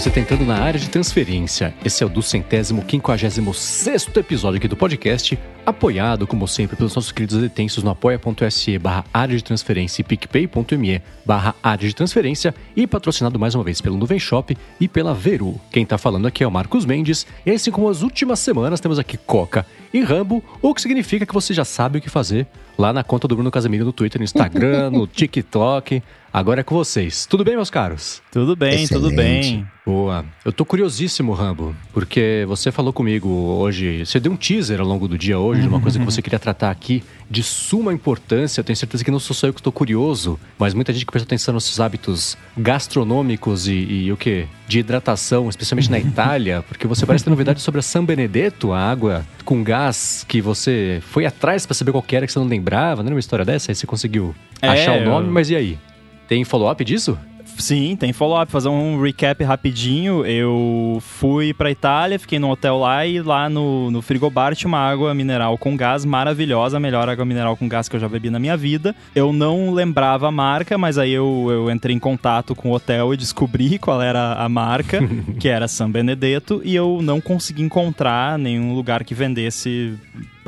você tá entrando na área de transferência. Esse é o do centésimo quinquagésimo sexto episódio aqui do podcast, apoiado, como sempre, pelos nossos queridos detensos no apoia.se barra área de transferência e picpay.me barra área de transferência e patrocinado mais uma vez pelo Nuvem Shop e pela Veru. Quem tá falando aqui é o Marcos Mendes e assim como as últimas semanas temos aqui Coca e Rambo, o que significa que você já sabe o que fazer lá na conta do Bruno Casemiro no Twitter, no Instagram, no TikTok. Agora é com vocês. Tudo bem, meus caros? Tudo bem, Excelente. tudo bem. Boa. Eu tô curiosíssimo, Rambo, porque você falou comigo hoje, você deu um teaser ao longo do dia hoje de uma coisa que você queria tratar aqui de suma importância. Eu tenho certeza que não sou só eu que estou curioso, mas muita gente que presta atenção nos seus hábitos gastronômicos e, e o quê? De hidratação, especialmente na Itália, porque você parece ter novidade sobre a San Benedetto, a água com gás que você foi atrás para saber qual que era que você não lembrava, não era uma história dessa? Aí você conseguiu É, achar o nome, eu- mas e aí? Tem follow-up disso? Sim, tem follow-up. Fazer um recap rapidinho. Eu fui pra Itália, fiquei num hotel lá e lá no, no frigobar tinha uma água mineral com gás maravilhosa, a melhor água mineral com gás que eu já bebi na minha vida. Eu não lembrava a marca, mas aí eu, eu entrei em contato com o hotel e descobri qual era a marca, que era San Benedetto, e eu não consegui encontrar nenhum lugar que vendesse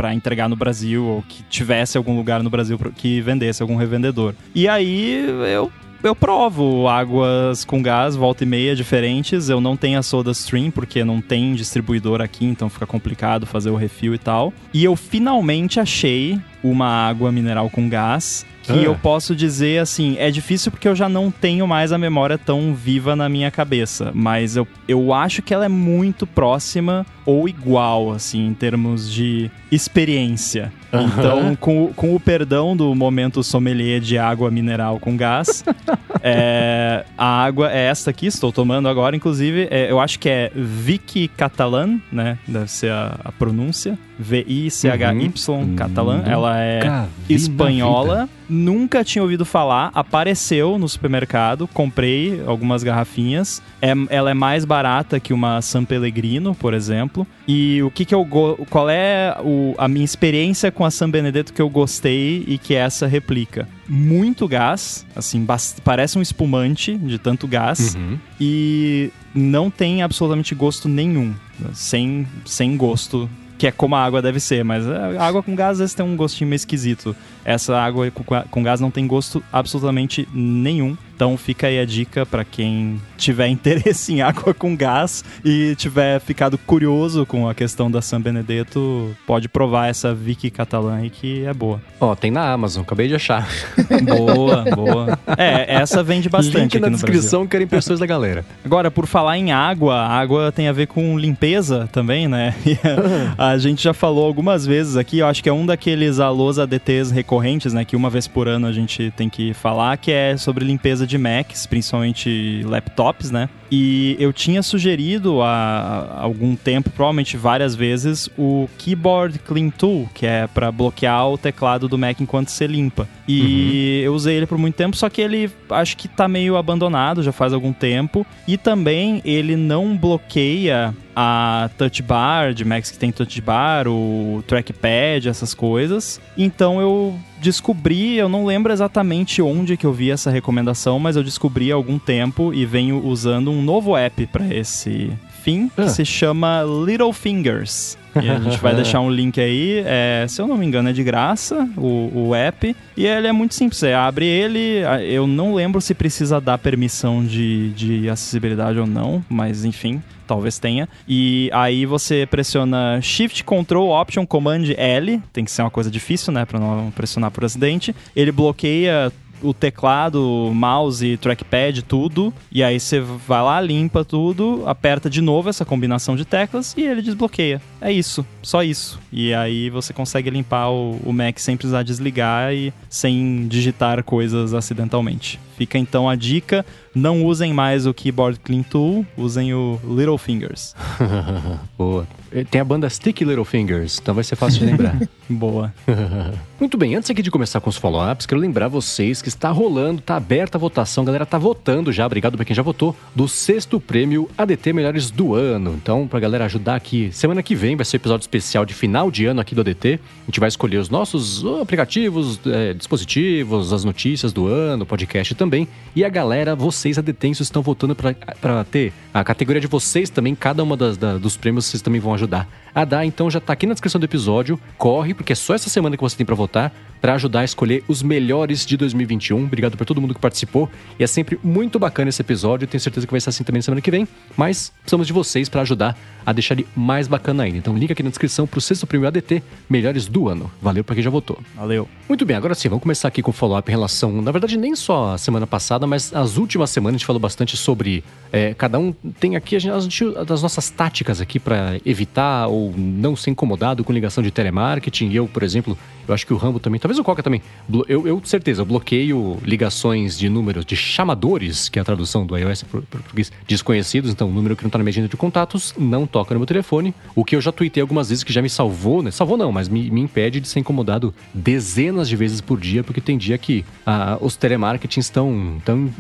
pra entregar no Brasil ou que tivesse algum lugar no Brasil que vendesse algum revendedor. E aí eu eu provo águas com gás, volta e meia, diferentes. Eu não tenho a Soda Stream, porque não tem distribuidor aqui, então fica complicado fazer o refil e tal. E eu finalmente achei uma água mineral com gás. Que Ah. eu posso dizer assim, é difícil porque eu já não tenho mais a memória tão viva na minha cabeça. Mas eu, eu acho que ela é muito próxima ou igual, assim, em termos de experiência. Então, com, o- com o perdão do momento sommelier de água mineral com gás, é, a água é esta aqui, estou tomando agora, inclusive, é, eu acho que é Vicky Catalan, né? Deve ser a, a pronúncia. V-I-C-H-Y Uhum. Catalan. Nunca Ela é espanhola. Nunca tinha ouvido falar. Apareceu no supermercado. Comprei algumas garrafinhas. É, ela é mais barata que uma San Pellegrino, por exemplo. E o que que eu qual é o- a minha experiência com a San Benedetto que eu gostei e que essa replica? Muito gás, assim, parece um espumante de tanto gás Uhum. e não tem absolutamente gosto nenhum, sem, sem gosto, que é como a água deve ser, mas a água com gás às vezes tem um gostinho meio esquisito. Essa água com, gás não tem gosto absolutamente nenhum. Então fica aí a dica pra quem tiver interesse em água com gás e tiver ficado curioso com a questão da San Benedetto, pode provar essa Vicky Catalã aí que é boa. Ó, tem na Amazon, acabei de achar. Boa, boa. É, essa vende bastante Link na no Brasil. descrição, quero impressões da galera. Agora, por falar em água, água tem a ver com limpeza também, né? A, gente já falou algumas vezes aqui, eu acho que é um daqueles alôs ADTs recorrentes, né? Que uma vez por ano a gente tem que falar, que é sobre limpeza de Macs, principalmente laptops, né? E eu tinha sugerido há algum tempo, provavelmente várias vezes, o Keyboard Clean Tool, que é para bloquear o teclado do Mac enquanto você limpa. E eu usei ele por muito tempo, só que ele acho que tá meio abandonado já faz algum tempo. E também ele não bloqueia a touch bar de Macs que tem touch bar, o trackpad, essas coisas. Então eu descobri, eu não lembro exatamente onde que eu vi essa recomendação, mas eu descobri há algum tempo e venho usando um novo app para esse fim, que Ah. se chama Little Fingers. E a gente vai deixar um link aí. é, se eu não me engano, é de graça o, o app. E ele é muito simples. Você abre ele. Eu não lembro se precisa dar permissão de, de acessibilidade ou não, mas enfim. Talvez tenha. E aí você pressiona Shift, Control, Option, Command L. Tem que ser uma coisa difícil, né? Pra não pressionar por acidente. Ele bloqueia o teclado, mouse, trackpad, tudo. E aí você vai lá, limpa tudo, aperta de novo essa combinação de teclas e ele desbloqueia. É isso, só isso. E aí você consegue limpar o, o Mac sem precisar desligar e sem digitar coisas acidentalmente. Fica então a dica: não usem mais o Keyboard Clean Tool, usem o Little Fingers. Boa. Eh, Tem a banda Sticky Little Fingers, então vai ser fácil de lembrar. Boa. Muito bem, antes aqui de começar com os follow-ups, quero lembrar vocês que está rolando, está aberta a votação, a galera tá votando já, obrigado pra quem já votou, do sexto prêmio ADT Melhores do Ano. Então, pra galera ajudar aqui, semana que vem vai ser o episódio especial de final de ano aqui do ADT. A gente vai escolher os nossos oh, aplicativos, eh, dispositivos, as notícias do ano, podcast também. Também. E a galera, vocês adetensos, estão votando para ter a categoria de vocês também. Cada uma das, da, dos prêmios vocês também vão ajudar a dar. Então já tá aqui na descrição do episódio. Corre, porque é só essa semana que você tem para votar para ajudar a escolher os melhores de 2021. Obrigado por todo mundo que participou. E é sempre muito bacana esse episódio. Tenho certeza que vai ser assim também na semana que vem. Mas precisamos de vocês para ajudar a deixar ele mais bacana ainda. Então, link aqui na descrição pro sexto prêmio ADT Melhores do Ano. Valeu para quem já votou. Valeu. Muito bem, agora sim, vamos começar aqui com o follow-up em relação. Na verdade, nem só a semana passada, mas as últimas semanas a gente falou bastante sobre. É, cada um tem aqui a gente, a gente, as nossas táticas aqui para evitar ou não ser incomodado com ligação de telemarketing. Eu, por exemplo, eu acho que o Rambo também, talvez o Coca também. Eu, eu certeza, eu bloqueio ligações de números de chamadores, que é a tradução do iOS para português, desconhecidos, então o número que não está na minha agenda de contatos não toca no meu telefone. O que eu já tuitei algumas vezes que já me salvou, né? Salvou não, mas me, me impede de ser incomodado dezenas de vezes por dia, porque tem dia que ah, os telemarketings estão tão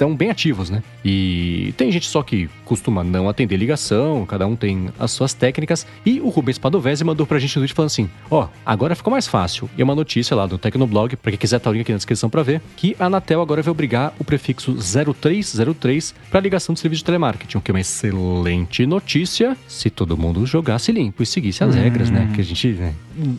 estão bem ativos, né? E tem gente só que costuma não atender ligação, cada um tem as suas técnicas. E o Rubens Padovese mandou pra gente no vídeo falando assim: ó, oh, agora ficou mais fácil. E é uma notícia lá do Tecnoblog, pra quem quiser tá o link aqui na descrição pra ver, que a Anatel agora vai obrigar o prefixo 0303 para ligação de serviço de telemarketing, o que é uma excelente notícia se todo mundo jogasse limpo e seguisse as hum. regras, né? Que a gente, né?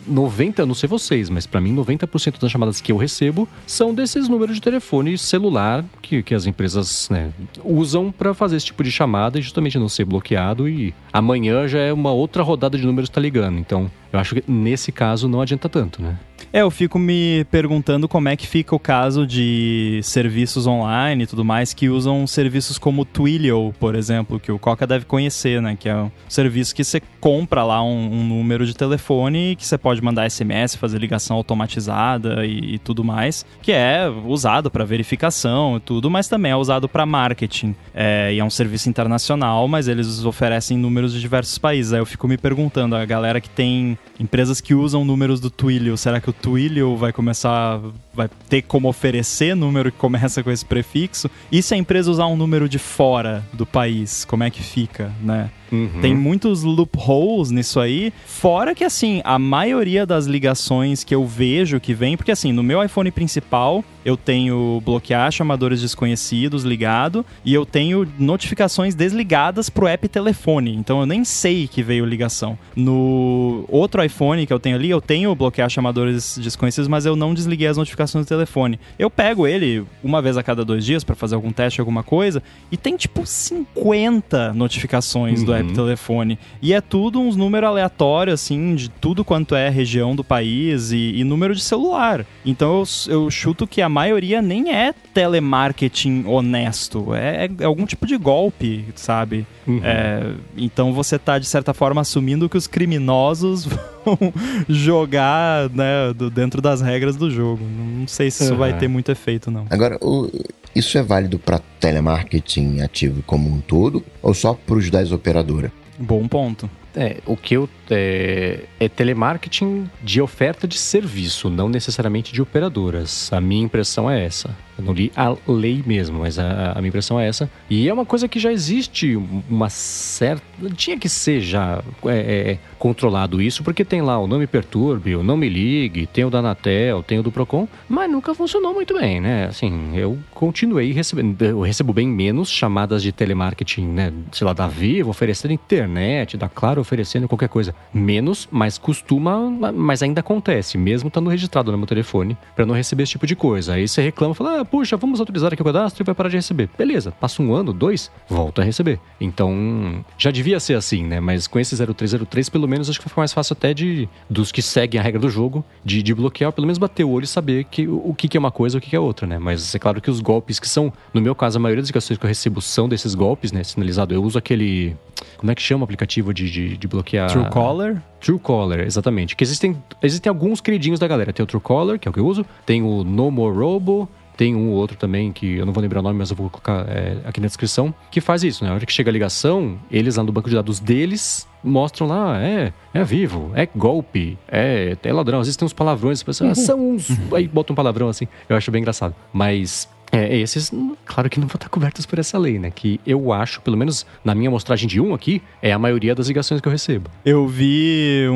90, não sei vocês, mas para mim 90% das chamadas que eu recebo são desses números de telefone celular que, que as empresas né, usam para fazer esse tipo de chamada e justamente não ser bloqueado e amanhã já é uma outra rodada de números que tá ligando. Então, eu acho que nesse caso não adianta tanto, né? É, eu fico me perguntando como é que fica o caso de serviços online e tudo mais que usam serviços como Twilio, por exemplo, que o Coca deve conhecer, né? Que é um serviço que você compra lá um, um número de telefone que você pode mandar SMS, fazer ligação automatizada e, e tudo mais, que é usado para verificação e tudo, mas também é usado para marketing. É, e é um serviço internacional, mas eles oferecem números de diversos países. Aí eu fico me perguntando, a galera que tem empresas que usam números do Twilio, será que o Twilio vai começar, vai ter como oferecer número que começa com esse prefixo? E se a empresa usar um número de fora do país, como é que fica, né? Uhum. Tem muitos loopholes nisso aí. Fora que, assim, a maioria das ligações que eu vejo que vem, porque assim, no meu iPhone principal, eu tenho bloquear chamadores desconhecidos ligado e eu tenho notificações desligadas pro app telefone. Então eu nem sei que veio ligação. No outro iPhone que eu tenho ali, eu tenho bloquear chamadores desconhecidos, mas eu não desliguei as notificações do telefone. Eu pego ele uma vez a cada dois dias para fazer algum teste, alguma coisa, e tem tipo 50 notificações uhum. do app telefone. E é tudo uns números aleatórios, assim, de tudo quanto é região do país e, e número de celular. Então eu, eu chuto que a maioria nem é telemarketing honesto, é, é algum tipo de golpe, sabe? Uhum. É, então você tá, de certa forma, assumindo que os criminosos vão jogar né, do, dentro das regras do jogo. Não sei se isso uhum. vai ter muito efeito, não. Agora, o, isso é válido para telemarketing ativo como um todo ou só para os das operadoras? Bom ponto. É, o que eu. É, é, telemarketing de oferta de serviço, não necessariamente de operadoras. A minha impressão é essa. Eu não li a lei mesmo, mas a, a, minha impressão é essa. E é uma coisa que já existe uma certa. Tinha que ser já é, é, controlado isso, porque tem lá o Não Me Perturbe, o Não Me Ligue, tem o da Anatel, tem o do Procon, mas nunca funcionou muito bem, né? Assim, eu continuei recebendo. Eu recebo bem menos chamadas de telemarketing, né? Sei lá, da Vivo oferecendo internet, da Claro oferecendo qualquer coisa. Menos, mas costuma, mas ainda acontece, mesmo estando registrado no meu telefone, para não receber esse tipo de coisa. Aí você reclama, fala, ah, puxa, vamos autorizar aqui o cadastro e vai parar de receber. Beleza, passa um ano, dois, volta a receber. Então, já devia ser assim, né? Mas com esse 0303, pelo menos, acho que fica mais fácil até de, dos que seguem a regra do jogo, de, de bloquear, pelo menos bater o olho e saber que, o que, que é uma coisa e o que, que é outra, né? Mas é claro que os golpes que são, no meu caso, a maioria das ligações que eu recebo são desses golpes, né? Sinalizado. Eu uso aquele. Como é que chama o aplicativo de, de, de bloquear? Truecaller? Truecaller, exatamente. Que existem, existem alguns queridinhos da galera. Tem o Truecaller, que é o que eu uso. Tem o No More Robo. Tem um ou outro também, que eu não vou lembrar o nome, mas eu vou colocar é, aqui na descrição, que faz isso, né? Na hora que chega a ligação, eles lá no banco de dados deles mostram lá, é, é vivo, é golpe, é, é ladrão. Às vezes tem uns palavrões, pessoas, ah, são uns. Aí bota um palavrão assim. Eu acho bem engraçado. Mas É, esses, claro que não vão estar cobertos por essa lei, né? Que eu acho, pelo menos na minha amostragem de um aqui, é a maioria das ligações que eu recebo. Eu vi um,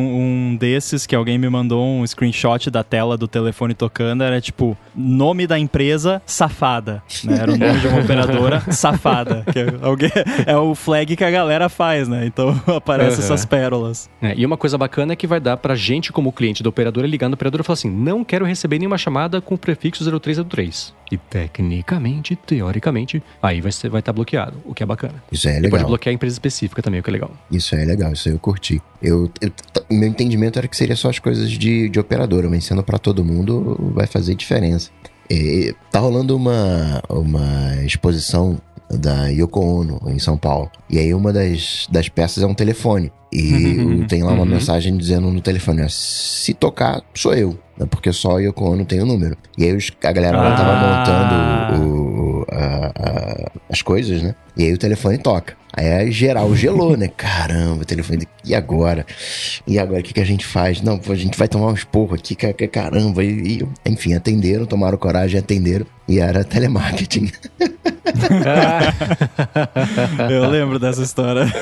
um desses que alguém me mandou um screenshot da tela do telefone tocando, era tipo, nome da empresa, safada. Né? Era o nome de uma operadora, safada. Que é, alguém, é o flag que a galera faz, né? Então aparecem uhum. essas pérolas. É, e uma coisa bacana é que vai dar pra gente, como cliente da operadora, ligar no operador e falar assim: não quero receber nenhuma chamada com o prefixo 0303. E tecnicamente, teoricamente, aí vai estar vai tá bloqueado, o que é bacana. Isso é legal. E pode bloquear a empresa específica também, o que é legal. Isso é legal, isso aí eu curti. Eu, eu meu entendimento era que seria só as coisas de, de operadora, mas sendo para todo mundo vai fazer diferença. E, tá rolando uma, uma exposição da Yoko Ono em São Paulo. E aí uma das, das peças é um telefone. E uhum. tem lá uma uhum. mensagem dizendo no telefone: se tocar, sou eu. Né? Porque só Yoko Ono tem o número. E aí os, a galera lá tava ah. montando o, a, a, as coisas, né? E aí o telefone toca. Aí geral gelou, né? Caramba, o telefone. E agora? E agora o que, que a gente faz? Não, a gente vai tomar um esporro aqui, caramba. E, e, enfim, atenderam, tomaram coragem, atenderam. E era telemarketing. Eu lembro dessa história.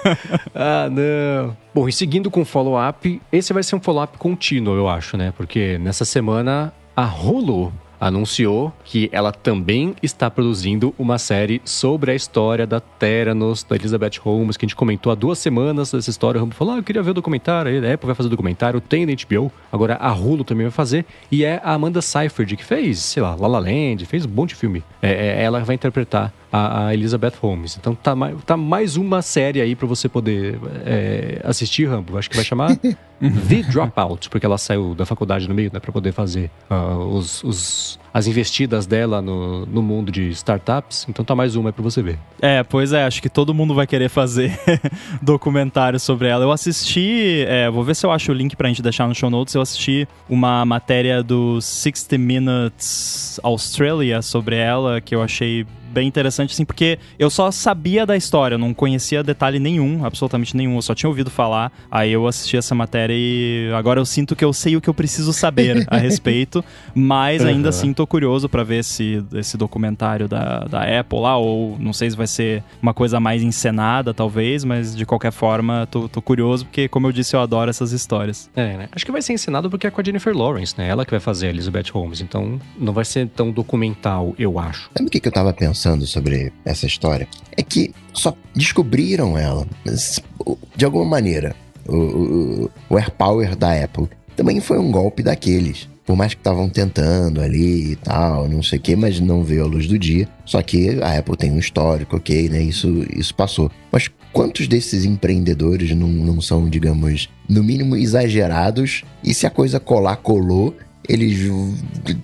ah, não. Bom, e seguindo com o follow-up, esse vai ser um follow-up contínuo, eu acho, né? Porque nessa semana a Hulu anunciou que ela também está produzindo uma série sobre a história da Theranos, da Elizabeth Holmes, que a gente comentou há duas semanas dessa história. O Rambo falou: ah, eu queria ver o documentário. Aí a Apple vai fazer o documentário, tem da HBO. Agora a Hulu também vai fazer. E é a Amanda Seyfried, que fez, sei lá, La La Land, fez um monte de filme. É, é, ela vai interpretar a, a, Elizabeth Holmes. Então tá, mais, tá mais uma série aí para você poder é, assistir, Rambo. Acho que vai chamar The Dropout, porque ela saiu da faculdade no meio, né, para poder fazer uh, os, os, as investidas dela no, no mundo de startups. Então tá mais uma aí pra você ver. É, pois é, acho que todo mundo vai querer fazer documentário sobre ela. Eu assisti, é, vou ver se eu acho o link pra gente deixar no show notes. Eu assisti uma matéria do 60 Minutes Australia sobre ela, que eu achei bem interessante, assim, porque eu só sabia da história, eu não conhecia detalhe nenhum, absolutamente nenhum, eu só tinha ouvido falar. Aí eu assisti essa matéria e agora eu sinto que eu sei o que eu preciso saber a respeito, mas uhum. ainda assim tô curioso para ver esse, esse documentário da, da Apple lá, ou não sei se vai ser uma coisa mais encenada, talvez, mas de qualquer forma tô, tô curioso, porque, como eu disse, eu adoro essas histórias. É, né? Acho que vai ser encenado porque é com a Jennifer Lawrence, né? Ela que vai fazer a Elizabeth Holmes, então não vai ser tão documental, eu acho. Sabe o que, que eu tava pensando? Pensando sobre essa história é que só descobriram ela. De alguma maneira, o, o, o AirPower da Apple também foi um golpe daqueles. Por mais que estavam tentando ali e tal, não sei o que, mas não veio a luz do dia. Só que a Apple tem um histórico, ok, né? Isso, isso passou. Mas quantos desses empreendedores não, não são, digamos, no mínimo exagerados? E se a coisa colar, colou, eles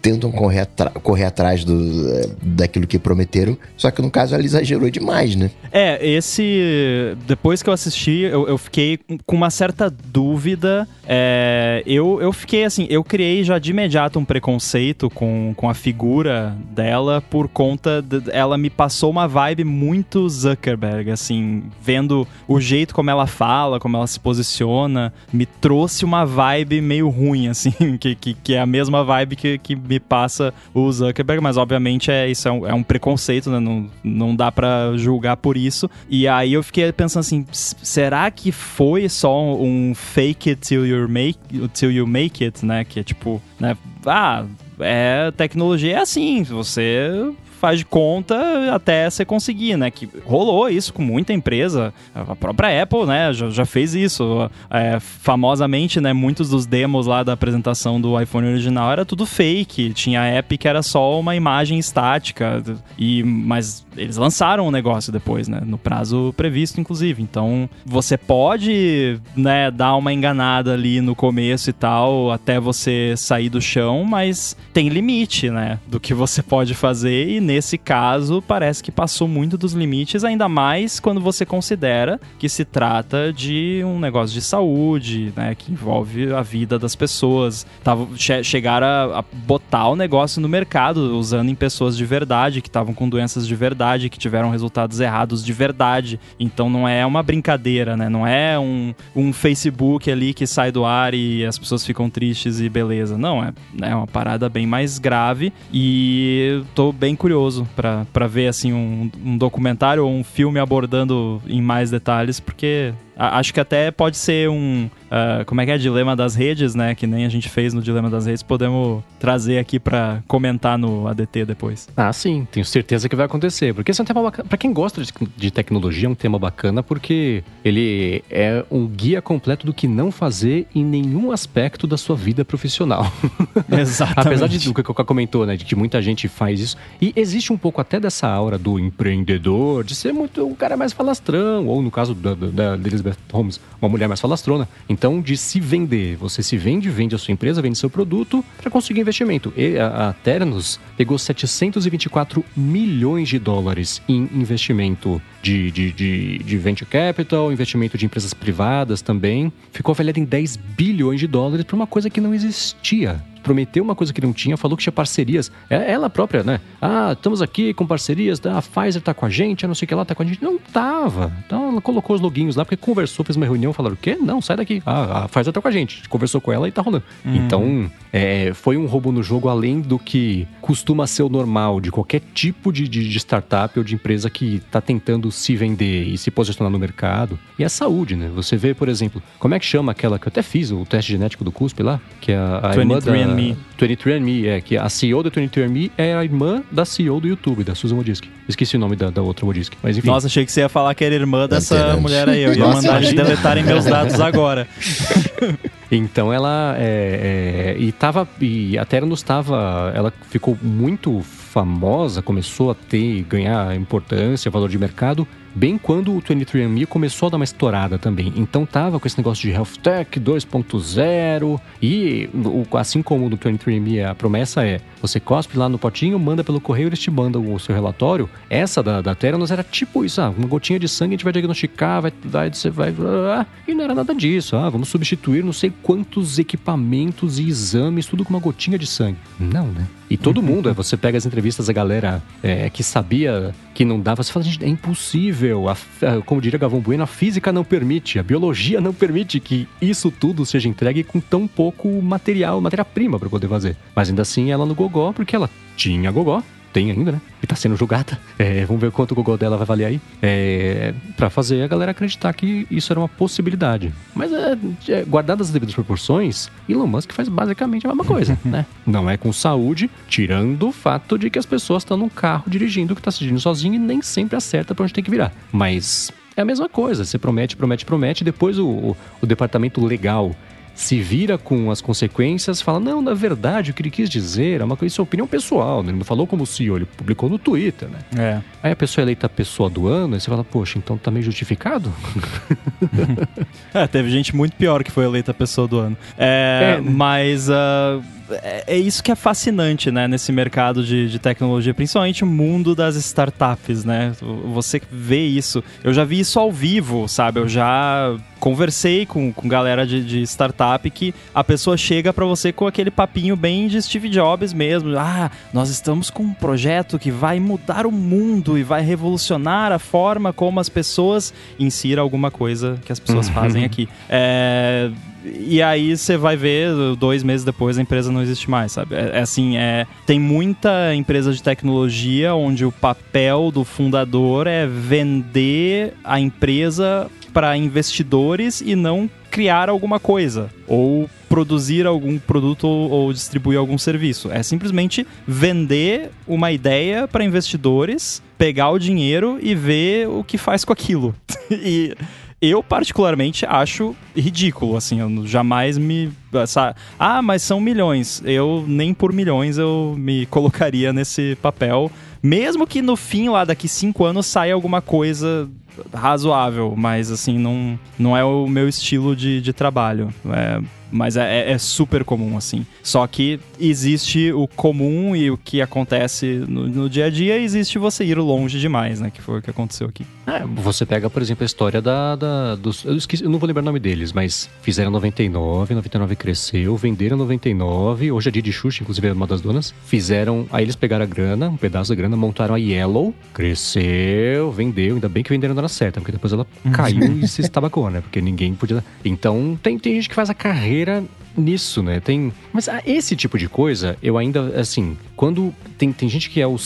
tentam correr, correr atrás do, daquilo que prometeram, só que no caso ela exagerou demais, né? É, esse. Depois que eu assisti, eu, eu fiquei com uma certa dúvida. É, eu, eu fiquei assim, eu criei já de imediato um preconceito com, com a figura dela por conta. De, ela me passou uma vibe muito Zuckerberg, assim, vendo o jeito como ela fala, como ela se posiciona, me trouxe uma vibe meio ruim, assim, que, que, que é a mesma vibe que, que me passa o Zuckerberg, mas obviamente é isso é um, é um preconceito, né? Não, não dá para julgar por isso. E aí eu fiquei pensando assim, será que foi só um fake it till you make, till you make it, né? Que é tipo, né? Ah, é, tecnologia é assim, você faz de conta até você conseguir, né? Que rolou isso com muita empresa. A própria Apple, né, já, já fez isso. É, famosamente, né, muitos dos demos lá da apresentação do iPhone original era tudo fake. Tinha app que era só uma imagem estática. E, mas eles lançaram o negócio depois, né? No prazo previsto, inclusive. Então, você pode, né, dar uma enganada ali no começo e tal, até você sair do chão, mas tem limite, né? Do que você pode fazer e nesse caso, parece que passou muito dos limites, ainda mais quando você considera que se trata de um negócio de saúde, né, que envolve a vida das pessoas. Tava, che a, a, botar o negócio no mercado, usando em pessoas de verdade, que estavam com doenças de verdade, que tiveram resultados errados de verdade. Então não é uma brincadeira, né? Não é um, um Facebook ali que sai do ar e as pessoas ficam tristes e beleza. Não, é, é uma parada bem mais grave e tô bem curioso curioso para ver assim um, um documentário ou um filme abordando em mais detalhes, porque acho que até pode ser um. Uh, como é que é? Dilema das redes, né? Que nem a gente fez no Dilema das Redes. Podemos trazer aqui para comentar no ADT depois. Ah, sim. Tenho certeza que vai acontecer. Porque esse é um tema bacana. Pra quem gosta de, de tecnologia, é um tema bacana porque ele é um guia completo do que não fazer em nenhum aspecto da sua vida profissional. Exatamente. Apesar de do que o Coca comentou, né? De que muita gente faz isso. E existe um pouco até dessa aura do empreendedor, de ser muito um cara mais falastrão, ou no caso da, da, da Holmes, uma mulher mais falastrona. Então, de se vender, você se vende, vende a sua empresa, vende seu produto para conseguir investimento. E a, a Ternos pegou 724 milhões de dólares em investimento de, de, de, de venture capital, investimento de empresas privadas também. Ficou avaliado em 10 bilhões de dólares para uma coisa que não existia prometeu uma coisa que não tinha, falou que tinha parcerias. É ela própria, né? Ah, estamos aqui com parcerias, a Pfizer tá com a gente, a não sei o que lá tá com a gente. Não tava. Então ela colocou os loginhos lá, porque conversou, fez uma reunião, falaram, o quê? Não, sai daqui. Ah, a Pfizer tá com a gente. Conversou com ela e tá rolando. Uhum. Então, é, foi um roubo no jogo além do que costuma ser o normal de qualquer tipo de, de, de startup ou de empresa que tá tentando se vender e se posicionar no mercado. E a saúde, né? Você vê, por exemplo, como é que chama aquela que eu até fiz o teste genético do CUSP lá, que é a, a irmã da... 23andMe. 23andMe, é, que a CEO da 23andMe é a irmã da CEO do YouTube, da Susan Wojcicki. Esqueci o nome da, da outra Wojcicki, mas enfim. Nossa, achei que você ia falar que era irmã dessa mulher aí. Eu ia Nossa, mandar eles deletarem meus dados agora. então ela é, é, e tava e a Ternos estava, ela ficou muito famosa, começou a ter ganhar importância, valor de mercado bem quando o 23andMe começou a dar uma estourada também. Então tava com esse negócio de Health Tech 2.0 e assim como no 23andMe a promessa é você cospe lá no potinho, manda pelo correio, eles te mandam o seu relatório. Essa da, da Theranos era tipo isso, ah, uma gotinha de sangue a gente vai diagnosticar, vai, vai, você vai... E não era nada disso, ah, vamos substituir não sei quantos equipamentos e exames, tudo com uma gotinha de sangue. Não, né? E todo mundo, é, você pega as entrevistas da galera é, que sabia que não dava, você fala, gente, é impossível. A, a, como diria Gavão Bueno, a física não permite, a biologia não permite que isso tudo seja entregue com tão pouco material, matéria-prima para poder fazer. Mas ainda assim, ela no Gogó, porque ela tinha Gogó, tem ainda, né? E tá sendo julgada. É, vamos ver quanto o Google dela vai valer aí. É, para fazer a galera acreditar que isso era uma possibilidade. Mas, é, é, guardadas as devidas proporções, Elon Musk faz basicamente a mesma coisa, né? Não é com saúde, tirando o fato de que as pessoas estão num carro dirigindo, que tá se dirigindo sozinho e nem sempre acerta pra onde tem que virar. Mas é a mesma coisa. Você promete, promete, promete, depois o, o, o departamento legal se vira com as consequências, fala, não, na verdade, o que ele quis dizer é uma coisa, isso é opinião pessoal, né? Ele não falou como CEO, ele publicou no Twitter, né? É. Aí a pessoa é eleita a pessoa do ano, aí você fala, poxa, então tá meio justificado? é, teve gente muito pior que foi eleita a pessoa do ano. É, é né? mas... Uh é, é, isso que é fascinante, né, nesse mercado de, de tecnologia, principalmente o mundo das startups, né? Você vê isso. Eu já vi isso ao vivo, sabe? Eu já conversei com, com galera de, de startup que a pessoa chega para você com aquele papinho bem de Steve Jobs mesmo. Ah, nós estamos com um projeto que vai mudar o mundo e vai revolucionar a forma como as pessoas insiram alguma coisa que as pessoas uhum. fazem aqui. É, e aí você vai ver, dois meses depois a empresa não existe mais, sabe? É, é, assim, é, tem muita empresa de tecnologia onde o papel do fundador é vender a empresa para investidores e não criar alguma coisa ou produzir algum produto ou, distribuir algum serviço. É simplesmente vender uma ideia para investidores, pegar o dinheiro e ver o que faz com aquilo. e eu, particularmente, acho ridículo, assim, eu jamais me... Ah, mas são milhões. Eu, nem por milhões, eu me colocaria nesse papel. Mesmo que no fim, lá daqui cinco anos, saia alguma coisa razoável, mas assim, não, não é o meu estilo de, de trabalho. É, mas é, é, é, super comum, assim. Só que existe o comum e o que acontece no, no, dia a dia, existe você ir longe demais, né? Que foi o que aconteceu aqui. É, você pega, por exemplo, a história da, da dos. Eu, esqueci, eu não vou lembrar o nome deles, mas fizeram 99, 99 cresceu, venderam 99, hoje é dia de Xuxa, inclusive é uma das donas. Fizeram. Aí eles pegaram a grana, um pedaço da grana, montaram a Yellow, cresceu, vendeu, ainda bem que venderam na certa, porque depois ela caiu e se estabacou, né? Porque ninguém podia. Então tem, tem gente que faz a carreira nisso, né? Tem, mas esse tipo de coisa, eu ainda assim, quando tem, tem gente que é o,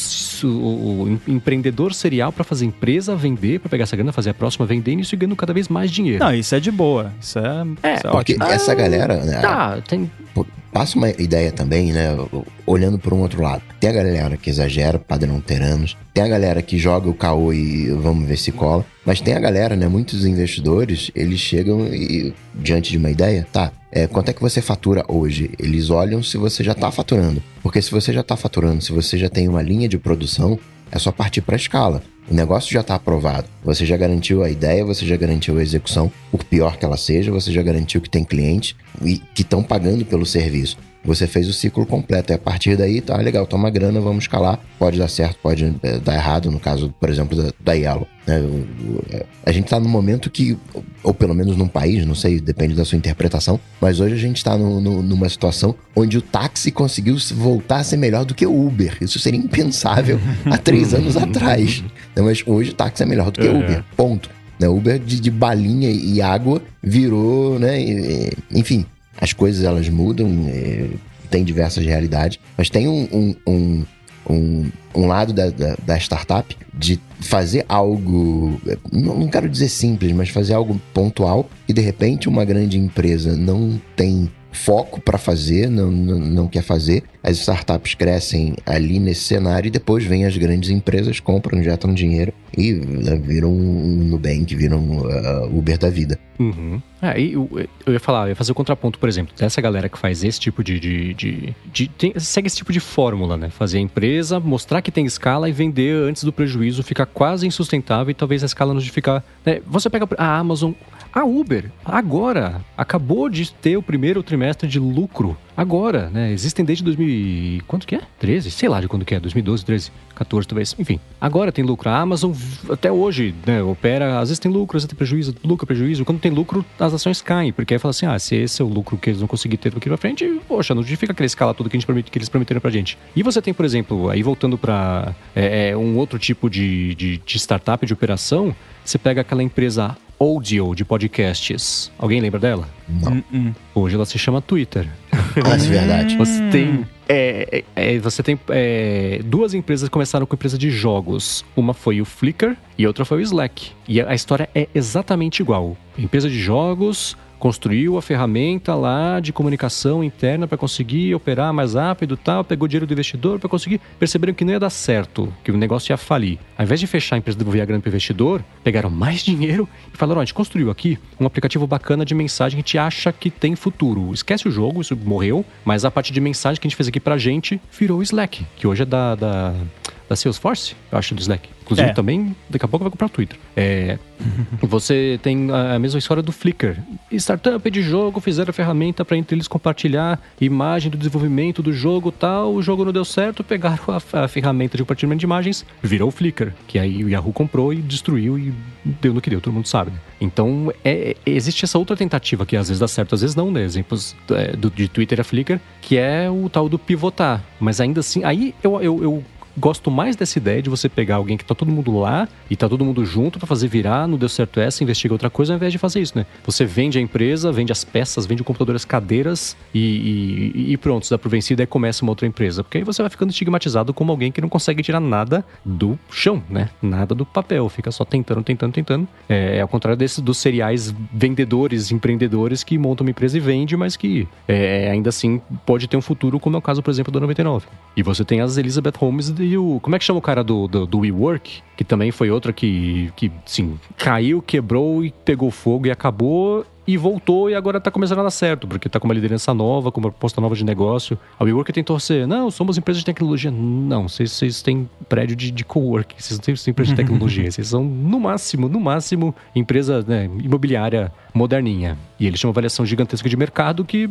o, o empreendedor serial para fazer empresa, vender, para pegar essa grana, fazer a próxima, vender e isso ganhando cada vez mais dinheiro. Não, isso é de boa. Isso é, é, isso é porque ótimo. essa galera, né? Tá, tem passa uma ideia também, né? Olhando por um outro lado. Tem a galera que exagera, padrão teranos. Tem a galera que joga o caô e vamos ver se cola. Mas tem a galera, né? Muitos investidores, eles chegam e, diante de uma ideia, tá, é, quanto é que você fatura hoje? Eles olham se você já está faturando. Porque se você já está faturando, se você já tem uma linha de produção, é só partir para a escala. O negócio já está aprovado. Você já garantiu a ideia, você já garantiu a execução, por pior que ela seja, você já garantiu que tem clientes e que estão pagando pelo serviço. Você fez o ciclo completo. E a partir daí, tá legal, toma grana, vamos escalar. Pode dar certo, pode é, dar errado, no caso, por exemplo, da, da Yellow. Né? A gente está no momento que, ou pelo menos num país, não sei, depende da sua interpretação, mas hoje a gente está numa situação onde o táxi conseguiu voltar a ser melhor do que o Uber. Isso seria impensável há três anos atrás. Né? Mas hoje o táxi é melhor do que o Uber. Ponto. Né? Uber de, de, balinha e água virou, né? Enfim, as coisas elas mudam, é, tem diversas realidades, mas tem um, um, um, um, um lado da, da, da, startup de fazer algo, não, não quero dizer simples, mas fazer algo pontual e de repente uma grande empresa não tem foco para fazer, não, não, não, quer fazer. As startups crescem ali nesse cenário e depois vêm as grandes empresas, compram, injetam dinheiro e né, viram um Nubank, viram uh, Uber da vida. Uhum. É, eu, eu, ia falar, eu ia fazer o contraponto, por exemplo, dessa galera que faz esse tipo de. de, de, de tem, segue esse tipo de fórmula, né? Fazer a empresa, mostrar que tem escala e vender antes do prejuízo ficar quase insustentável e talvez a escala não justificar. Né? Você pega a Amazon, a Uber, agora, acabou de ter o primeiro trimestre de lucro. Agora, né? Existem desde 2000. Quanto que é? 13? Sei lá de quando que é. 2012, 13, 14 talvez. Enfim, agora tem lucro. A Amazon até hoje, né? Opera, às vezes tem lucro, às vezes tem prejuízo, lucro, prejuízo. Quando tem lucro, as ações caem. Porque aí fala assim: ah, se esse é o lucro que eles vão conseguir ter daqui pra frente, poxa, não justifica aquela escala tudo que, a gente promete, que eles prometeram pra gente. E você tem, por exemplo, aí voltando para é, é, um outro tipo de, de, de startup, de operação, você pega aquela empresa Audio de podcasts. Alguém lembra dela? Não. Uh-uh. Hoje ela se chama Twitter. Ah, é verdade. Você tem. É, é, você tem é, duas empresas que começaram com empresa de jogos. Uma foi o Flickr e outra foi o Slack. E a história é exatamente igual. Empresa de jogos, construiu a ferramenta lá de comunicação interna para conseguir operar mais rápido tal, pegou dinheiro do investidor para conseguir. Perceberam que não ia dar certo, que o negócio ia falir. Ao invés de fechar a empresa e devolver a grana para o investidor, pegaram mais dinheiro e falaram: oh, a gente construiu aqui um aplicativo bacana de mensagem que a gente acha que tem futuro. Esquece o jogo, isso morreu, mas a parte de mensagem que a gente fez aqui pra gente virou o Slack, que hoje é da, da da Salesforce, eu acho, do Slack. Inclusive, é. também, daqui a pouco vai comprar o Twitter. É, você tem a mesma história do Flickr. Startup de jogo fizeram a ferramenta para entre eles compartilhar imagem do desenvolvimento do jogo tal. O jogo não deu certo, pegaram a, a ferramenta de compartilhamento de imagens, virou o Flickr. Que aí o Yahoo comprou e destruiu e deu no que deu, todo mundo sabe. Né? Então, é, existe essa outra tentativa que às vezes dá certo, às vezes não, né? Exemplos é, do, de Twitter a Flickr, que é o tal do pivotar. Mas ainda assim, aí eu, eu, eu gosto mais dessa ideia de você pegar alguém que tá todo mundo lá e tá todo mundo junto para fazer virar, não deu certo essa, investiga outra coisa, ao invés de fazer isso, né? Você vende a empresa, vende as peças, vende o computador, as cadeiras e, e, e pronto, dá pro vencido e começa uma outra empresa. Porque aí você vai ficando estigmatizado como alguém que não consegue tirar nada do chão, né? Nada do papel, fica só tentando, tentando, tentando. É, é ao contrário desses dos seriais vendedores, empreendedores que montam uma empresa e vende, mas que é, ainda assim pode ter um futuro, como é o caso, por exemplo, do 99. E você tem as Elizabeth Holmes e o. Como é que chama o cara do, do, do WeWork? Que também foi outra que, que, sim, caiu, quebrou e pegou fogo e acabou e voltou e agora tá começando a dar certo, porque tá com uma liderança nova, com uma proposta nova de negócio. A WeWork tentou ser, não, somos empresas de tecnologia. Não, vocês, têm prédio de, de coworking, vocês não têm, têm empresa de tecnologia. vocês são, no máximo, no máximo, empresa né, imobiliária moderninha. E eles tinham uma avaliação gigantesca de mercado que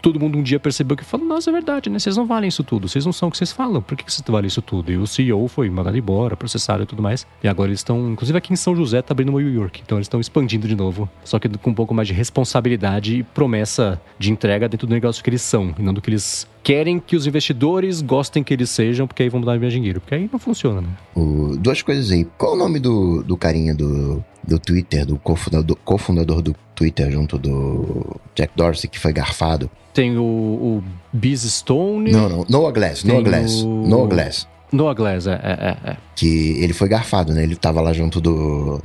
todo mundo um dia percebeu que falou: Nossa, é verdade, né? Vocês não valem isso tudo. Vocês não são o que vocês falam. Por que, vocês valem isso tudo? E o CEO foi mandado embora, processado e tudo mais. E agora eles estão, inclusive aqui em São José, tá abrindo uma New York. Então eles estão expandindo de novo. Só que com um pouco mais de responsabilidade e promessa de entrega dentro do negócio que eles são, e não do que eles querem que os investidores gostem que eles sejam, porque aí vão dar mais dinheiro. Porque aí não funciona, né? O, duas coisas aí. Qual o nome do, do carinha do, do Twitter, do cofundador, cofundador do Twitter junto do Jack Dorsey, que foi garfado? Tem o, o Biz Stone. Não, não. Noah Glass. Noah Glass. O... Noah Glass. Noah Glass, é, é, é, Que ele foi garfado, né? Ele tava lá junto do.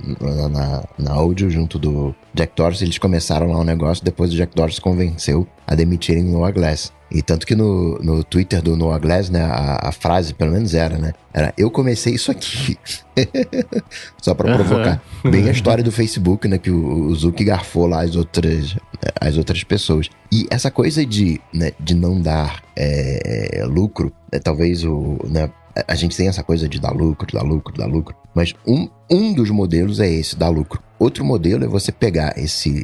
Na, na áudio, junto do Jack Dorsey. Eles começaram lá um negócio, depois o Jack Dorsey convenceu a demitirem Noah Glass. E tanto que no, no Twitter do Noah Glass, né, a, a frase pelo menos era, né? Era eu comecei isso aqui. Só para provocar. Uhum. Bem a história do Facebook, né? Que o, o Zuck garfou lá as outras, as outras pessoas. E essa coisa de, né, de não dar é, lucro, né, talvez o. Né, a gente tem essa coisa de dar lucro, dar lucro, dar lucro. Mas um, um dos modelos é esse, dar lucro. Outro modelo é você pegar esse,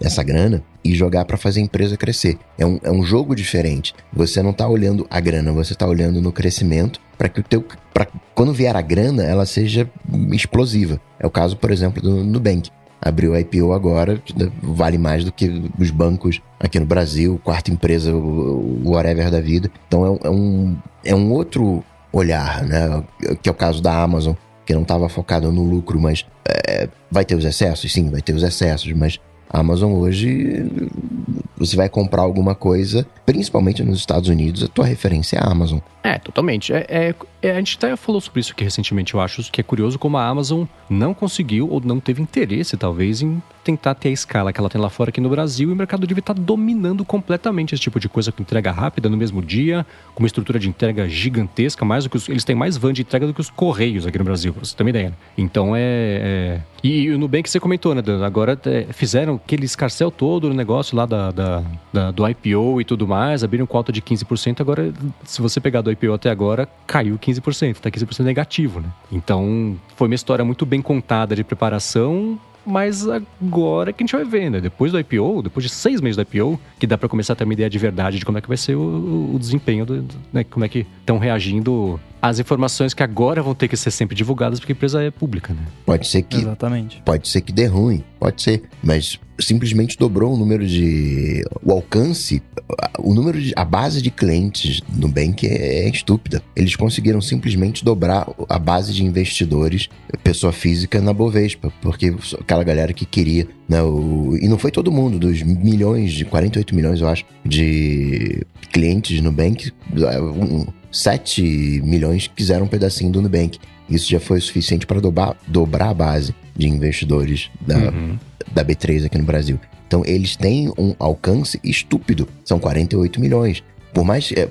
essa grana e jogar para fazer a empresa crescer. É um, é um jogo diferente. Você não está olhando a grana, você está olhando no crescimento para que o teu. Pra, quando vier a grana, ela seja explosiva. É o caso, por exemplo, do Nubank. Abriu a IPO agora, vale mais do que os bancos aqui no Brasil, quarta empresa, o whatever da vida. Então é, é um, é um outro olhar, né? Que é o caso da Amazon, que não estava focada no lucro, mas é, vai ter os excessos? Sim, vai ter os excessos, mas a Amazon hoje, você vai comprar alguma coisa, principalmente nos Estados Unidos, a tua referência é a Amazon. É, totalmente. É, é, é, a gente até falou sobre isso aqui recentemente, eu acho que é curioso como a Amazon não conseguiu ou não teve interesse, talvez, em tentar ter a escala que ela tem lá fora aqui no Brasil e o mercado deve estar dominando completamente esse tipo de coisa com entrega rápida no mesmo dia, com uma estrutura de entrega gigantesca, mais do que os, eles têm mais van de entrega do que os correios aqui no Brasil, pra você ter uma ideia. Então é, é... E, e o Nubank você comentou, né, Dan? Agora é, fizeram aquele escarcel todo no negócio lá da, da, da, do IPO e tudo mais, abriram com alta de 15%, agora se você pegar do IPO até agora, caiu 15%, tá 15% negativo, né? Então foi uma história muito bem contada de preparação mas agora que a gente vai ver, né? Depois do IPO, depois de seis meses do IPO, que dá para começar a ter uma ideia de verdade de como é que vai ser o, o desempenho, do, né? Como é que estão reagindo às informações que agora vão ter que ser sempre divulgadas porque a empresa é pública, né? Pode ser que. Exatamente. Pode ser que dê ruim, pode ser. Mas simplesmente dobrou o número de. O alcance, o número de. A base de clientes no Bank é, é estúpida. Eles conseguiram simplesmente dobrar a base de investidores, pessoa física, na Bovespa, porque aquela galera que queria. Né, o, e não foi todo mundo, dos milhões, de 48 milhões, eu acho, de clientes no Bank, um, 7 milhões quiseram um pedacinho do Nubank. Isso já foi o suficiente para dobrar, dobrar a base de investidores da, uhum. da B3 aqui no Brasil. Então eles têm um alcance estúpido. São 48 milhões. Por mais. É,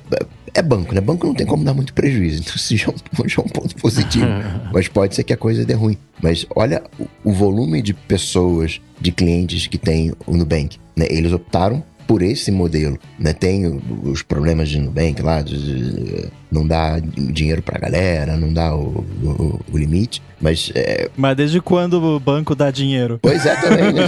é banco, né? Banco não tem como dar muito prejuízo. Então isso já é um, já é um ponto positivo. mas pode ser que a coisa dê ruim. Mas olha o, o volume de pessoas, de clientes que tem o Nubank. Né? Eles optaram por esse modelo. Né? Tem os problemas de Nubank lá, de, não dá dinheiro pra galera, não dá o, o, o limite, mas... É... Mas desde quando o banco dá dinheiro? Pois é, também, né?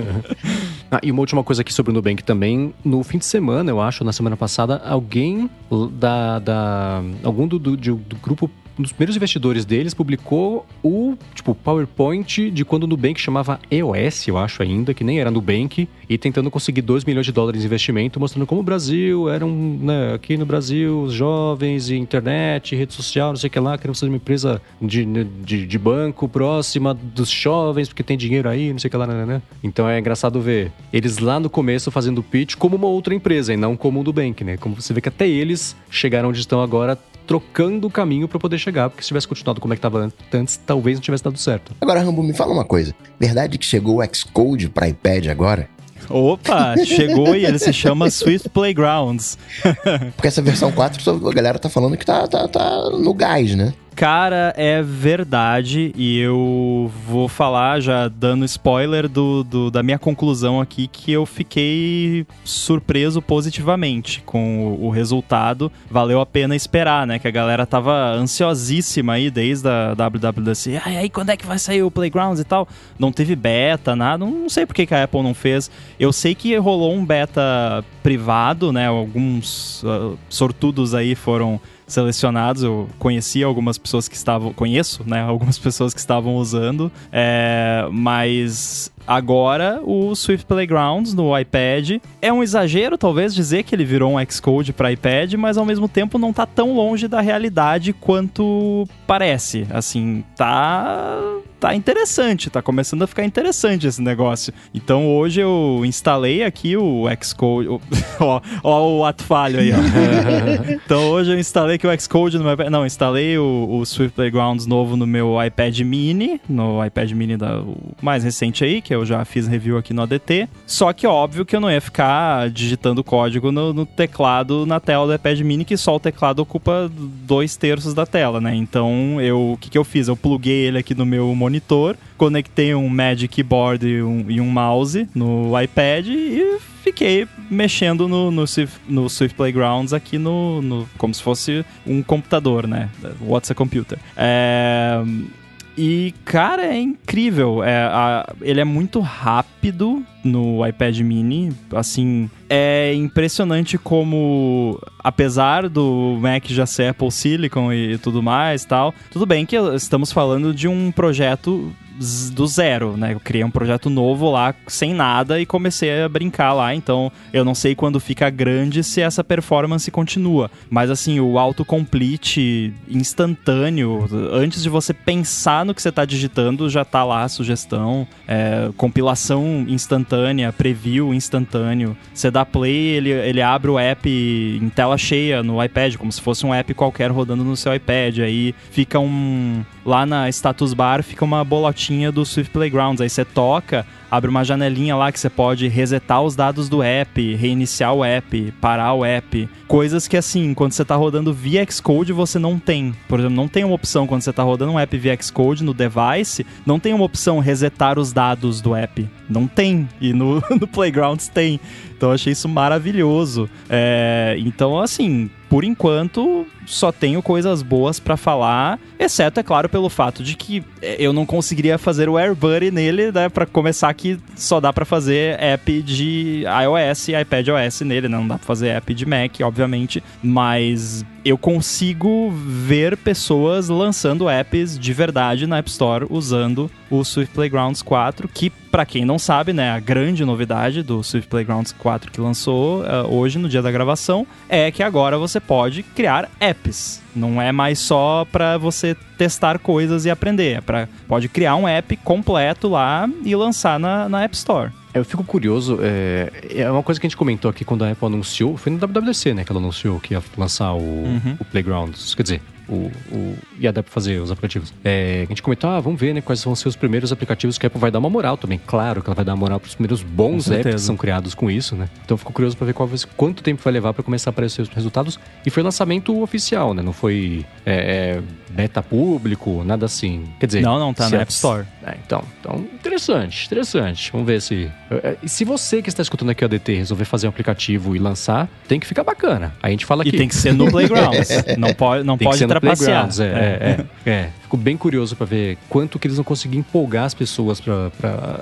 ah, e uma última coisa aqui sobre o Nubank também, no fim de semana, eu acho, na semana passada, alguém da... da algum do, do, do grupo um dos primeiros investidores deles publicou o, tipo, PowerPoint de quando o Nubank chamava EOS, eu acho ainda, que nem era Nubank, e tentando conseguir 2 milhões de dólares de investimento, mostrando como o Brasil era um, né, aqui no Brasil, os jovens e internet, rede social, não sei o que lá, queremos fazer uma empresa de, de, de banco próxima dos jovens, porque tem dinheiro aí, não sei o que lá, né, né? Então é engraçado ver eles lá no começo fazendo pitch como uma outra empresa e não como o Nubank, né? Como você vê que até eles chegaram onde estão agora trocando o caminho para poder chegar, porque se tivesse continuado como é que estava antes, talvez não tivesse dado certo. Agora, Rambo, me fala uma coisa. Verdade que chegou o Xcode para iPad agora? Opa, chegou e ele se chama Swift Playgrounds. Porque essa versão 4, a galera tá falando que tá, tá, tá no gás, né? Cara, é verdade, e eu vou falar já dando spoiler do, do, da minha conclusão aqui, que eu fiquei surpreso positivamente com o, o, resultado. Valeu a pena esperar, né? Que a galera tava ansiosíssima aí desde a WWDC. Ai, aí, quando é que vai sair o Playgrounds e tal? Não teve beta, nada. Não sei por que, que a Apple não fez. Eu sei que rolou um beta privado, né? Alguns uh, sortudos aí foram selecionados. Eu conheci algumas pessoas que estavam. Conheço, né? Algumas pessoas que estavam usando. É, mas agora o Swift Playgrounds no iPad é um exagero, talvez, dizer que ele virou um Xcode para iPad, mas ao mesmo tempo não tá tão longe da realidade quanto parece. Assim, tá tá interessante, tá começando a ficar interessante esse negócio. Então hoje eu instalei aqui o Xcode. ó, ó, o ato falho aí, ó. então hoje eu instalei aqui o Xcode no meu iPad. Não, instalei o, o, Swift Playgrounds novo no meu iPad mini, no iPad mini da, o mais recente aí, que eu já fiz review aqui no ADT. Só que óbvio que eu não ia ficar digitando código no, no teclado na tela do iPad mini, que só o teclado ocupa dois terços da tela, né? Então eu, o que, que eu fiz? Eu pluguei ele aqui no meu monitor, conectei um Magic Keyboard e um, e um mouse no iPad e fiquei mexendo no, no, Swift, no Swift Playgrounds aqui no, no, como se fosse um computador, né? What's a computer? É, e, cara, é incrível. É, a, ele é muito rápido no iPad mini. Assim, é impressionante como, apesar do Mac já ser Apple Silicon e tudo mais tal, tudo bem que estamos falando de um projeto do zero, né? Eu criei um projeto novo lá, sem nada, e comecei a brincar lá. Então, eu não sei quando fica grande se essa performance continua. Mas, assim, o autocomplete instantâneo, antes de você pensar no que você está digitando, já está lá a sugestão. É, compilação instantânea, preview instantâneo. Você dá play, ele, ele abre o app em tela cheia no iPad, como se fosse um app qualquer rodando no seu iPad. Aí fica um. Lá na status bar fica uma bolotinha do Swift Playgrounds. Aí você toca, abre uma janelinha lá que você pode resetar os dados do app, reiniciar o app, parar o app. Coisas que, assim, quando você está rodando via Xcode, você não tem. Por exemplo, não tem uma opção quando você está rodando um app via Xcode no device, não tem uma opção resetar os dados do app. Não tem. E no, no Playgrounds tem. Então eu achei isso maravilhoso. É, então, assim, por enquanto, só tenho coisas boas para falar, exceto, é claro, pelo fato de que é, eu não conseguiria fazer o AirBuddy nele, né? Para começar que só dá para fazer app de iOS e iPadOS nele, né? Não dá pra fazer app de Mac, obviamente, mas eu consigo ver pessoas lançando apps de verdade na App Store usando o Swift Playgrounds 4, que para quem não sabe, né, a grande novidade do Swift Playgrounds 4 que lançou uh, hoje no dia da gravação é que agora você pode criar apps. Não é mais só para você testar coisas e aprender, é para pode criar um app completo lá e lançar na, na App Store. Eu fico curioso, é, é, uma coisa que a gente comentou aqui quando a Apple anunciou, foi no WWDC, né, que ela anunciou que ia lançar o, uhum. o Playgrounds. Quer dizer, o, o, ia dar para fazer os aplicativos. É, a gente comentou, ah, vamos ver, né, quais vão ser os primeiros aplicativos que a Apple vai dar uma moral também. Claro que ela vai dar uma moral para os primeiros bons apps que são criados com isso, né? Então eu fico curioso para ver qual, quanto tempo vai levar para começar a aparecer os resultados. E foi lançamento oficial, né? Não foi é, é, beta público, nada assim. Quer dizer, não, não tá na App Store. É, então, então, interessante, interessante. Vamos ver se. É, e se você que está escutando aqui o ADT resolver fazer um aplicativo e lançar, tem que ficar bacana. Aí a gente fala aqui. E tem que ser no Playgrounds. não pode, não pode trapacear. É, é, é. é. Fico bem curioso para ver quanto que eles vão conseguir empolgar as pessoas para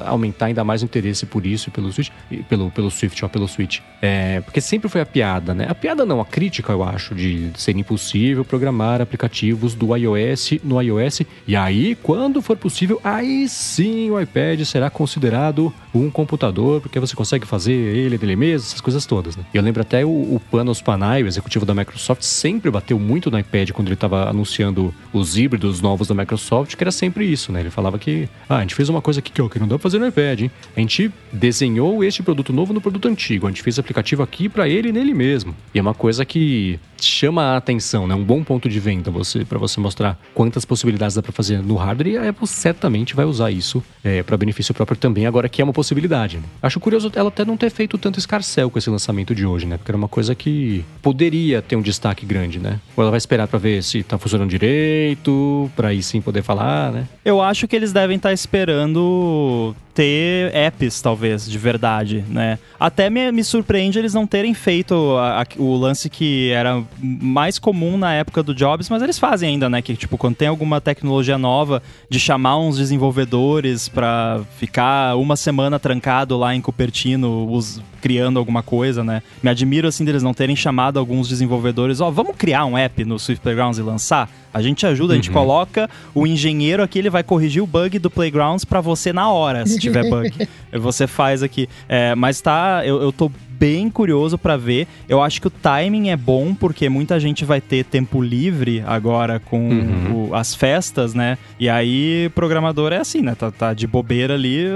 aumentar ainda mais o interesse por isso e pelo Switch, pelo, pelo Swift ou pelo Switch. É, porque sempre foi a piada, né? A piada não, a crítica, eu acho, de ser impossível programar aplicativos do iOS no iOS. E aí, quando for possível, aí sim o iPad será considerado um computador, porque você consegue fazer ele dele mesmo, essas coisas todas, né? Eu lembro até o, o Panos Panay, o executivo da Microsoft, sempre bateu muito no iPad quando ele estava anunciando os híbridos novos novos da Microsoft, que era sempre isso, né? Ele falava que, ah, a gente fez uma coisa aqui que, ó, que não dá pra fazer no iPad, hein? A gente desenhou este produto novo no produto antigo, a gente fez aplicativo aqui para ele e nele mesmo. E é uma coisa que chama a atenção, né? Um bom ponto de venda você para você mostrar quantas possibilidades dá para fazer no hardware e a Apple certamente vai usar isso é, para benefício próprio também, agora que é uma possibilidade. Né? Acho curioso ela até não ter feito tanto escarcel com esse lançamento de hoje, né? Porque era uma coisa que poderia ter um destaque grande, né? Ou ela vai esperar para ver se tá funcionando direito, para aí sim poder falar, né? Eu acho que eles devem estar tá esperando ter apps, talvez, de verdade, né? Até me, me surpreende eles não terem feito a, a, o lance que era mais comum na época do Jobs, mas eles fazem ainda, né? Que, tipo, quando tem alguma tecnologia nova, de chamar uns desenvolvedores para ficar uma semana trancado lá em Cupertino, os, criando alguma coisa, né? Me admiro, assim, deles não terem chamado alguns desenvolvedores, ó, oh, vamos criar um app no Swift Playgrounds e lançar? A gente ajuda, a gente uhum. coloca o engenheiro aqui, ele vai corrigir o bug do Playgrounds para você na hora, se tiver bug. você faz aqui. É, mas tá, eu, eu tô bem curioso para ver. Eu acho que o timing é bom porque muita gente vai ter tempo livre agora com uhum. o, as festas, né? E aí programador é assim, né? Tá, tá de bobeira ali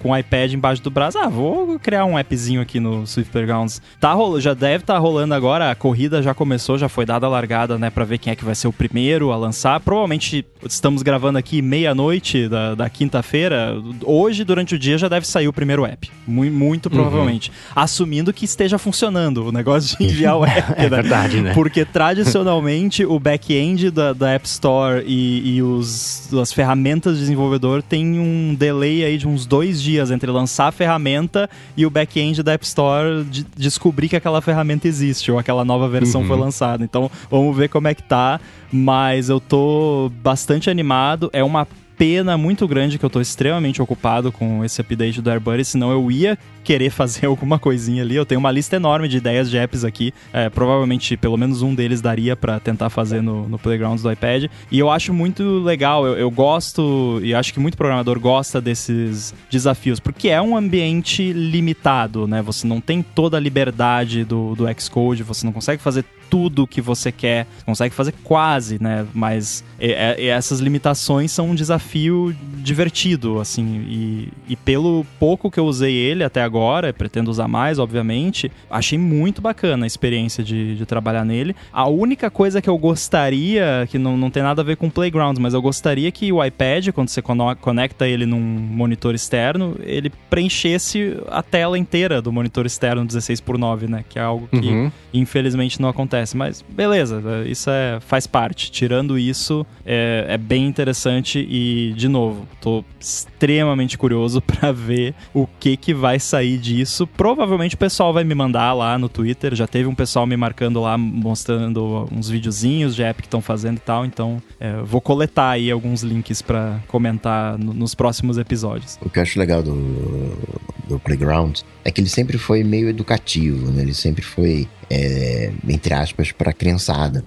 com o iPad embaixo do braço. Ah, vou criar um appzinho aqui no Swift Playgrounds. Tá rolando, já deve estar tá rolando agora. A corrida já começou, já foi dada a largada, né? Para ver quem é que vai ser o primeiro a lançar. Provavelmente estamos gravando aqui meia-noite da, da quinta-feira. Hoje, durante o dia, já deve sair o primeiro app. Muito, muito uhum. provavelmente. Uhum assumindo que esteja funcionando o negócio de enviar o app. é né? verdade, né? Porque tradicionalmente o back-end da, da, App Store e, e os, as ferramentas de desenvolvedor tem um delay aí de uns dois dias entre lançar a ferramenta e o back-end da App Store de, descobrir que aquela ferramenta existe ou aquela nova versão uhum. foi lançada. Então vamos ver como é que tá. Mas eu tô bastante animado. É uma pena muito grande que eu tô extremamente ocupado com esse update do AirBuddy, senão eu ia querer fazer alguma coisinha ali. Eu tenho uma lista enorme de ideias de apps aqui. É, provavelmente pelo menos um deles daria para tentar fazer no, no Playgrounds do iPad. E eu acho muito legal, eu, eu gosto, e acho que muito programador gosta desses desafios, porque é um ambiente limitado, né? Você não tem toda a liberdade do, do Xcode, você não consegue fazer tudo que você quer, consegue fazer quase, né? Mas é, é, essas limitações são um desafio divertido, assim, e, e pelo pouco que eu usei ele até agora, pretendo usar mais, obviamente, achei muito bacana a experiência de, de trabalhar nele. A única coisa que eu gostaria, que não, não tem nada a ver com Playgrounds, mas eu gostaria que o iPad, quando você conecta ele num monitor externo, ele preenchesse a tela inteira do monitor externo 16 por 9 né? Que é algo que uhum. infelizmente não acontece acontece. Mas beleza, isso é, faz parte. Tirando isso, é, é bem interessante e, de novo, tô extremamente curioso para ver o que que vai sair disso. Provavelmente o pessoal vai me mandar lá no Twitter. Já teve um pessoal me marcando lá, mostrando uns videozinhos de app que estão fazendo e tal. Então, é, vou coletar aí alguns links para comentar no, nos próximos episódios. O que eu acho legal do, do Playground é que ele sempre foi meio educativo, né? Ele sempre foi é, entre aspas, para criançada.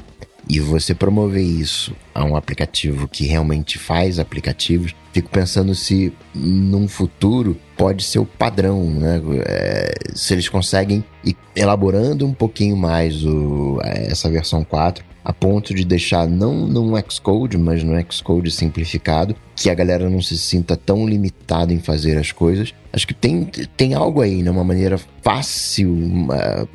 E você promover isso a um aplicativo que realmente faz aplicativos, fico pensando se num futuro pode ser o padrão, né? É, se eles conseguem ir elaborando um pouquinho mais o, essa versão 4, a ponto de deixar não no Xcode, mas no Xcode simplificado, que a galera não se sinta tão limitada em fazer as coisas. Acho que tem, tem algo aí, né? Uma maneira fácil, uma,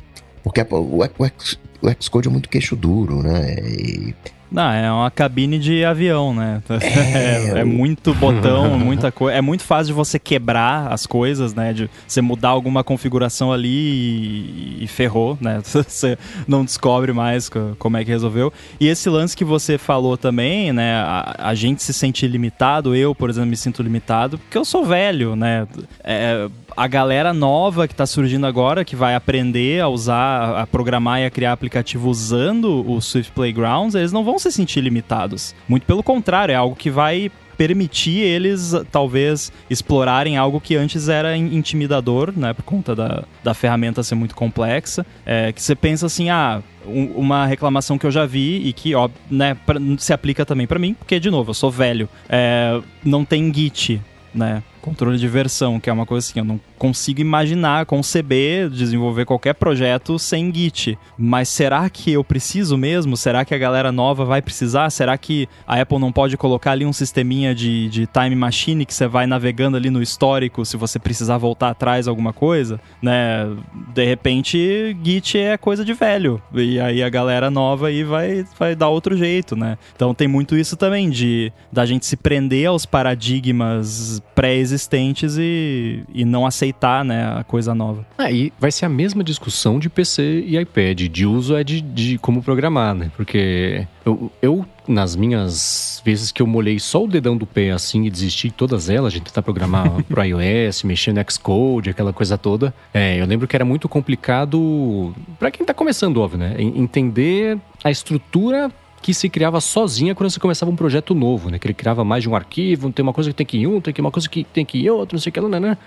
porque o, o, o Xcode é muito queixo duro, né? E não, é uma cabine de avião, né? É, é, é muito botão, muita coisa. É muito fácil de você quebrar as coisas, né? De você mudar alguma configuração ali e, e ferrou, né? Você não descobre mais como é que resolveu. E esse lance que você falou também, né? A, a gente se sente limitado, eu, por exemplo, me sinto limitado, porque eu sou velho, né? É, a galera nova que está surgindo agora, que vai aprender a usar, a programar e a criar aplicativo usando o Swift Playgrounds, eles não vão se sentir limitados. Muito pelo contrário, é algo que vai permitir eles talvez explorarem algo que antes era intimidador, né, por conta da, da ferramenta ser muito complexa, é, que você pensa assim, ah, uma reclamação que eu já vi e que, ó, né, pra, se aplica também para mim, porque de novo, eu sou velho, é, não tem Git, né? Controle de versão, que é uma coisa assim, eu não consigo imaginar, conceber, desenvolver qualquer projeto sem Git. Mas será que eu preciso mesmo? Será que a galera nova vai precisar? Será que a Apple não pode colocar ali um sisteminha de, de time machine que você vai navegando ali no histórico se você precisar voltar atrás alguma coisa? Né? De repente, Git é coisa de velho. E aí a galera nova aí vai, vai dar outro jeito, né? Então tem muito isso também de da gente se prender aos paradigmas pré-existentes e, e não aceitar né, a coisa nova. Aí vai ser a mesma discussão de PC e iPad, de uso é de, de como programar, né? Porque eu, eu, nas minhas vezes que eu molhei só o dedão do pé assim e desisti de todas elas, de tentar programar pro iOS, mexer no Xcode, aquela coisa toda, é, eu lembro que era muito complicado para quem tá começando, óbvio, né? Entender a estrutura que se criava sozinha quando você começava um projeto novo, né? Que ele criava mais de um arquivo, tem uma coisa que tem que ir um, tem que uma coisa que tem que ir outro, não sei o que, né? né?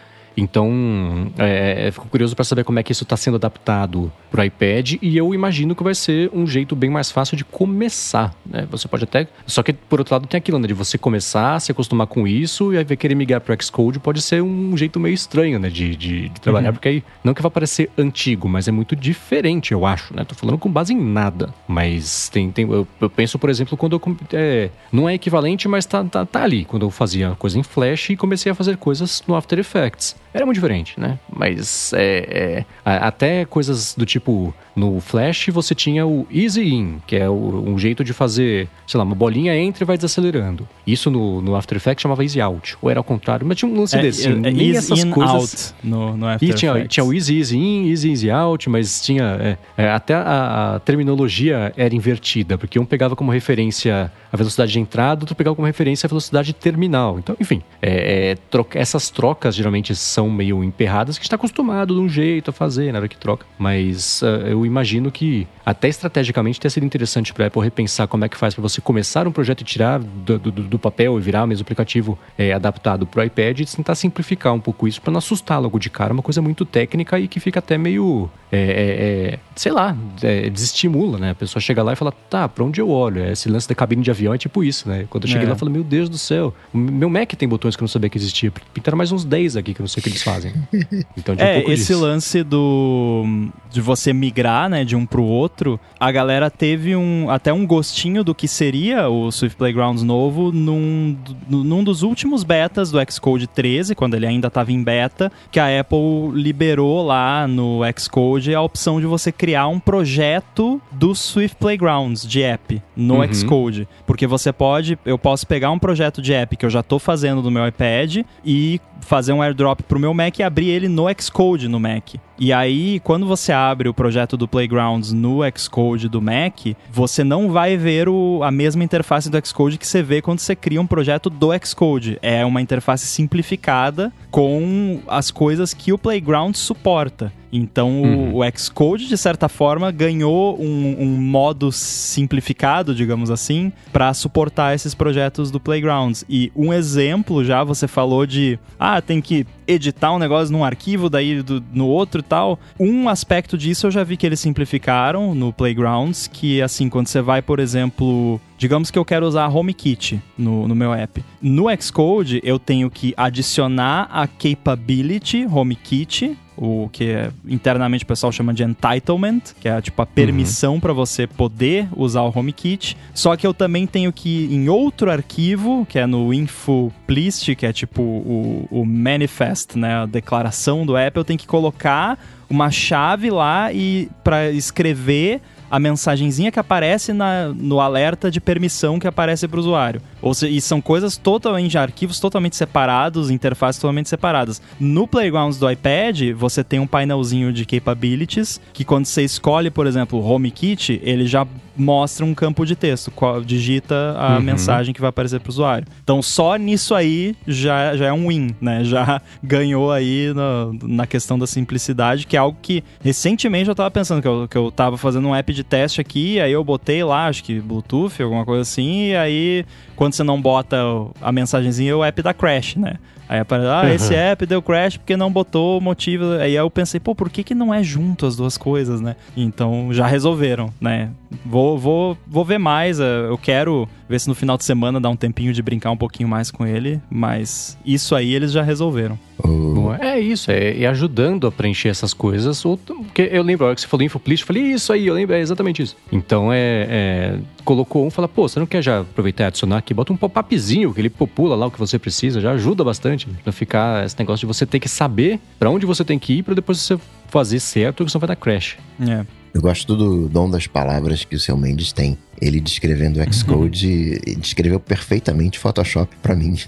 Então, é, é, fico curioso para saber como é que isso está sendo adaptado para o iPad e eu imagino que vai ser um jeito bem mais fácil de começar, né? Você pode até... Só que, por outro lado, tem aquilo, né? De você começar, se acostumar com isso e aí querer migrar para o Xcode pode ser um jeito meio estranho, né? De, de, de trabalhar, uhum. porque aí, não que vai parecer antigo, mas é muito diferente, eu acho, né? Tô falando com base em nada, mas tem... tem eu, eu penso, por exemplo, quando eu... É, não é equivalente, mas tá, tá, tá ali. Quando eu fazia coisa em Flash e comecei a fazer coisas no After Effects era muito diferente, né? Mas é, é, até coisas do tipo no Flash você tinha o Easy In, que é o, um jeito de fazer, sei lá, uma bolinha entra e vai desacelerando. Isso no, no After Effects chamava Easy Out, ou era ao contrário, mas tinha um lance é, desse. É, é, nem essas in, coisas. Out no, no After e tinha, Effects. tinha o Easy Easy In, Easy Easy Out, mas tinha é, é, até a, a, terminologia era invertida, porque um pegava como referência a velocidade de entrada, outro pegava como referência a velocidade terminal. Então, enfim, é, troca, essas trocas geralmente são meio emperradas que está acostumado de um jeito a fazer na hora que troca, mas uh, eu imagino que até estrategicamente tenha sido interessante para a Apple repensar como é que faz para você começar um projeto e tirar do, do, do papel e virar o mesmo aplicativo é, adaptado para o iPad e tentar simplificar um pouco isso para não assustar logo de cara, uma coisa muito técnica e que fica até meio, é, é, é sei lá, é, desestimula, né? A pessoa chega lá e fala, tá, para onde eu olho? Esse lance da cabine de avião é tipo isso, né? Quando eu cheguei lá, eu falei, meu Deus do céu, meu Mac tem botões que eu não sabia que existia, pintaram mais uns 10 aqui que eu não sei o que eles fazem. Então, de um é, esse disso. lance do de você migrar, né, de um pro outro, a galera teve um até um gostinho do que seria o Swift Playgrounds novo num, num dos últimos betas do Xcode 13, quando ele ainda estava em beta, que a Apple liberou lá no Xcode a opção de você criar um projeto do Swift Playgrounds de app no uhum. Xcode, porque você pode, eu posso pegar um projeto de app que eu já estou fazendo no meu iPad e fazer um airdrop pro meu Mac e abrir ele no Xcode no Mac. E aí, quando você abre o projeto do Playgrounds no Xcode do Mac, você não vai ver o, a mesma interface do Xcode que você vê quando você cria um projeto do Xcode. É uma interface simplificada com as coisas que o Playground suporta. Então uhum. o, o, Xcode, de certa forma, ganhou um, um modo simplificado, digamos assim, para suportar esses projetos do Playgrounds. E um exemplo já, você falou de, ah, tem que editar um negócio num arquivo, daí do, no outro e tal. Um aspecto disso eu já vi que eles simplificaram no Playgrounds, que assim, quando você vai, por exemplo, digamos que eu quero usar a HomeKit no, no meu app. No Xcode, eu tenho que adicionar a capability HomeKit o que é, internamente o pessoal chama de entitlement, que é tipo a permissão uhum. para você poder usar o HomeKit. Só que eu também tenho que em outro arquivo, que é no InfoPlist, que é tipo o, o manifest, né, a declaração do app, eu tenho que colocar uma chave lá e para escrever a mensagenzinha que aparece na, no alerta de permissão que aparece para o usuário. Ou seja, e são coisas totalmente, arquivos totalmente separados, interfaces totalmente separadas. No Playgrounds do iPad, você tem um painelzinho de capabilities, que quando você escolhe, por exemplo, o HomeKit, ele já mostra um campo de texto, digita a uhum. mensagem que vai aparecer para o usuário. Então, só nisso aí já, já é um win, né? Já ganhou aí na, na questão da simplicidade, que é algo que recentemente eu estava pensando, que eu, que eu tava fazendo um app de teste aqui, aí eu botei lá, acho que Bluetooth, alguma coisa assim, e aí quando você não bota a mensagenzinha, o app dá crash, né? Aí aparece, ah, esse app deu crash porque não botou o motivo. Aí eu pensei, pô, por que, que não é junto as duas coisas, né? Então já resolveram, né? Vou, vou, vou ver mais. eh, Eu quero ver se no final de semana dá um tempinho de brincar um pouquinho mais com ele. Mas isso aí eles já resolveram. Bom, é isso, é, é ajudando a preencher essas coisas. Ou, porque eu lembro, a hora que você falou Infoplex, eu falei, isso aí, eu lembro, é exatamente isso. Então é. é, colocou um, fala, pô, você não quer já aproveitar e adicionar aqui? Bota um pop-upzinho, que ele popula lá o que você precisa, já ajuda bastante. Pra ficar esse negócio de você ter que saber pra onde você tem que ir pra depois você fazer certo, que senão vai dar crash. É. Eu gosto do dom das palavras que o seu Mendes tem. Ele descrevendo o Xcode, e descreveu perfeitamente Photoshop pra mim.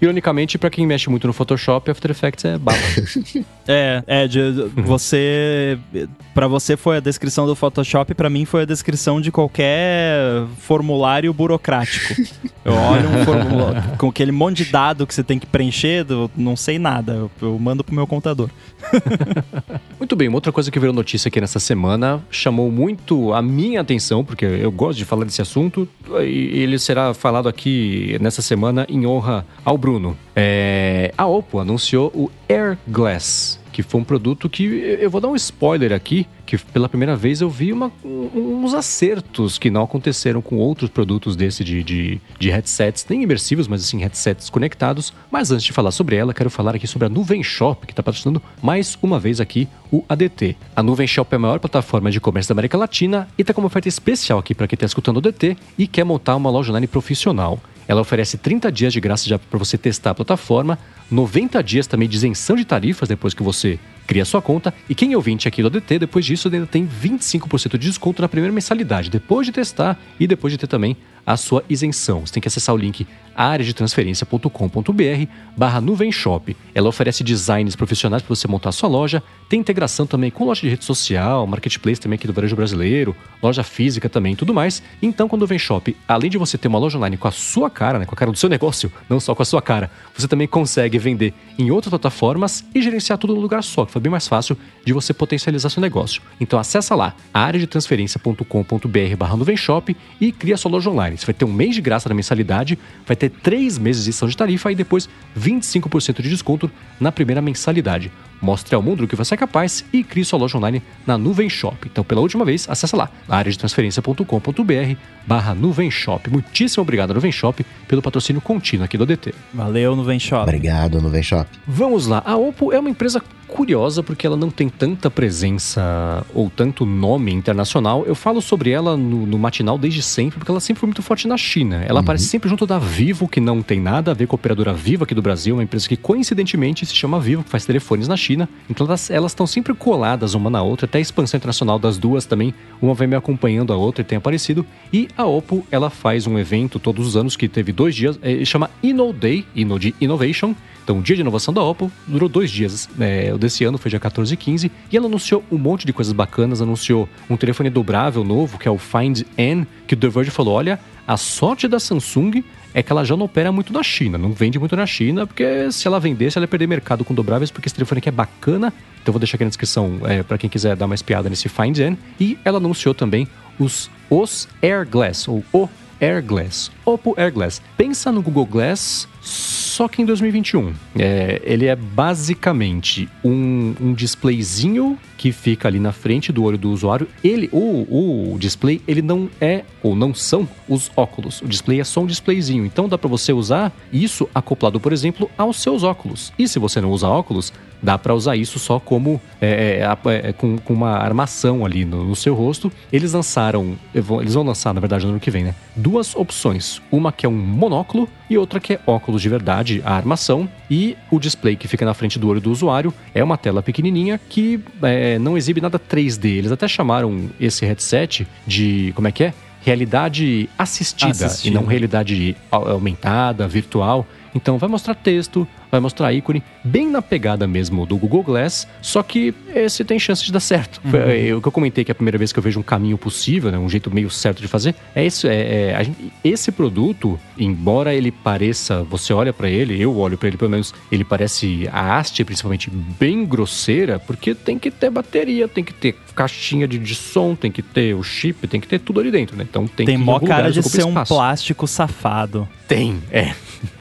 Ironicamente, pra quem mexe muito no Photoshop, After Effects é baba. É, é, de, você. Pra você foi a descrição do Photoshop, pra mim foi a descrição de qualquer formulário burocrático. Eu olho um formulário com aquele monte de dado que você tem que preencher, eu não sei nada, eu, eu mando pro meu contador. Muito bem, uma outra coisa que virou notícia aqui nessa semana chamou muito a minha atenção, porque eu gosto de falar desse assunto, e ele será falado aqui nessa semana em honra ao Bruno. É, a Oppo anunciou o Air Glass, que foi um produto que eu vou dar um spoiler aqui, que pela primeira vez eu vi uma- um- uns acertos que não aconteceram com outros produtos desse de, de, de headsets, nem imersivos, mas assim, headsets conectados. Mas antes de falar sobre ela, quero falar aqui sobre a Nuvem Shop, que está patrocinando mais uma vez aqui o ADT. A Nuvem Shop é a maior plataforma de comércio da América Latina e está com uma oferta especial aqui para quem está escutando o ADT e quer montar uma loja online profissional. Ela oferece 30 dias de graça já para você testar a plataforma, 90 dias também de isenção de tarifas depois que você cria sua conta. E quem é ouvinte aqui do ADT, depois disso ainda tem 25% de desconto na primeira mensalidade, depois de testar e depois de ter também a sua isenção. Você tem que acessar o link areadetransferencia.com.br barra nuvem shop. Ela oferece designs profissionais para você montar a sua loja, tem integração também com loja de rede social, marketplace também aqui do varejo brasileiro, loja física também e tudo mais. Então, com a Nuvem Shop, além de você ter uma loja online com a sua cara, né, com a cara do seu negócio, não só com a sua cara, você também consegue vender em outras plataformas e gerenciar tudo no lugar só, que foi bem mais fácil de você potencializar seu negócio. Então, acessa lá, areadetransferencia.com.br barra Nuvem Shop e cria sua loja online. Você vai ter um mês de graça na mensalidade, vai ter três meses de isenção de tarifa e depois 25% de desconto na primeira mensalidade. Mostre ao mundo o que você é capaz e crie sua loja online na Nuvem Shop. Então, pela última vez, acessa lá, areadetransferencia.com.br barra Nuvem Shop. Muitíssimo obrigado, Nuvem Shop, pelo patrocínio contínuo aqui do DT. Valeu, Nuvem Shop. Obrigado, Nuvem Shop. Vamos lá. A Oppo é uma empresa curiosa porque ela não tem tanta presença ou tanto nome internacional. Eu falo sobre ela no, no matinal desde sempre porque ela sempre foi muito forte na China. Ela aparece sempre junto da Vivo, que não tem nada a ver com a operadora Vivo aqui do Brasil, uma empresa que coincidentemente se chama Vivo, que faz telefones na China. Então elas estão sempre coladas uma na outra, até a expansão internacional das duas também. Uma vem me acompanhando a outra e tem aparecido. E a Oppo, ela faz um evento todos os anos que teve dois dias, eh, chama Inno Day, Inno de Innovation. Então, o dia de inovação da Oppo durou dois dias. É, o desse ano foi dia 14 e 15. E ela anunciou um monte de coisas bacanas. Anunciou um telefone dobrável novo, que é o Find N, que o The Verge falou: olha, a sorte da Samsung é que ela já não opera muito na China. Não vende muito na China, porque se ela vendesse, ela ia perder mercado com dobráveis, porque esse telefone aqui é bacana. Então, vou deixar aqui na descrição é, para quem quiser dar uma espiada nesse Find N. E ela anunciou também os, os Air Glass, ou o Air Glass. Oppo Air Glass. Pensa no Google Glass, só que em 2021. É, ele é basicamente um, um displayzinho que fica ali na frente do olho do usuário. Ele, o, o display, ele não é ou não são os óculos. O display é só um displayzinho. Então dá para você usar isso acoplado, por exemplo, aos seus óculos. E se você não usa óculos, dá para usar isso só como é, é, é, com, com, uma armação ali no, no, seu rosto. Eles lançaram, eles vão lançar na verdade no ano que vem, né? Duas opções, uma que é um monóculo e outra que é óculos de verdade, a armação e o display que fica na frente do olho do usuário é uma tela pequenininha que é, não exibe nada 3D. Eles até chamaram esse headset de como é que é? Realidade assistida, assistida. e não realidade aumentada, virtual. Então vai mostrar texto, vai mostrar ícone, bem na pegada mesmo do Google Glass, só que esse tem chance de dar certo. Uhum. Foi é, o que eu comentei que é a primeira vez que eu vejo um caminho possível, né, um jeito meio certo de fazer, é esse, é, é gente, esse produto, embora ele pareça, você olha para ele, eu olho para ele pelo menos, ele parece a haste principalmente bem grosseira, porque tem que ter bateria, tem que ter caixinha de, de som, tem que ter o chip, tem que ter tudo ali dentro, né? Então tem, tem que mó cara de ser um plástico safado. Tem, é.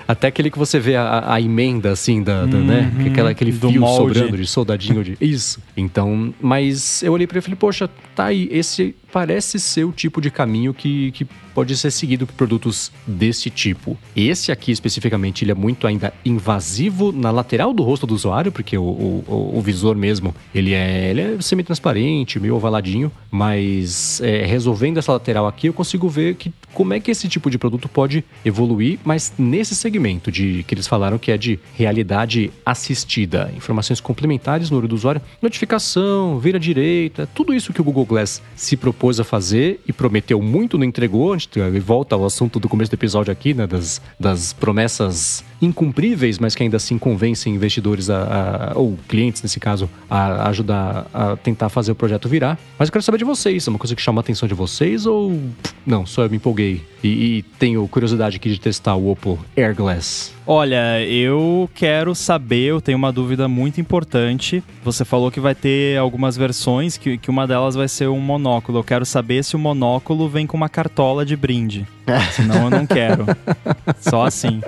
Até aquele que você vê a, a emenda, assim, da, da né? uhum, né? Aquela, aquele fio molde. sobrando de soldadinho de. Isso. Então, mas eu olhei para ele e falei, poxa, tá aí, esse parece ser o tipo de caminho que, que pode ser seguido por produtos desse tipo. Esse aqui, especificamente, ele é muito ainda invasivo na lateral do rosto do usuário, porque o, o, o visor mesmo, ele é, ele é semi-transparente, meio ovaladinho, mas é, resolvendo essa lateral aqui, eu consigo ver que, como é que esse tipo de produto pode evoluir, mas nesse segmento de que eles falaram que é de realidade assistida, informações complementares no olho do usuário, notificação, vira direita, tudo isso que o Google Glass se propôs a fazer e prometeu muito, não entregou. A gente volta ao assunto do começo do episódio aqui, né? Das, das promessas incumpríveis, mas que ainda assim convencem investidores a, a, ou clientes nesse caso a, ajudar a tentar fazer o projeto virar. Mas eu quero saber de vocês, é uma coisa que chama a atenção de vocês ou não? Só eu me empolguei e, e tenho curiosidade aqui de testar o Oppo Air Glass. Olha, eu quero saber, eu tenho uma dúvida muito importante. Você falou que vai ter algumas versões, que, que uma delas vai ser um monóculo. Eu quero saber se o monóculo vem com uma cartola de brinde. Senão eu não quero. Só assim.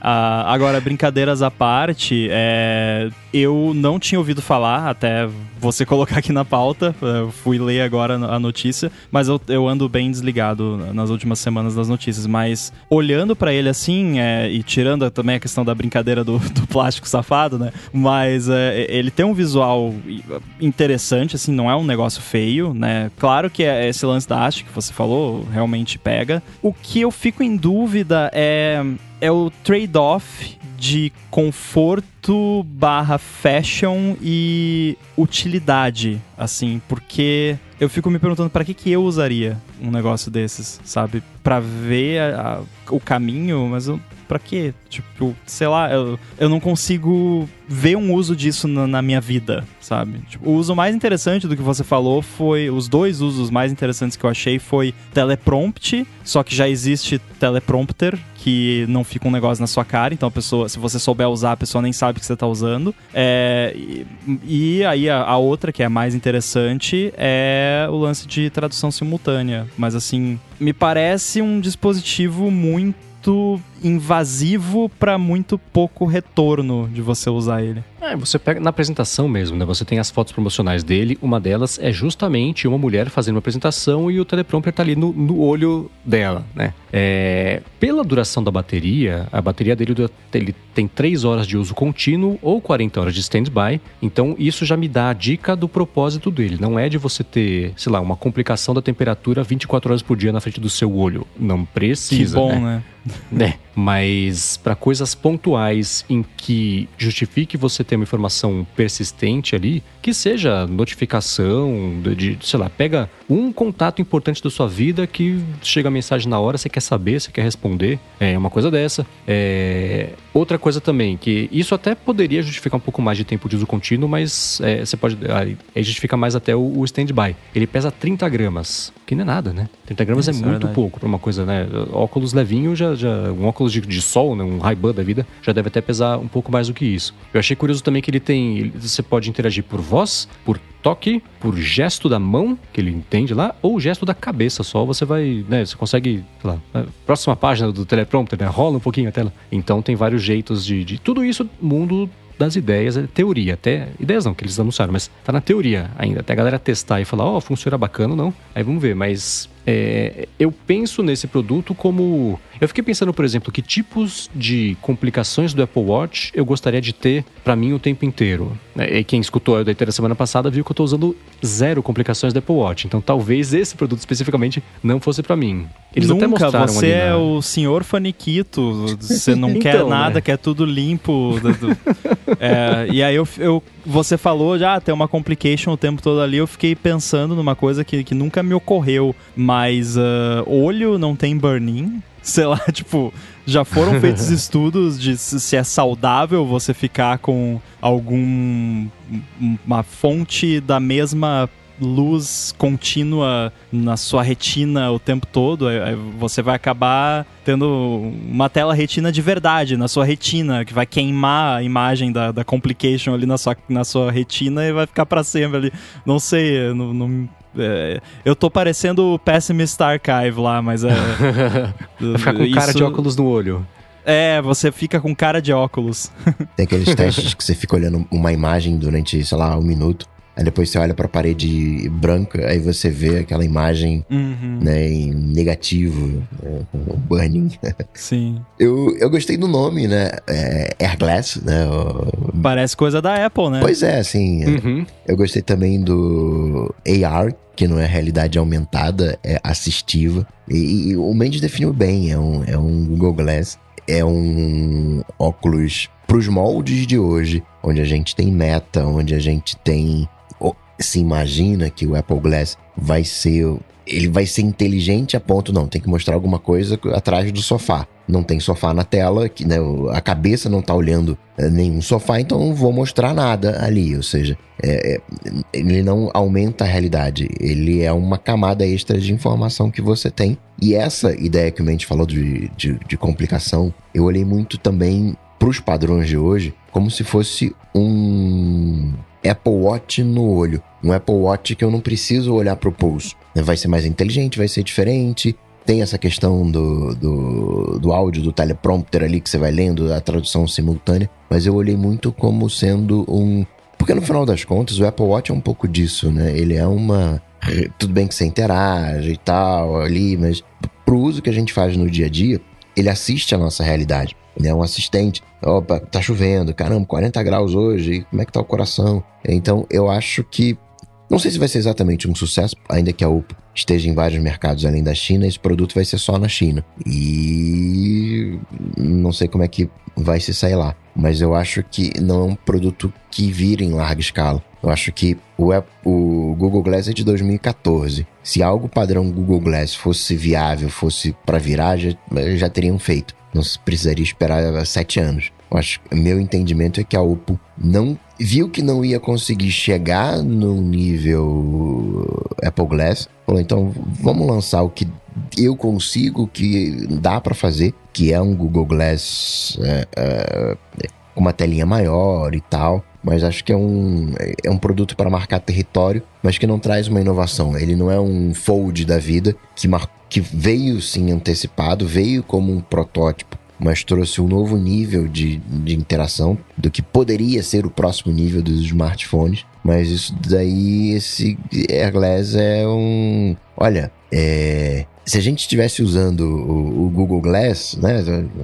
Ah, agora, brincadeiras à parte, é, eu não tinha ouvido falar, até você colocar aqui na pauta, eu fui ler agora a notícia, mas eu, eu ando bem desligado nas últimas semanas das notícias. Mas olhando para ele assim, é, e tirando também a questão da brincadeira do, do plástico safado, né? Mas é, ele tem um visual interessante, assim, não é um negócio feio, né? Claro que é esse lance da haste que você falou, realmente pega. O que eu fico em dúvida é é o trade-off de conforto barra fashion e utilidade, assim, porque eu fico me perguntando para que que eu usaria um negócio desses, sabe? Para ver a, a, o caminho, mas eu pra quê? Tipo, sei lá, eu, eu não consigo ver um uso disso na, na minha vida, sabe? Tipo, o uso mais interessante do que você falou foi. Os dois usos mais interessantes que eu achei foi teleprompt, só que já existe teleprompter, que não fica um negócio na sua cara, então a pessoa, se você souber usar, a pessoa nem sabe que você tá usando. É, e, e, aí a, a outra, que é a mais interessante, é o lance de tradução simultânea. Mas assim, me parece um dispositivo muito invasivo para muito pouco retorno de você usar ele. É, você pega na apresentação mesmo, né? Você tem as fotos promocionais dele, uma delas é justamente uma mulher fazendo uma apresentação e o teleprompter tá ali no, no olho dela, né? É, pela duração da bateria, a bateria dele ele tem 3 horas de uso contínuo ou 40 horas de standby, então isso já me dá a dica do propósito dele. Não é de você ter, sei lá, uma complicação da temperatura 24 horas por dia na frente do seu olho. Não precisa. Que bom, né? né? né? Mas para coisas pontuais em que justifique você ter uma informação persistente ali, que seja notificação de, de, sei lá, pega um contato importante da sua vida que chega a mensagem na hora, você quer saber, você quer responder, é uma coisa dessa. É... Outra coisa também, que isso até poderia justificar um pouco mais de tempo de uso contínuo, mas é, você pode. Aí justifica mais até o, o stand-by. Ele pesa 30 gramas, que não é nada, né? 30 gramas é, é muito pouco para uma coisa, né? Óculos levinho já, já um óculos de, de sol, né, um Ray-Ban da vida, já deve até pesar um pouco mais do que isso. Eu achei curioso também que ele tem, você pode interagir por voz, por toque, por gesto da mão, que ele entende lá, ou gesto da cabeça só, você vai, né, você consegue, sei lá, próxima página do teleprompter, né, rola um pouquinho a tela. Então tem vários jeitos de, de tudo isso, mundo das ideias, é teoria, até ideias não, que eles anunciaram, mas tá na teoria ainda, até a galera testar e falar, ó, oh, funciona bacana ou não, aí vamos ver, mas é, eu penso nesse produto como. Eu fiquei pensando, por exemplo, que tipos de complicações do Apple Watch eu gostaria de ter para mim o tempo inteiro. É, e quem escutou a da semana passada viu que eu estou usando zero complicações do Apple Watch. Então talvez esse produto especificamente não fosse para mim. Eles Nunca, até mostraram você é na... o senhor faniquito. Você não então, quer nada, né? quer tudo limpo. é, e aí eu, eu, você falou já ah, tem uma complication o tempo todo ali. Eu fiquei pensando numa coisa que, que nunca me ocorreu. Mas Mas uh, olho não tem burn-in. Sei lá, tipo, já foram feitos estudos de se é saudável você ficar com algum uma fonte da mesma luz contínua na sua retina o tempo todo, você vai acabar tendo uma tela retina de verdade na sua retina, que vai queimar a imagem da, da complication ali na sua, na sua retina e vai ficar para sempre ali. Não sei, não, não é, eu tô parecendo o Pessimist Archive lá, mas é. vai ficar com isso... cara de óculos no olho. É, você fica com cara de óculos. Tem aqueles testes que você fica olhando uma imagem durante, sei lá, um minuto. Aí depois você olha para a parede branca, aí você vê aquela imagem uhum. né, em negativo, né, o burning. Sim. Eu, eu gostei do nome, né? É, Airglass, né? Parece coisa da Apple, né? Pois é, assim. Uhum. Eu gostei também do AR, que não é realidade aumentada, é assistiva. E, e o Mendes definiu bem, é um, é um Google Glass, é um óculos para os moldes de hoje, onde a gente tem meta, onde a gente tem se imagina que o Apple Glass vai ser ele vai ser inteligente a ponto, não, tem que mostrar alguma coisa atrás do sofá. Não tem sofá na tela, que, né, a cabeça não tá olhando é, nenhum sofá, então não vou mostrar nada ali. Ou seja, é, é, ele não aumenta a realidade, ele é uma camada extra de informação que você tem. E essa ideia que o Mendes falou de, de, de complicação, eu olhei muito também para os padrões de hoje como se fosse um Apple Watch no olho. Um Apple Watch que eu não preciso olhar para o pulso. Vai ser mais inteligente, vai ser diferente. Tem essa questão do, do, do áudio, do teleprompter ali que você vai lendo, a tradução simultânea. Mas eu olhei muito como sendo um. Porque no final das contas, o Apple Watch é um pouco disso, né? Ele é uma. Tudo bem que você interage e tal ali, mas pro uso que a gente faz no dia a dia, ele assiste a nossa realidade. Ele é um assistente. Opa, tá chovendo, caramba, 40 graus hoje, como é que tá o coração? Então, eu acho que. Não sei se vai ser exatamente um sucesso, ainda que a UPA esteja em vários mercados além da China, esse produto vai ser só na China. E não sei como é que vai se sair lá. Mas eu acho que não é um produto que vira em larga escala. Eu acho que o, o Google Glass é de 2014. Se algo padrão Google Glass fosse viável, fosse para virar, já, já teriam feito. Não precisaria esperar sete anos. Eu acho, meu entendimento é que a Oppo não viu que não ia conseguir chegar no nível Apple Glass. Falou, então vamos lançar o que eu consigo, que dá para fazer, que é um Google Glass é, é, com uma telinha maior e tal. Mas acho que é um, é um produto para marcar território, mas que não traz uma inovação. Ele não é um fold da vida que marcou que veio sim antecipado, veio como um protótipo, mas trouxe um novo nível de, de interação do que poderia ser o próximo nível dos smartphones. Mas isso daí, esse AirGlass é um. Olha, é, se a gente estivesse usando o, o, Google Glass, né,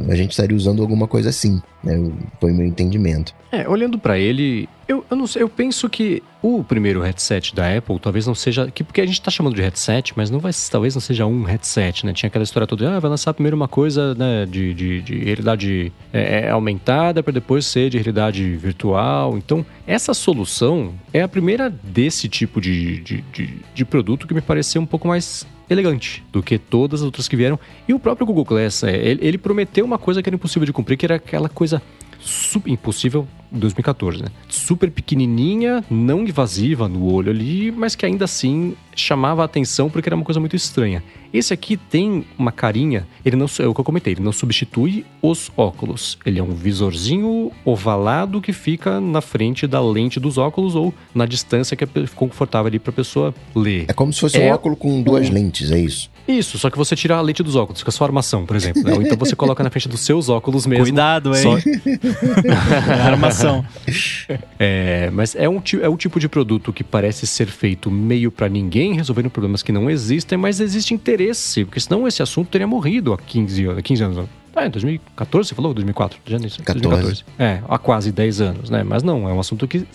a gente estaria usando alguma coisa assim, né, foi meu entendimento. É, olhando para ele, eu, eu não sei, eu penso que o primeiro headset da Apple talvez não seja, que porque a gente tá chamando de headset, mas não vai, talvez não seja um headset, né? Tinha aquela história toda, ah, vai lançar primeiro uma coisa, né, de, de, de realidade é, é aumentada para depois ser de realidade virtual. Então, essa solução é a primeira desse tipo de, de, de, de produto que me pareceu um pouco mais elegante do que todas as outras que vieram. E o próprio Google Glass, é, ele, ele prometeu uma coisa que era impossível de cumprir, que era aquela coisa super impossível 2014, né? Super pequenininha, não invasiva no olho ali, mas que ainda assim chamava a atenção porque era uma coisa muito estranha. Esse aqui tem uma carinha, ele não é o que eu comentei, ele não substitui os óculos. Ele é um visorzinho ovalado que fica na frente da lente dos óculos ou na distância que é confortável ali para a pessoa ler. É como se fosse é um óculo com duas um... lentes, é isso? Isso, só que você tira a lente dos óculos, com a sua armação, por exemplo. Né? Ou então você coloca na frente dos seus óculos mesmo. Cuidado, hein? Só... armação. É, mas é um, é tipo de produto que parece ser feito meio para ninguém, resolvendo problemas que não existem, mas existe interesse, porque senão esse assunto teria morrido há 15, 15 anos. Ah, em 2014 você falou? 2004? Já 2014. É, há quase 10 anos, né? Mas não, é um assunto que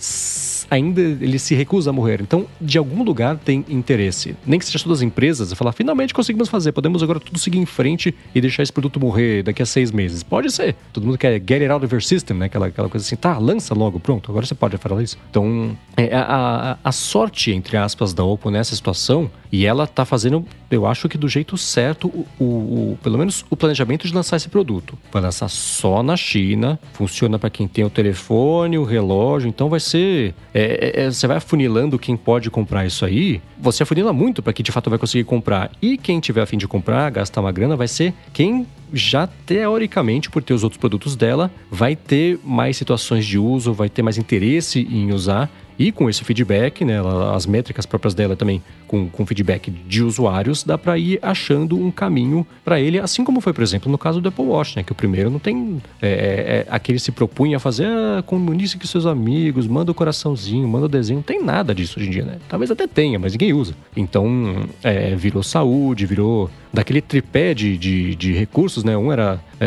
ainda ele se recusa a morrer. Então, de algum lugar tem interesse. Nem que seja todas as empresas, falar, finalmente conseguimos fazer, podemos agora tudo seguir em frente e deixar esse produto morrer daqui a seis meses. Pode ser. Todo mundo quer get it out of your system, né? Aquela, aquela coisa assim, tá, lança logo, pronto, agora você pode falar isso. Então, é, a, a, sorte, entre aspas, da Oppo nessa situação, e ela tá fazendo, eu acho que do jeito certo, o, o pelo menos o planejamento de lançar esse produto. Vai lançar só na China, funciona para quem tem o telefone, o relógio, então vai ser. É, é, é, você vai afunilando quem pode comprar isso aí, você afunila muito para quem de fato vai conseguir comprar. E quem tiver a fim de comprar, gastar uma grana, vai ser quem já teoricamente, por ter os outros produtos dela, vai ter mais situações de uso, vai ter mais interesse em usar. E com esse feedback, né, as métricas próprias dela também, com, com feedback de usuários, dá para ir achando um caminho para ele, assim como foi, por exemplo, no caso do Apple Watch, né, que o primeiro não tem é, é, é aquele se propunha a fazer, ah, comunique com seus amigos, manda o coraçãozinho, manda o desenho, não tem nada disso hoje em dia, né? Talvez até tenha, mas ninguém usa. Então, é, virou saúde, virou daquele tripé de, de, de recursos, né? Um era é,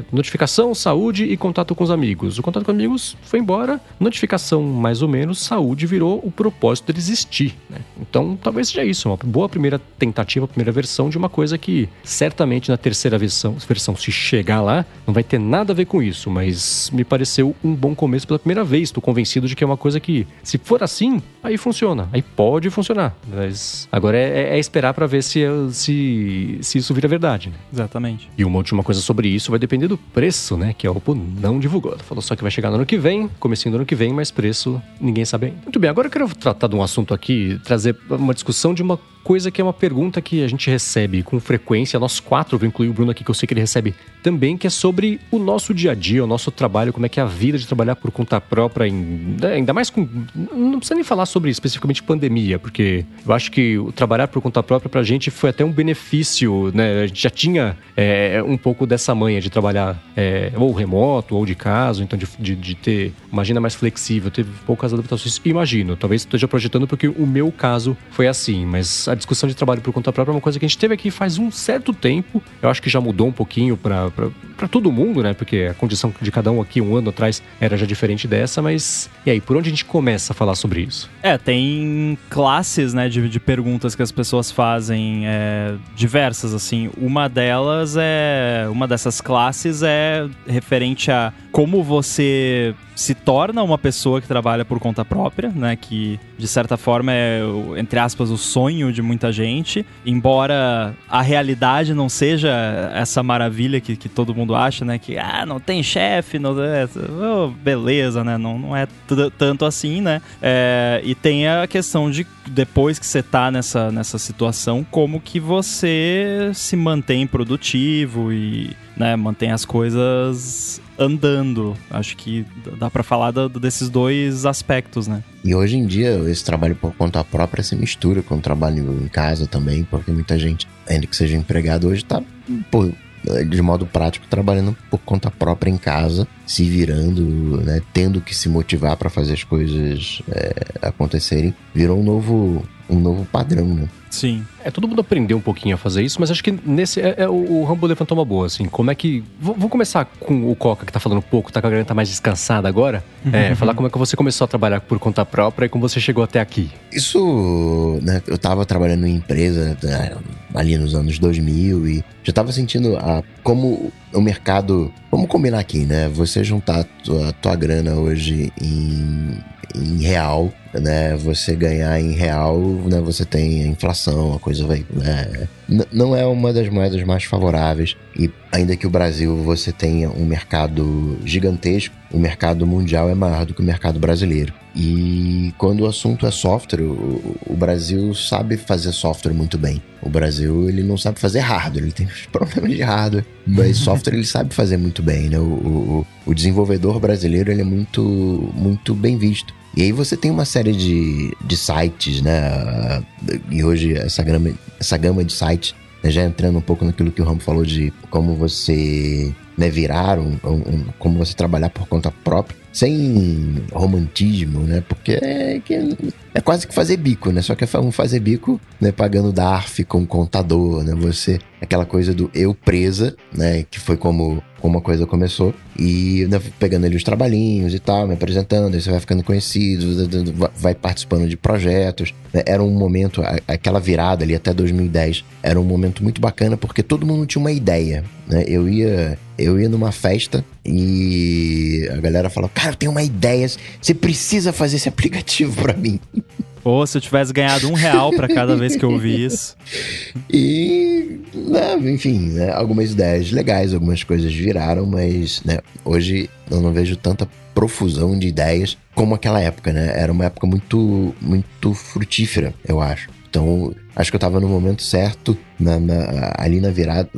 é, notificação, saúde e contato com os amigos. O contato com os amigos foi embora, notificação mais ou menos, saúde virou o propósito de existir, né? Então talvez seja isso, uma boa primeira tentativa, primeira versão de uma coisa que certamente na terceira versão, versão se chegar lá, não vai ter nada a ver com isso, mas me pareceu um bom começo pela primeira vez. Estou convencido de que é uma coisa que, se for assim, aí funciona, aí pode funcionar. Mas agora é, é esperar para ver se, se se, isso vira verdade. Né? Exatamente. E uma última coisa sobre isso vai depender do preço, né? Que a Oppo não divulgou. Falou só que vai chegar no ano que vem, comecinho do ano que vem, mas preço ninguém sabe ainda. Muito bem, agora eu quero tratar de um assunto aqui, trazer uma discussão de uma coisa que é uma pergunta que a gente recebe com frequência, nós quatro, vou incluir o Bruno aqui, que eu sei que ele recebe também, que é sobre o nosso dia a dia, o nosso trabalho, como é que é a vida de trabalhar por conta própria, né, ainda mais com. Não precisa nem falar sobre especificamente pandemia, porque eu acho que o trabalhar por conta própria pra gente foi até um benefício, né? A gente já tinha é, um pouco dessa manha de trabalhar é, ou remoto ou de casa, então de, de, de, ter uma agenda mais flexível, teve poucas adaptações. Imagino, talvez esteja projetando porque o meu caso foi assim, mas a discussão de trabalho por conta própria é uma coisa que a gente teve aqui faz um certo tempo. Eu acho que já mudou um pouquinho para todo mundo, né? Porque a condição de cada um aqui um ano atrás era já diferente dessa, mas e aí, por onde a gente começa a falar sobre isso? É, tem classes, né, de, de perguntas que as pessoas fazem é, diversas, assim. Uma delas é. Uma dessas classes é referente a como você se torna uma pessoa que trabalha por conta própria, né? Que de certa forma é, entre aspas, o sonho de muita gente. Embora a realidade não seja essa maravilha que, que todo mundo acha, né? Que ah, não tem chefe, não oh, beleza, né? Não, não é tanto assim, né? É, e tem a questão de depois que você tá nessa, nessa situação, como que você se mantém produtivo e né, mantém as coisas andando. Acho que dá para falar do, desses dois aspectos, né? E hoje em dia, esse trabalho por conta própria se mistura com o trabalho em casa também, porque muita gente, ainda que seja empregado hoje, tá pô, de modo prático trabalhando por conta própria em casa, se virando, né, tendo que se motivar para fazer as coisas é, acontecerem, virou um novo um novo padrão, né? Sim. É, todo mundo aprendeu um pouquinho a fazer isso, mas acho que nesse. É, é o, o Rambo levantou uma boa, assim. Como é que. Vou, vou, começar com o Coca, que tá falando pouco, tá com a garganta mais descansada agora. Uhum. É, falar como é que você começou a trabalhar por conta própria e como você chegou até aqui. Isso. Né, eu tava trabalhando em empresa né, ali nos anos 2000 e já tava sentindo a, como o mercado. Vamos combinar aqui, né? Você juntar a tua, tua grana hoje em em real, né? Você ganhar em real, né? Você tem a inflação, a coisa vai, né? não é uma das moedas mais favoráveis e ainda que o Brasil você tenha um mercado gigantesco, o mercado mundial é maior do que o mercado brasileiro. E quando o assunto é software, o, o Brasil sabe fazer software muito bem. O Brasil ele não sabe fazer hardware, ele tem problemas de hardware, mas software ele sabe fazer muito bem, né? O, o, o desenvolvedor brasileiro ele é muito muito bem visto. E aí você tem uma série de, de sites, né? E hoje essa gama, essa gama de sites, né? já entrando um pouco naquilo que o Ramo falou de como você né, virar, um, um, como você trabalhar por conta própria, sem romantismo, né? Porque é, é quase que fazer bico, né? Só que é um fazer bico, né? Pagando DARF com contador, né? Você, aquela coisa do eu presa, né? Que foi como como a coisa começou. E né, pegando ali os trabalhinhos e tal, me apresentando, aí você vai ficando conhecido, vai participando de projetos. Né? Era um momento, aquela virada ali até 2010, era um momento muito bacana porque todo mundo tinha uma ideia. Né? Eu ia eu ia numa festa e a galera falou: Cara, eu tenho uma ideia, você precisa fazer esse aplicativo para mim. Ou se eu tivesse ganhado um real para cada vez que eu ouvi isso. E, né, enfim, né, algumas ideias legais, algumas coisas viraram, mas né, hoje eu não vejo tanta profusão de ideias como aquela época, né? Era uma época muito, muito frutífera, eu acho. Então, acho que eu estava no momento certo, na, na, ali na virada.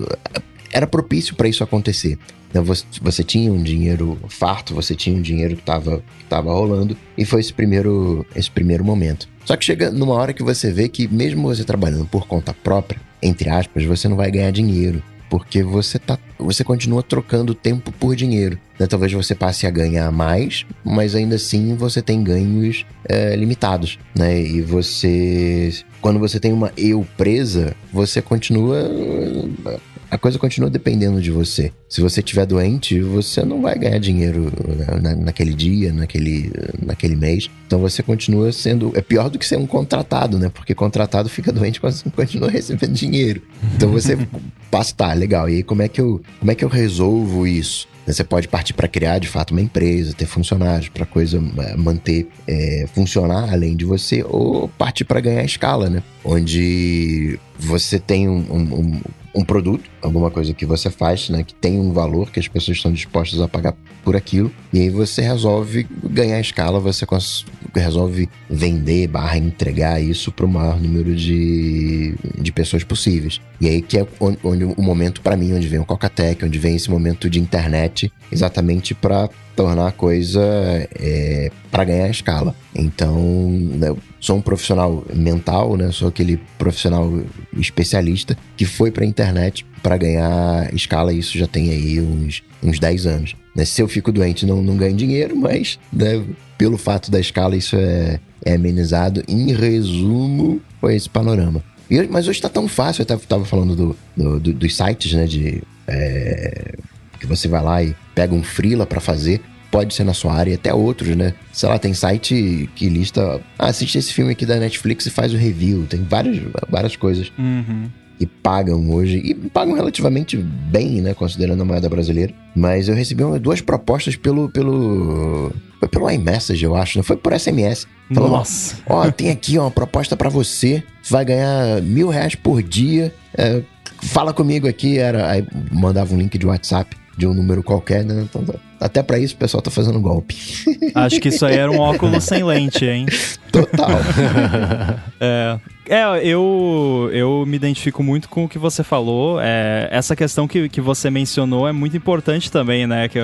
Era propício para isso acontecer. Né? Você, tinha um dinheiro farto, você tinha um dinheiro que estava tava rolando, e foi esse primeiro, esse primeiro momento. Só que chega numa hora que você vê que, mesmo você trabalhando por conta própria, entre aspas, você não vai ganhar dinheiro. Porque você, tá, você continua trocando tempo por dinheiro. Né? Talvez você passe a ganhar mais, mas ainda assim você tem ganhos é, limitados. Né? E você. Quando você tem uma eu presa, você continua a coisa continua dependendo de você. Se você estiver doente, você não vai ganhar dinheiro né, na, naquele dia, naquele, naquele mês. Então você continua sendo. É pior do que ser um contratado, né? Porque contratado fica doente, mas continua recebendo dinheiro. Então você passa, tá, legal. E aí como é que eu, como é que eu resolvo isso? Você pode partir para criar de fato uma empresa, ter funcionários para coisa é, manter é, funcionar além de você, ou partir para ganhar escala, né? Onde você tem um, um, um produto, alguma coisa que você faz, né, que tem um valor que as pessoas estão dispostas a pagar por aquilo, e aí você resolve ganhar escala, você resolve vender barra entregar isso para o maior número de, de pessoas possíveis. E aí que é onde, onde o momento para mim, onde vem o Coca-Tech, onde vem esse momento de internet, exatamente para tornar a coisa é, para ganhar escala. Então, né, sou um profissional mental, né? Sou aquele profissional especialista que foi para a internet para ganhar escala. Isso já tem aí uns, uns 10 anos. Né? Se eu fico doente, não, não ganho dinheiro, mas né, pelo fato da escala, isso é, é amenizado. Em resumo, foi esse panorama. E, mas hoje está tão fácil. Eu estava falando do, do, do, dos sites, né? De, é, que você vai lá e pega um freela para fazer pode ser na sua área, e até outros, né? Sei lá, tem site que lista. Ah, assiste esse filme aqui da Netflix e faz o review. Tem várias, várias coisas. Uhum que pagam hoje, e pagam relativamente bem, né, considerando a moeda brasileira. Mas eu recebi duas propostas pelo. pelo foi pelo iMessage, eu acho, não foi por SMS. Falando, Nossa! Ó, tem aqui ó, uma proposta para você, vai ganhar mil reais por dia. É, fala comigo aqui, era. Aí mandava um link de WhatsApp de um número qualquer, né? Então, até para isso o pessoal tá fazendo golpe. Acho que isso aí era um óculos sem lente, hein? Total. é, é, eu, eu me identifico muito com o que você falou. É, essa questão que, que você mencionou é muito importante também, né? Que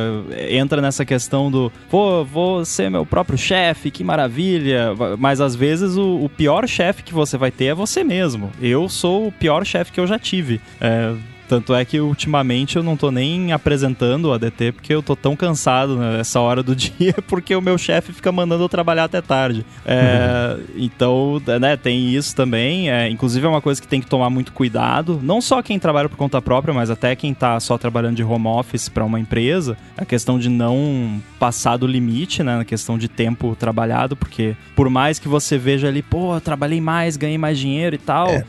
entra nessa questão do, pô, vou ser meu próprio chefe, que maravilha. Mas às vezes o, o pior chefe que você vai ter é você mesmo. Eu sou o pior chefe que eu já tive. É, tanto é que ultimamente eu não tô nem apresentando o ADT porque eu tô tão cansado nessa hora do dia porque o meu chefe fica mandando eu trabalhar até tarde. É, uhum. Então, né, tem isso também. É, inclusive é uma coisa que tem que tomar muito cuidado. Não só quem trabalha por conta própria, mas até quem tá só trabalhando de home office para uma empresa. A questão de não passar do limite, né, na questão de tempo trabalhado, porque por mais que você veja ali, pô, eu trabalhei mais, ganhei mais dinheiro e tal, é.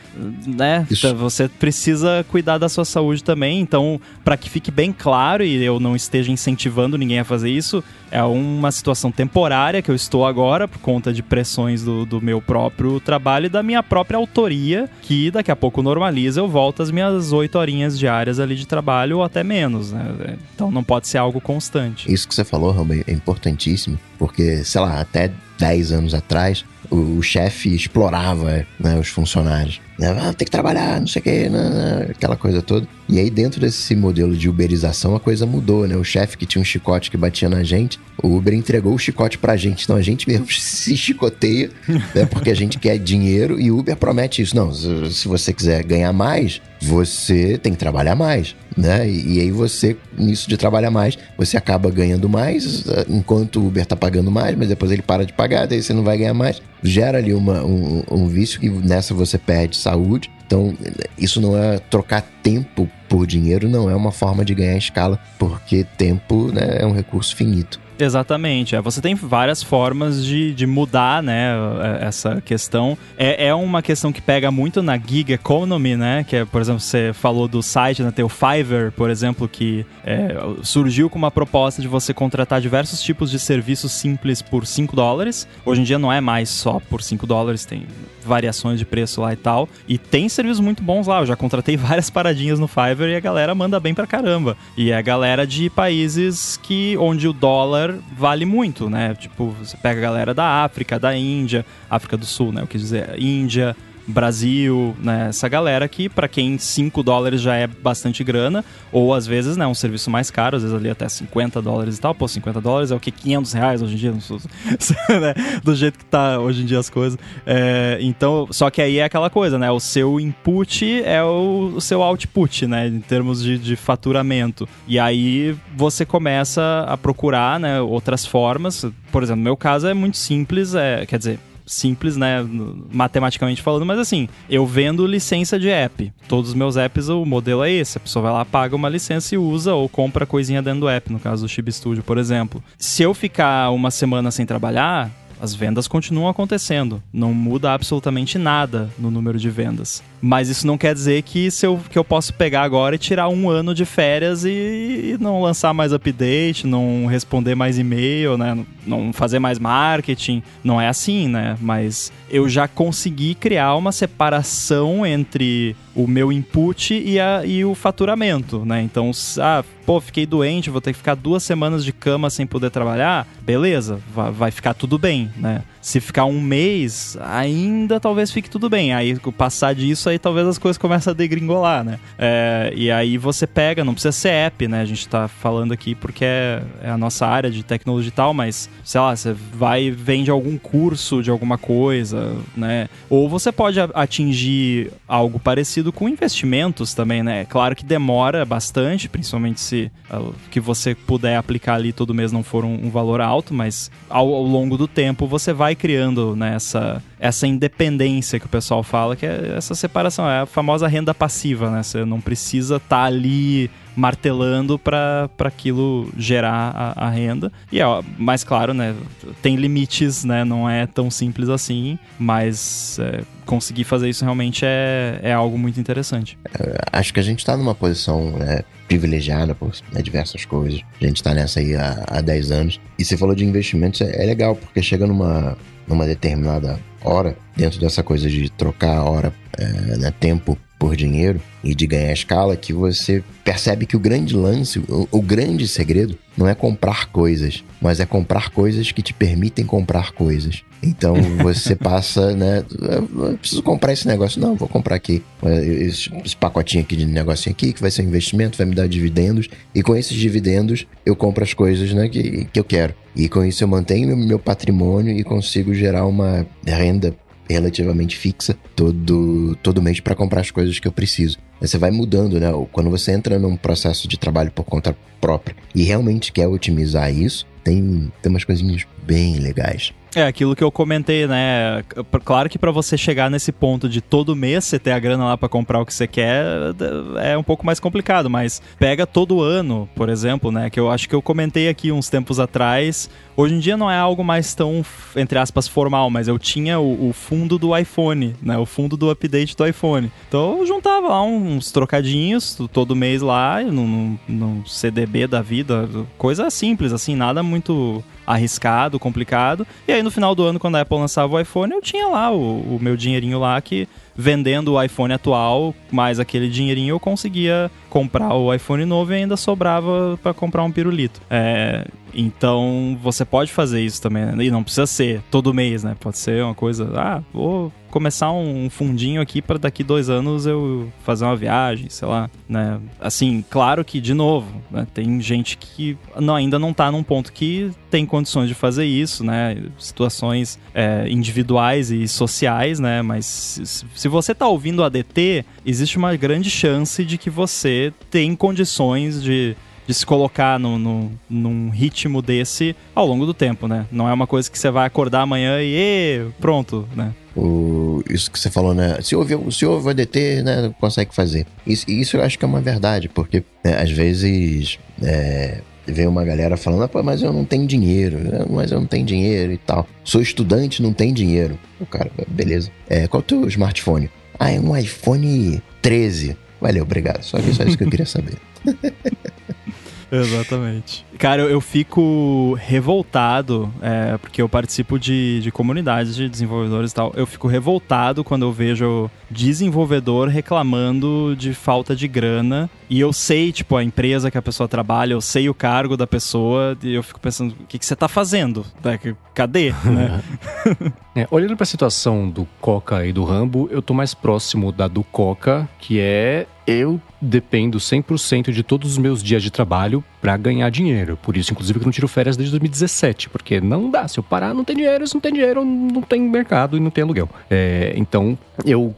né, isso. você precisa cuidar da sua saúde também. Então, para que fique bem claro e eu não esteja incentivando ninguém a fazer isso, é uma situação temporária que eu estou agora por conta de pressões do, do meu próprio trabalho e da minha própria autoria, que daqui a pouco normaliza, eu volto às minhas oito horinhas diárias ali de trabalho ou até menos, né? Então não pode ser algo constante. Isso que você falou, Ramba, é importantíssimo, porque, sei lá, até 10 anos atrás, o, o chefe explorava né, os funcionários. Né? Ah, tem que trabalhar, não sei o que, né, né, aquela coisa toda. E aí, dentro desse modelo de uberização, a coisa mudou, né? O chefe que tinha um chicote que batia na gente, o Uber entregou o chicote pra gente. Então a gente mesmo se chicoteia, né? Porque a gente quer dinheiro e o Uber promete isso. Não, se você quiser ganhar mais, você tem que trabalhar mais, né? E, e aí você, nisso de trabalhar mais, você acaba ganhando mais, enquanto o Uber tá pagando mais, mas depois ele para de pagar, daí você não vai ganhar mais. Gera ali uma, um, um vício que nessa você perde saúde. Então, isso não é trocar tempo por dinheiro não é uma forma de ganhar escala, porque tempo né, é um recurso finito. Exatamente. É, você tem várias formas de, de mudar, né, é, essa questão. É, é uma questão que pega muito na gig economy, né, que é, por exemplo, você falou do site, né, tem o Fiverr, por exemplo, que é, surgiu com uma proposta de você contratar diversos tipos de serviços simples por 5 dólares. Hoje em dia não é mais só por 5 dólares, tem variações de preço lá e tal. E tem serviços muito bons lá. Eu já contratei várias paradinhas no Fiverr e a galera manda bem pra caramba. E é a galera de países que onde o dólar vale muito, né? Tipo, você pega a galera da África, da Índia, África do Sul, né? Eu quis dizer, Índia, Brasil, né? Essa galera que, para quem 5 dólares já é bastante grana, ou às vezes, né, um serviço mais caro, às vezes ali até 50 dólares e tal. Pô, 50 dólares é o que? 500 reais hoje em dia, né? do jeito que tá hoje em dia as coisas. É, então, só que aí é aquela coisa, né? O seu input é o, o seu output, né? Em termos de, de faturamento. E aí você começa a procurar, né, outras formas. Por exemplo, no meu caso é muito simples, é, quer dizer, simples, né, matematicamente falando, mas assim, eu vendo licença de app. Todos os meus apps, o modelo é esse. A pessoa vai lá, paga uma licença e usa ou compra coisinha dentro do app, no caso do Chib Studio, por exemplo. Se eu ficar uma semana sem trabalhar, as vendas continuam acontecendo. Não muda absolutamente nada no número de vendas. Mas isso não quer dizer que, se eu, que eu posso pegar agora e tirar um ano de férias e, e não lançar mais update, não responder mais e-mail, né? Não fazer mais marketing. Não é assim, né? Mas eu já consegui criar uma separação entre o meu input e, a, e o faturamento, né? Então, ah, pô, fiquei doente, vou ter que ficar duas semanas de cama sem poder trabalhar, beleza, vai, vai ficar tudo bem, né? Se ficar um mês, ainda talvez fique tudo bem. Aí, passar disso, aí talvez as coisas comecem a degringolar, né? É, e aí você pega, não precisa ser app, né? A gente tá falando aqui porque é, é a nossa área de tecnologia e tal, mas, sei lá, você vai vende algum curso de alguma coisa, né? Ou você pode atingir algo parecido com investimentos também, né? Claro que demora bastante, principalmente se uh, que você puder aplicar ali todo mês não for um, um valor alto, mas ao, ao longo do tempo você vai vai criando né, essa, essa independência que o pessoal fala, que é essa separação, é a famosa renda passiva, né? Você não precisa estar tá ali martelando para aquilo gerar a, a, renda. E é mais claro, né? Tem limites, né? Não é tão simples assim, mas é, conseguir fazer isso realmente é, é algo muito interessante. É, acho que a gente está numa posição né, privilegiada por né, diversas coisas. A gente está nessa aí há, há 10 anos. E você falou de investimentos, é, é legal, porque chega numa, numa determinada hora, dentro dessa coisa de trocar hora, é, né, tempo por dinheiro e de ganhar escala, que você percebe que o grande lance, o, o, grande segredo, não é comprar coisas, mas é comprar coisas que te permitem comprar coisas. Então você passa, né? Eu preciso comprar esse negócio. Não, vou comprar aqui. Esse, esse, pacotinho aqui de negocinho aqui, que vai ser um investimento, vai me dar dividendos. E com esses dividendos, eu compro as coisas né, que, que eu quero. E com isso eu mantenho meu patrimônio e consigo gerar uma renda relativamente fixa todo, todo mês para comprar as coisas que eu preciso. Você vai mudando, né? Quando você entra num processo de trabalho por conta própria e realmente quer otimizar isso, tem, tem umas coisinhas bem legais. É, aquilo que eu comentei, né? Claro que para você chegar nesse ponto de todo mês você ter a grana lá para comprar o que você quer, é um pouco mais complicado, mas pega todo ano, por exemplo, né? Que eu acho que eu comentei aqui uns tempos atrás. Hoje em dia não é algo mais tão, entre aspas, formal, mas eu tinha o, o fundo do iPhone, né? O fundo do update do iPhone. Então eu juntava lá uns trocadinhos todo mês lá, num, num CDB da vida, coisa simples, assim, nada muito arriscado, complicado. E aí no final do ano, quando a Apple lançava o iPhone, eu tinha lá o, o meu dinheirinho lá que vendendo o iPhone atual, mais aquele dinheirinho, eu conseguia comprar o iPhone novo e ainda sobrava para comprar um pirulito. É, então você pode fazer isso também, né? e não precisa ser todo mês, né? Pode ser uma coisa, ah, vou começar um fundinho aqui para daqui dois anos eu fazer uma viagem, sei lá, né? Assim, claro que, de novo, né? tem gente que não, ainda não tá num ponto que tem condições de fazer isso, né? Situações é, individuais e sociais, né? Mas se, você tá ouvindo o ADT, existe uma grande chance de que você tem condições de de se colocar no, no, num ritmo desse ao longo do tempo, né? Não é uma coisa que você vai acordar amanhã e, pronto, né? O isso que você falou, né? Se houve, se houve ADT, né, consegue fazer. Isso, isso eu acho que é uma verdade, porque né, às vezes é, vem uma galera falando, ah, mas eu não tenho dinheiro, mas eu não tenho dinheiro e tal. Sou estudante, não tenho dinheiro. O cara, beleza. É, qual é o teu smartphone? Ah, é um iPhone 13. Valeu, obrigado. Só, só isso que eu queria saber. Exatamente. Cara, eu, eu fico revoltado, é, porque eu participo de, de comunidades de desenvolvedores e tal. Eu fico revoltado quando eu vejo desenvolvedor reclamando de falta de grana. E eu sei, tipo, a empresa que a pessoa trabalha, eu sei o cargo da pessoa, e eu fico pensando, o que, que você tá fazendo? É, cadê? né? é, olhando pra situação do Coca e do Rambo, eu tô mais próximo da do Coca, que é eu dependo 100% de todos os meus dias de trabalho para ganhar dinheiro. Por isso, inclusive, que eu não tiro férias desde 2017, porque não dá. Se eu parar, não tem dinheiro. Se não tem dinheiro, não tem mercado e não tem aluguel. É, então, eu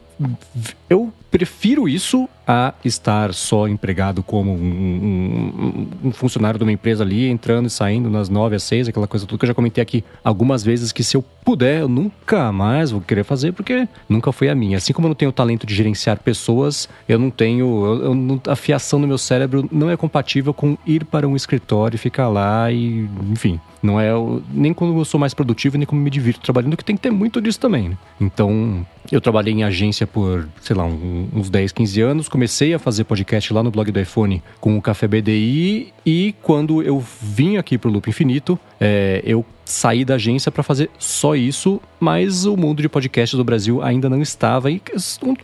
eu prefiro isso a estar só empregado como um, um, um, funcionário de uma empresa ali, entrando e saindo nas nove às seis, aquela coisa tudo que eu já comentei aqui algumas vezes que se eu puder, eu nunca mais vou querer fazer porque nunca foi a minha. Assim como eu não tenho o talento de gerenciar pessoas, eu não tenho, eu, eu, a fiação no meu cérebro não é compatível com ir para um escritório e ficar lá e, enfim, não é nem quando eu sou mais produtivo, nem como me divirto trabalhando, que tem que ter muito disso também. Né? Então, eu trabalhei em agência por, sei lá, uns 10, 15 anos. Comecei a fazer podcast lá no blog do iPhone com o Café BDI. E quando eu vim aqui pro Loop Infinito, é, eu saí da agência para fazer só isso, mas o mundo de podcasts do Brasil ainda não estava e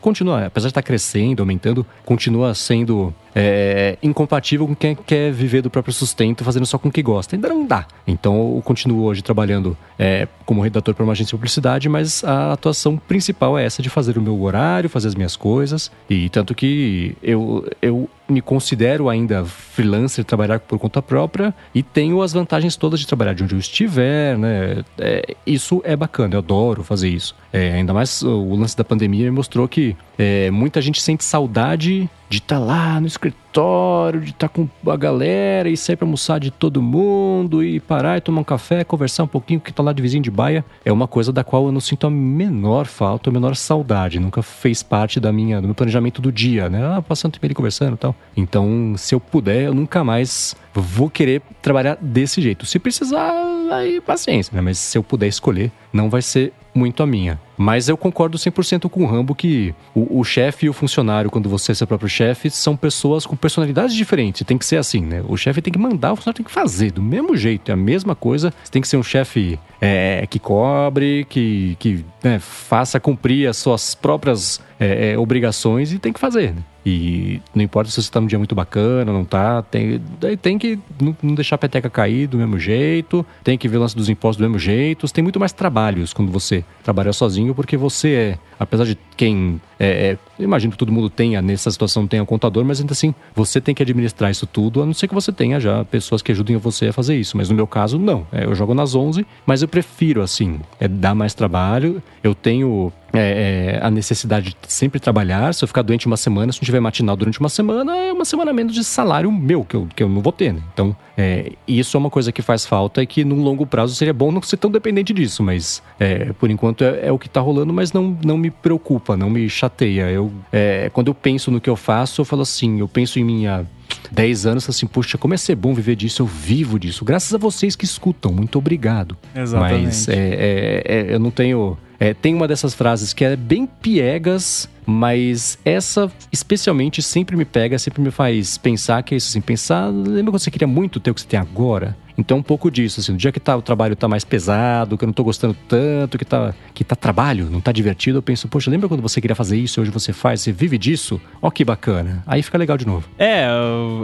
continua, apesar de estar crescendo, aumentando, continua sendo é, incompatível com quem quer viver do próprio sustento, fazendo só com o que gosta. Ainda não dá. Então eu continuo hoje trabalhando é, como redator para uma agência de publicidade, mas a atuação principal é essa de fazer o meu horário, fazer as minhas coisas. E tanto que eu, eu me considero ainda freelancer, trabalhar por conta própria e tenho as vantagens todas de trabalhar de onde eu estiver, né? É, isso é bacana, eu adoro fazer isso. É, ainda mais o lance da pandemia mostrou que é, muita gente sente saudade de estar tá lá no escritório, de estar tá com a galera e sair para almoçar de todo mundo e parar e tomar um café, conversar um pouquinho que tá lá de vizinho de baia. É uma coisa da qual eu não sinto a menor falta, a menor saudade. Nunca fez parte da minha, do meu planejamento do dia, né? Ah, passando tempo ali conversando e tal. Então, se eu puder, eu nunca mais vou querer trabalhar desse jeito. Se precisar, aí paciência, né? Mas se eu puder escolher, não vai ser muito a minha. Mas eu concordo 100% com o Rambo que o, o chefe e o funcionário, quando você é seu próprio chefe, são pessoas com personalidades diferentes. Tem que ser assim, né? O chefe tem que mandar, o funcionário tem que fazer do mesmo jeito. É a mesma coisa. Você tem que ser um chefe é, que cobre, que, que né, faça cumprir as suas próprias é, é, obrigações e tem que fazer. Né? E não importa se você está num dia muito bacana, não tá, tem, tem que não deixar a peteca cair do mesmo jeito, tem que ver o lance dos impostos do mesmo jeito. Você tem muito mais trabalhos quando você trabalha sozinho, porque você é, apesar de quem é, é, imagino que todo mundo tenha, nessa situação tenha um contador, mas ainda assim, você tem que administrar isso tudo, a não ser que você tenha já pessoas que ajudem você a fazer isso. Mas no meu caso, não. É, eu jogo nas 11, mas eu prefiro, assim, é dar mais trabalho. Eu tenho é, é, a necessidade de sempre trabalhar. Se eu ficar doente uma semana, se não tiver matinal durante uma semana, é uma semana menos de salário meu, que eu, que eu não vou ter, né? Então, é, isso é uma coisa que faz falta e que no longo prazo seria bom não ser tão dependente disso, mas é, por enquanto é, é, o que tá rolando, mas não, não me preocupa, não me chateia. Eu, é, quando eu penso no que eu faço, eu falo assim, eu penso em minha 10 anos, assim, puxa, como é ser bom viver disso, eu vivo disso. Graças a vocês que escutam, muito obrigado. Exatamente. Mas é, é, é, eu não tenho. É, tem uma dessas frases que é bem piegas, mas essa especialmente sempre me pega, sempre me faz pensar que é isso assim, pensar, lembra quando você queria muito ter o que você tem agora? Então, um pouco disso, assim, no dia que tá, o trabalho tá mais pesado, que eu não tô gostando tanto, que tá, que tá trabalho, não tá divertido, eu penso, poxa, lembra quando você queria fazer isso e hoje você faz, você vive disso? Ó, que bacana. Aí fica legal de novo. É,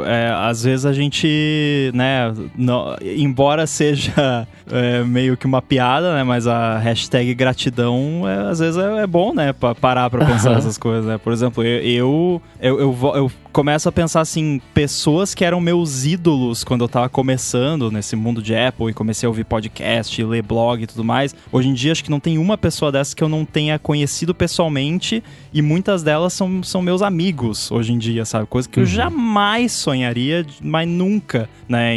é às vezes a gente, né, não, embora seja é, meio que uma piada, né, mas a hashtag gratidão, é, às vezes é, é, bom, né, pra parar pra pensar essas coisas, né. Por exemplo, eu, eu, eu, eu, eu começo a pensar assim, pessoas que eram meus ídolos quando eu tava começando, nesse mundo de Apple e comecei a ouvir podcast, ler blog e tudo mais. Hoje em dia, acho que não tem uma pessoa dessa que eu não tenha conhecido pessoalmente e muitas delas são, são meus amigos hoje em dia, sabe? Coisa que uhum. eu jamais sonharia, mas nunca, né?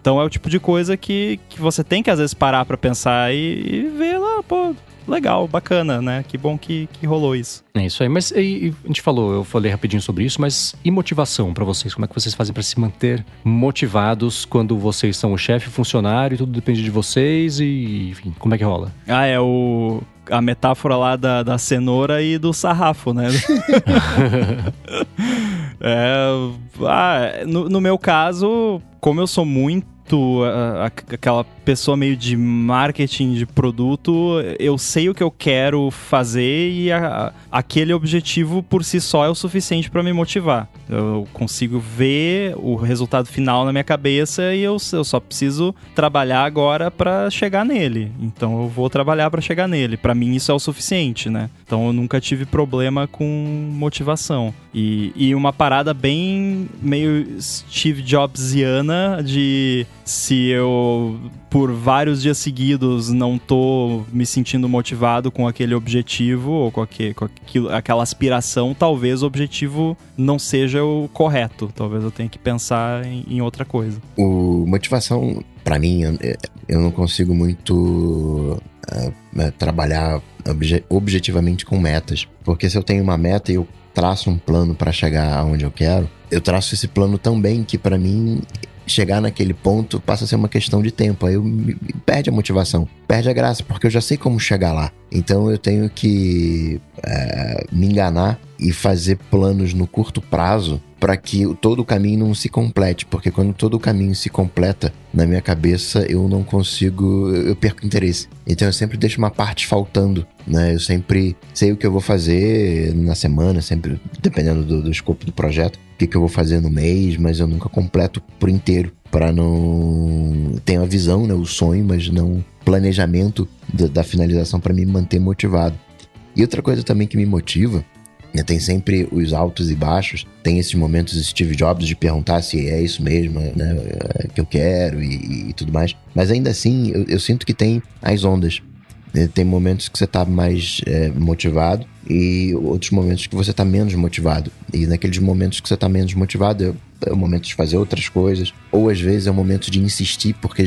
Então é o tipo de coisa que, que você tem que às vezes parar para pensar e, e ver pô, legal, bacana, né? Que bom que, que rolou isso. É isso aí. Mas e, a gente falou, eu falei rapidinho sobre isso, mas e motivação para vocês? Como é que vocês fazem para se manter motivados quando vocês são o chefe, funcionário, e tudo depende de vocês e, enfim, como é que rola? Ah, é o a metáfora lá da, da cenoura e do sarrafo, né? é, ah, no, no meu caso, como eu sou muito aquela pessoa meio de marketing de produto, eu sei o que eu quero fazer e a, aquele objetivo por si só é o suficiente para me motivar. Eu consigo ver o resultado final na minha cabeça e eu, eu só preciso trabalhar agora para chegar nele. Então eu vou trabalhar para chegar nele. Para mim isso é o suficiente, né? Então eu nunca tive problema com motivação. E, e uma parada bem meio Steve Jobsiana de se eu por vários dias seguidos não tô me sentindo motivado com aquele objetivo ou com, aquele, com aquilo, aquela aspiração, talvez o objetivo não seja o correto. Talvez eu tenha que pensar em, em outra coisa. O motivação, para mim, eu, não consigo muito uh, trabalhar obje, objetivamente com metas. Porque se eu tenho uma meta e eu traço um plano para chegar aonde eu quero, eu traço esse plano tão bem que para mim chegar naquele ponto passa a ser uma questão de tempo. Aí eu me, perde a motivação, perde a graça, porque eu já sei como chegar lá. Então eu tenho que é, me enganar e fazer planos no curto prazo para que todo o caminho não se complete, porque quando todo o caminho se completa na minha cabeça, eu não consigo, eu perco interesse. Então eu sempre deixo uma parte faltando, né? Eu sempre sei o que eu vou fazer na semana, sempre dependendo do, do escopo do projeto, que, que eu vou fazer no mês, mas eu nunca completo por inteiro para não ter a visão, né, o sonho, mas não planejamento da, da finalização para me manter motivado. E outra coisa também que me motiva né, tem sempre os altos e baixos, tem esses momentos Steve Jobs de perguntar se é isso mesmo né, é, que eu quero e, e, tudo mais. Mas ainda assim, eu, eu sinto que tem as ondas. Né, tem momentos que você está mais é, motivado e outros momentos que você está menos motivado. E naqueles momentos que você está menos motivado, é, o momento de fazer outras coisas. Ou às vezes é o momento de insistir, porque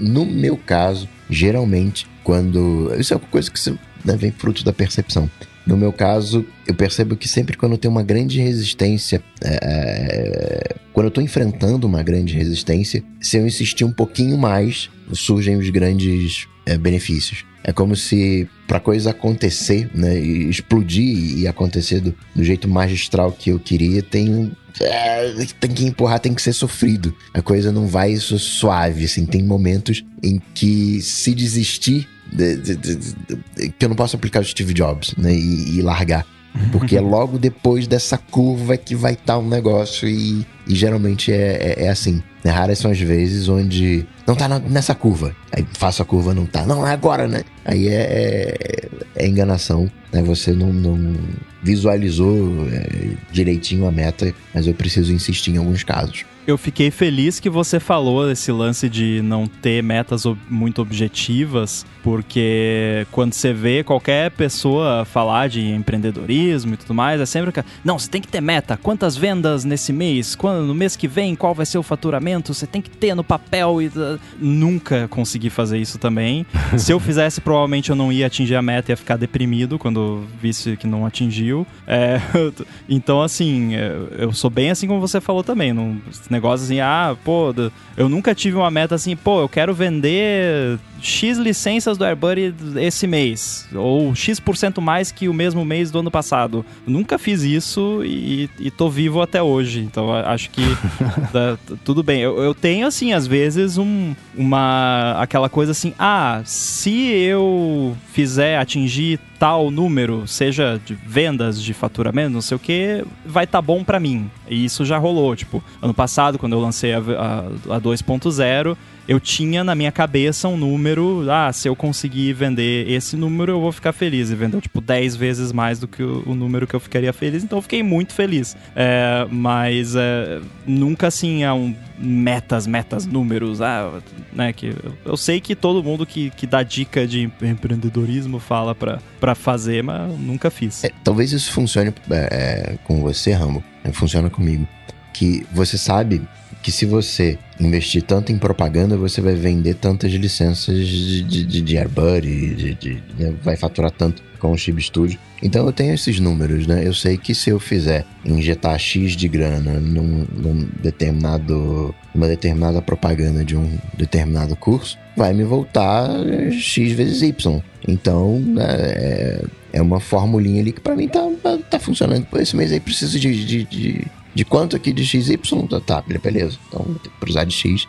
no meu caso, geralmente, quando. Isso é uma coisa que né, vem fruto da percepção. No meu caso, eu percebo que sempre quando eu tenho uma grande resistência, é quando eu estou enfrentando uma grande resistência, se eu insistir um pouquinho mais, surgem os grandes é, benefícios. É como se para coisa acontecer, né, explodir e acontecer do, do, jeito magistral que eu queria, tem é, tem que empurrar, tem que ser sofrido. A coisa não vai suave, assim. Tem momentos em que se desistir de, de, de, que eu não posso aplicar o Steve Jobs, né? E, e largar. Porque é logo depois dessa curva que vai estar tá um negócio e, e geralmente é, é, é, assim. Né? Raras são as vezes onde não tá na, nessa curva. Aí faço a curva, não tá. Não, é agora, né? Aí é, é, é enganação. Né? Você não, não visualizou é, direitinho a meta, mas eu preciso insistir em alguns casos eu fiquei feliz que você falou esse lance de não ter metas muito objetivas, porque quando você vê qualquer pessoa falar de empreendedorismo e tudo mais, é sempre que, não, você tem que ter meta. Quantas vendas nesse mês? Quando no mês que vem, qual vai ser o faturamento? Você tem que ter no papel e nunca consegui fazer isso também. Se eu fizesse, provavelmente eu não ia atingir a meta e ia ficar deprimido quando visse que não atingiu. É, então, assim, eu sou bem assim como você falou também. Não, negócio assim, ah, pô, eu nunca tive uma meta assim, pô, eu quero vender X licenças do AirBuddy esse mês, ou X% mais que o mesmo mês do ano passado. Nunca fiz isso e, e tô vivo até hoje, então acho que tá, tudo bem. Eu, eu, tenho, assim, às vezes, um, uma aquela coisa assim, ah, se eu fizer atingir tal número, seja de vendas, de faturamento, não sei o que, vai estar tá bom para mim. E isso já rolou. Tipo, ano passado, quando eu lancei a, a, a 2.0, eu tinha na minha cabeça um número, ah, se eu conseguir vender esse número, eu vou ficar feliz. E vendeu, tipo, 10 vezes mais do que o, o número que eu ficaria feliz, então eu fiquei muito feliz. É, mas é, nunca assim, é um metas, metas, números, ah, né, que eu, eu sei que todo mundo que, que dá dica de empreendedorismo fala para fazer, mas nunca fiz. É, talvez isso funcione é, com você, Rambo, funciona comigo, que você sabe que se você investir tanto em propaganda, você vai vender tantas licenças de, de, de AirBuddy, de, de, né? vai faturar tanto com o Chip Studio. Então eu tenho esses números, né? Eu sei que se eu fizer injetar X de grana num, num determinado, uma determinada propaganda de um determinado curso, vai me voltar X vezes Y. Então, né, é, é uma formulinha ali que para mim tá, tá funcionando. Por esse mês aí preciso de, de, de de quanto aqui de XY? Tá, beleza. Então ter que precisar de X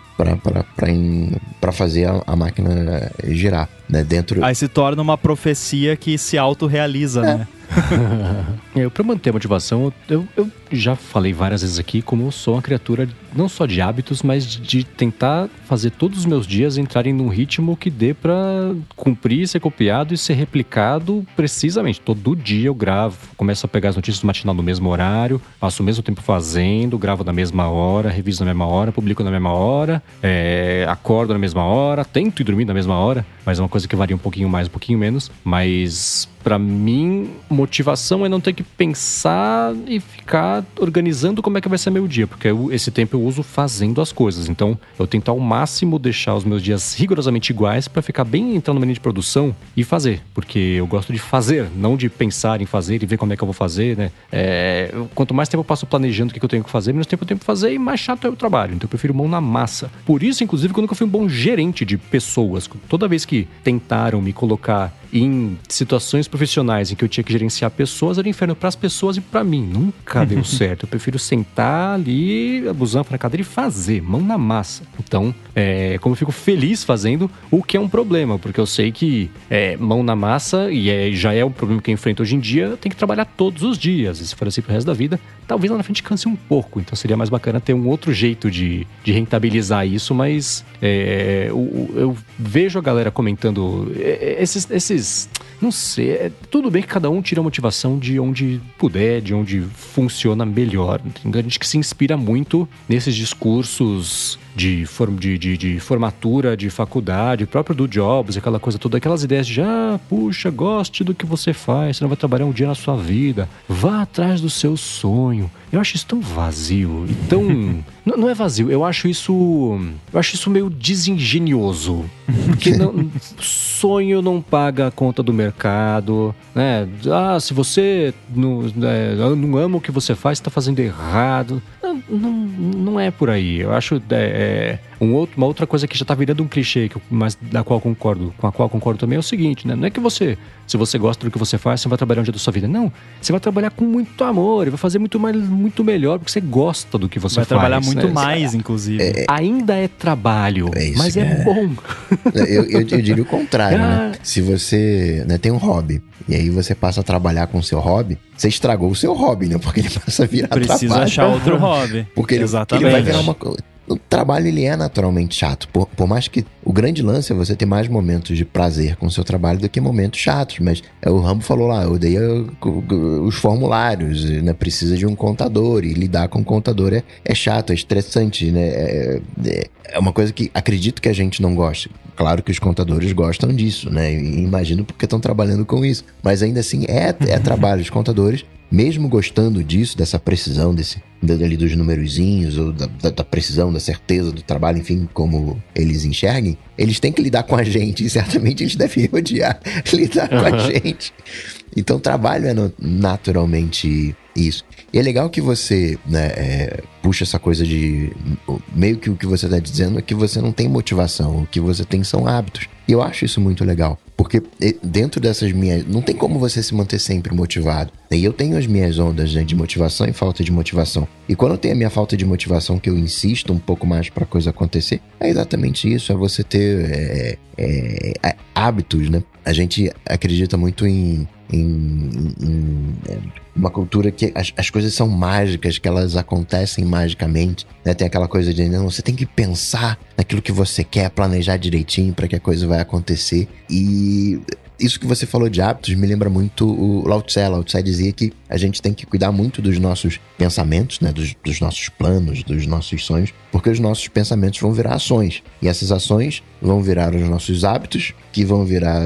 para fazer a, a, máquina girar, né? Dentro... Aí se torna uma profecia que se autorrealiza, é. né? eu, para manter a motivação, eu, eu já falei várias vezes aqui como eu sou uma criatura não só de hábitos, mas de tentar fazer todos os meus dias entrarem num ritmo que dê para cumprir, ser copiado e ser replicado precisamente. Todo dia eu gravo, começo a pegar as notícias do matinal no mesmo horário, passo o mesmo tempo fazendo, gravo na mesma hora, reviso na mesma hora, publico na mesma hora, é, acordo na mesma hora, tento ir dormir na mesma hora, mas é uma coisa que varia um pouquinho mais, um pouquinho menos. Mas para mim, motivação é não ter que pensar e ficar organizando como é que vai ser meu dia, porque eu, esse tempo eu uso fazendo as coisas. Então, eu tento ao máximo deixar os meus dias rigorosamente iguais para ficar bem entrando no menu de produção e fazer, porque eu gosto de fazer, não de pensar em fazer e ver como é que eu vou fazer, né? É, quanto mais tempo eu passo planejando o que eu tenho que fazer, menos tempo eu tenho que fazer e mais chato é o trabalho. Então, eu prefiro mão na massa. Por isso, inclusive, que eu fui um bom gerente de pessoas. Toda vez que tentaram me colocar em situações profissionais em que eu tinha que gerenciar pessoas, era inferno para as pessoas e para mim. Nunca deu certo. Eu prefiro sentar ali, abusando na cadeira e fazer, mão na massa. Então, é, como eu fico feliz fazendo, o que é um problema, porque eu sei que é, mão na massa, e é, já é um problema que eu enfrento hoje em dia, eu tenho que trabalhar todos os dias. E se for assim pro resto da vida, talvez lá na frente canse um pouco. Então seria mais bacana ter um outro jeito de, de rentabilizar isso, mas é, eu, eu, vejo a galera comentando é, é, esses, esses não sei, é, tudo bem que cada um tira a motivação de onde puder, de onde funciona melhor. Tem gente que se inspira muito nesses discursos de, form, de, de, de, formatura, de faculdade, próprio do Jobs, aquela coisa toda, aquelas ideias de, ah, puxa, goste do que você faz, você não vai trabalhar um dia na sua vida, vá atrás do seu sonho. Eu acho isso tão vazio e tão. não, não é vazio, eu acho isso. Eu acho isso meio desengenioso. Porque não, sonho não paga a conta do mercado, né? Ah, se você não, é, não ama o que você faz, está fazendo errado. Não, não, é por aí. Eu acho é, é, um outro, uma outra coisa que já está virando um clichê, que, mas da qual concordo, com a qual concordo também é o seguinte, né? Não é que você, se você gosta do que você faz, você vai trabalhar um dia da sua vida. Não, você vai trabalhar com muito amor e vai fazer muito mais, muito melhor porque você gosta do que você vai faz. Vai trabalhar muito mais, inclusive. É, ainda é trabalho, é isso, mas é, é, bom. Eu, eu, eu diria o contrário, né? Ah. Se você né, tem um hobby e aí você passa a trabalhar com o seu hobby, você estragou o seu hobby, né? Porque ele passa a virar Precisa trabalho. achar outro hobby. Porque ele, Exatamente. ele vai virar uma o trabalho ele é naturalmente chato. Por, por, mais que o grande lance é você ter mais momentos de prazer com o seu trabalho do que momentos chatos. Mas é, o Rambo falou lá, eu odeio os formulários, né? Precisa de um contador e lidar com o contador é, é chato, é estressante, né? É, é, é uma coisa que acredito que a gente não gosta. Claro que os contadores gostam disso, né? E imagino porque estão trabalhando com isso. Mas ainda assim é, é trabalho. Os contadores mesmo gostando disso, dessa precisão, desse ali dos numerozinhos, ou da, da, da, precisão, da certeza do trabalho, enfim, como eles enxerguem, eles têm que lidar com a gente, e certamente eles devem odiar lidar uhum. com a gente. Então, trabalho é naturalmente isso. E é legal que você né, é, puxa essa coisa de. Meio que o que você está dizendo é que você não tem motivação, o que você tem são hábitos. E eu acho isso muito legal. Porque dentro dessas minhas. Não tem como você se manter sempre motivado. E eu tenho as minhas ondas né, de motivação e falta de motivação. E quando eu tenho a minha falta de motivação, que eu insisto um pouco mais para a coisa acontecer, é exatamente isso: é você ter é, é, é hábitos, né? A gente acredita muito em em, em, é, uma cultura que as, as, coisas são mágicas, que elas acontecem magicamente. Né? Tem aquela coisa de não, você tem que pensar naquilo que você quer, planejar direitinho para que a coisa vai acontecer. E isso que você falou de hábitos me lembra muito o Lao Tse. Lao Tse dizia que a gente tem que cuidar muito dos nossos pensamentos, né? Dos, dos nossos planos, dos nossos sonhos, porque os nossos pensamentos vão virar ações. E essas ações vão virar os nossos hábitos, que vão virar,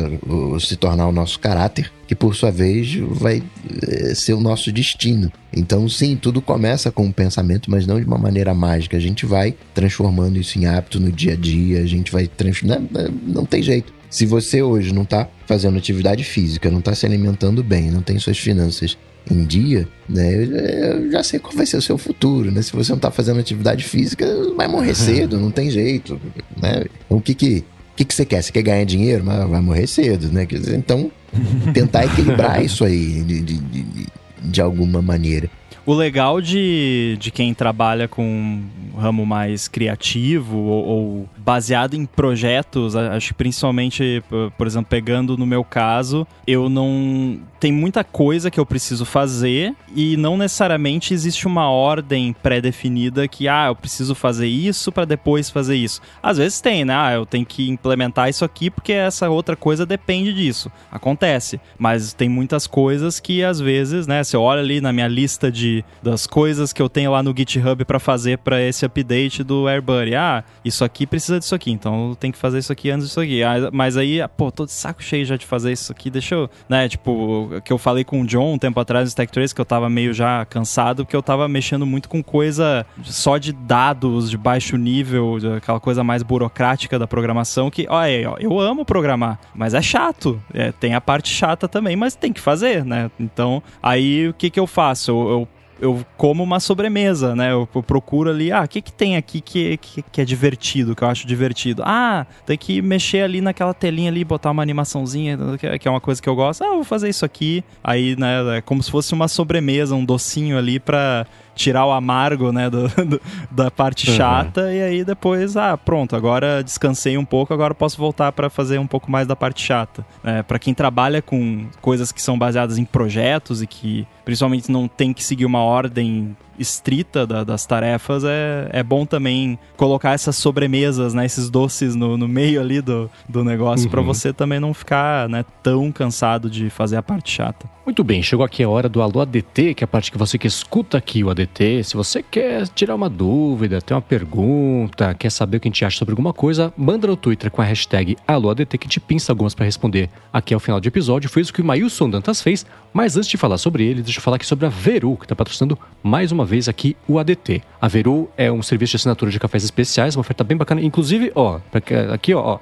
se tornar o nosso caráter, que por sua vez vai eh, ser o nosso destino. Então, sim, tudo começa com um pensamento, mas não de uma maneira mágica. A gente vai transformando isso em hábito no dia a dia, a gente vai transformando. Não, não tem jeito. Se você hoje não está fazendo atividade física, não está se alimentando bem, não tem suas finanças em dia, né? Eu já sei qual vai ser o seu futuro, né? Se você não está fazendo atividade física, vai morrer cedo, não tem jeito, né? Então, o que que o que, que você quer? Você quer ganhar dinheiro? Mas vai morrer cedo, né? Então, tentar equilibrar isso aí de, de, de, de alguma maneira. O legal de, de quem trabalha com um ramo mais criativo ou, ou, baseado em projetos, acho que principalmente, por exemplo, pegando no meu caso, eu não. Tem muita coisa que eu preciso fazer e não necessariamente existe uma ordem pré-definida que, ah, eu preciso fazer isso para depois fazer isso. Às vezes tem, né? Ah, eu tenho que implementar isso aqui porque essa outra coisa depende disso. Acontece. Mas tem muitas coisas que às vezes, né? Você olha ali na minha lista de das coisas que eu tenho lá no GitHub para fazer para esse update do AirBuddy. Ah, isso aqui precisa disso aqui, então tenho que fazer isso aqui antes disso aqui. Mas aí, pô, tô de saco cheio já de fazer isso aqui, deixa eu, né, tipo, que eu falei com o John um tempo atrás no Stack Trace que eu tava meio já cansado porque eu tava mexendo muito com coisa só de dados de baixo nível, aquela coisa mais burocrática da programação que, ó, é, ó eu amo programar, mas é chato. É, tem a parte chata também, mas tem que fazer, né? Então, aí o que que eu faço? Eu, eu eu como uma sobremesa, né? Eu, procuro ali, ah, o que, que tem aqui que, que, que, é divertido, que eu acho divertido? Ah, tem que mexer ali naquela telinha ali, botar uma animaçãozinha, que é uma coisa que eu gosto. Ah, vou fazer isso aqui. Aí, né, é como se fosse uma sobremesa, um docinho ali pra tirar o amargo, né, do, do da parte uhum. chata e aí depois, ah, pronto, agora descansei um pouco, agora posso voltar para fazer um pouco mais da parte chata. É, para quem trabalha com coisas que são baseadas em projetos e que principalmente não tem que seguir uma ordem estrita da, das tarefas, é, é bom também colocar essas sobremesas, né, esses doces no, no meio ali do, do negócio, uhum. para você também não ficar né, tão cansado de fazer a parte chata. Muito bem, chegou aqui a hora do Alô ADT, que é a parte que você que escuta aqui o ADT. Se você quer tirar uma dúvida, ter uma pergunta, quer saber o que a gente acha sobre alguma coisa, manda no Twitter com a hashtag AlôADT que te pinça algumas para responder aqui ao final do episódio. Foi isso que o Mailson Dantas fez, mas antes de falar sobre ele, deixa eu falar aqui sobre a Veru, que está patrocinando mais uma vez aqui o ADT. A Veru é um serviço de assinatura de cafés especiais, uma oferta bem bacana. Inclusive, ó, aqui, ó, ó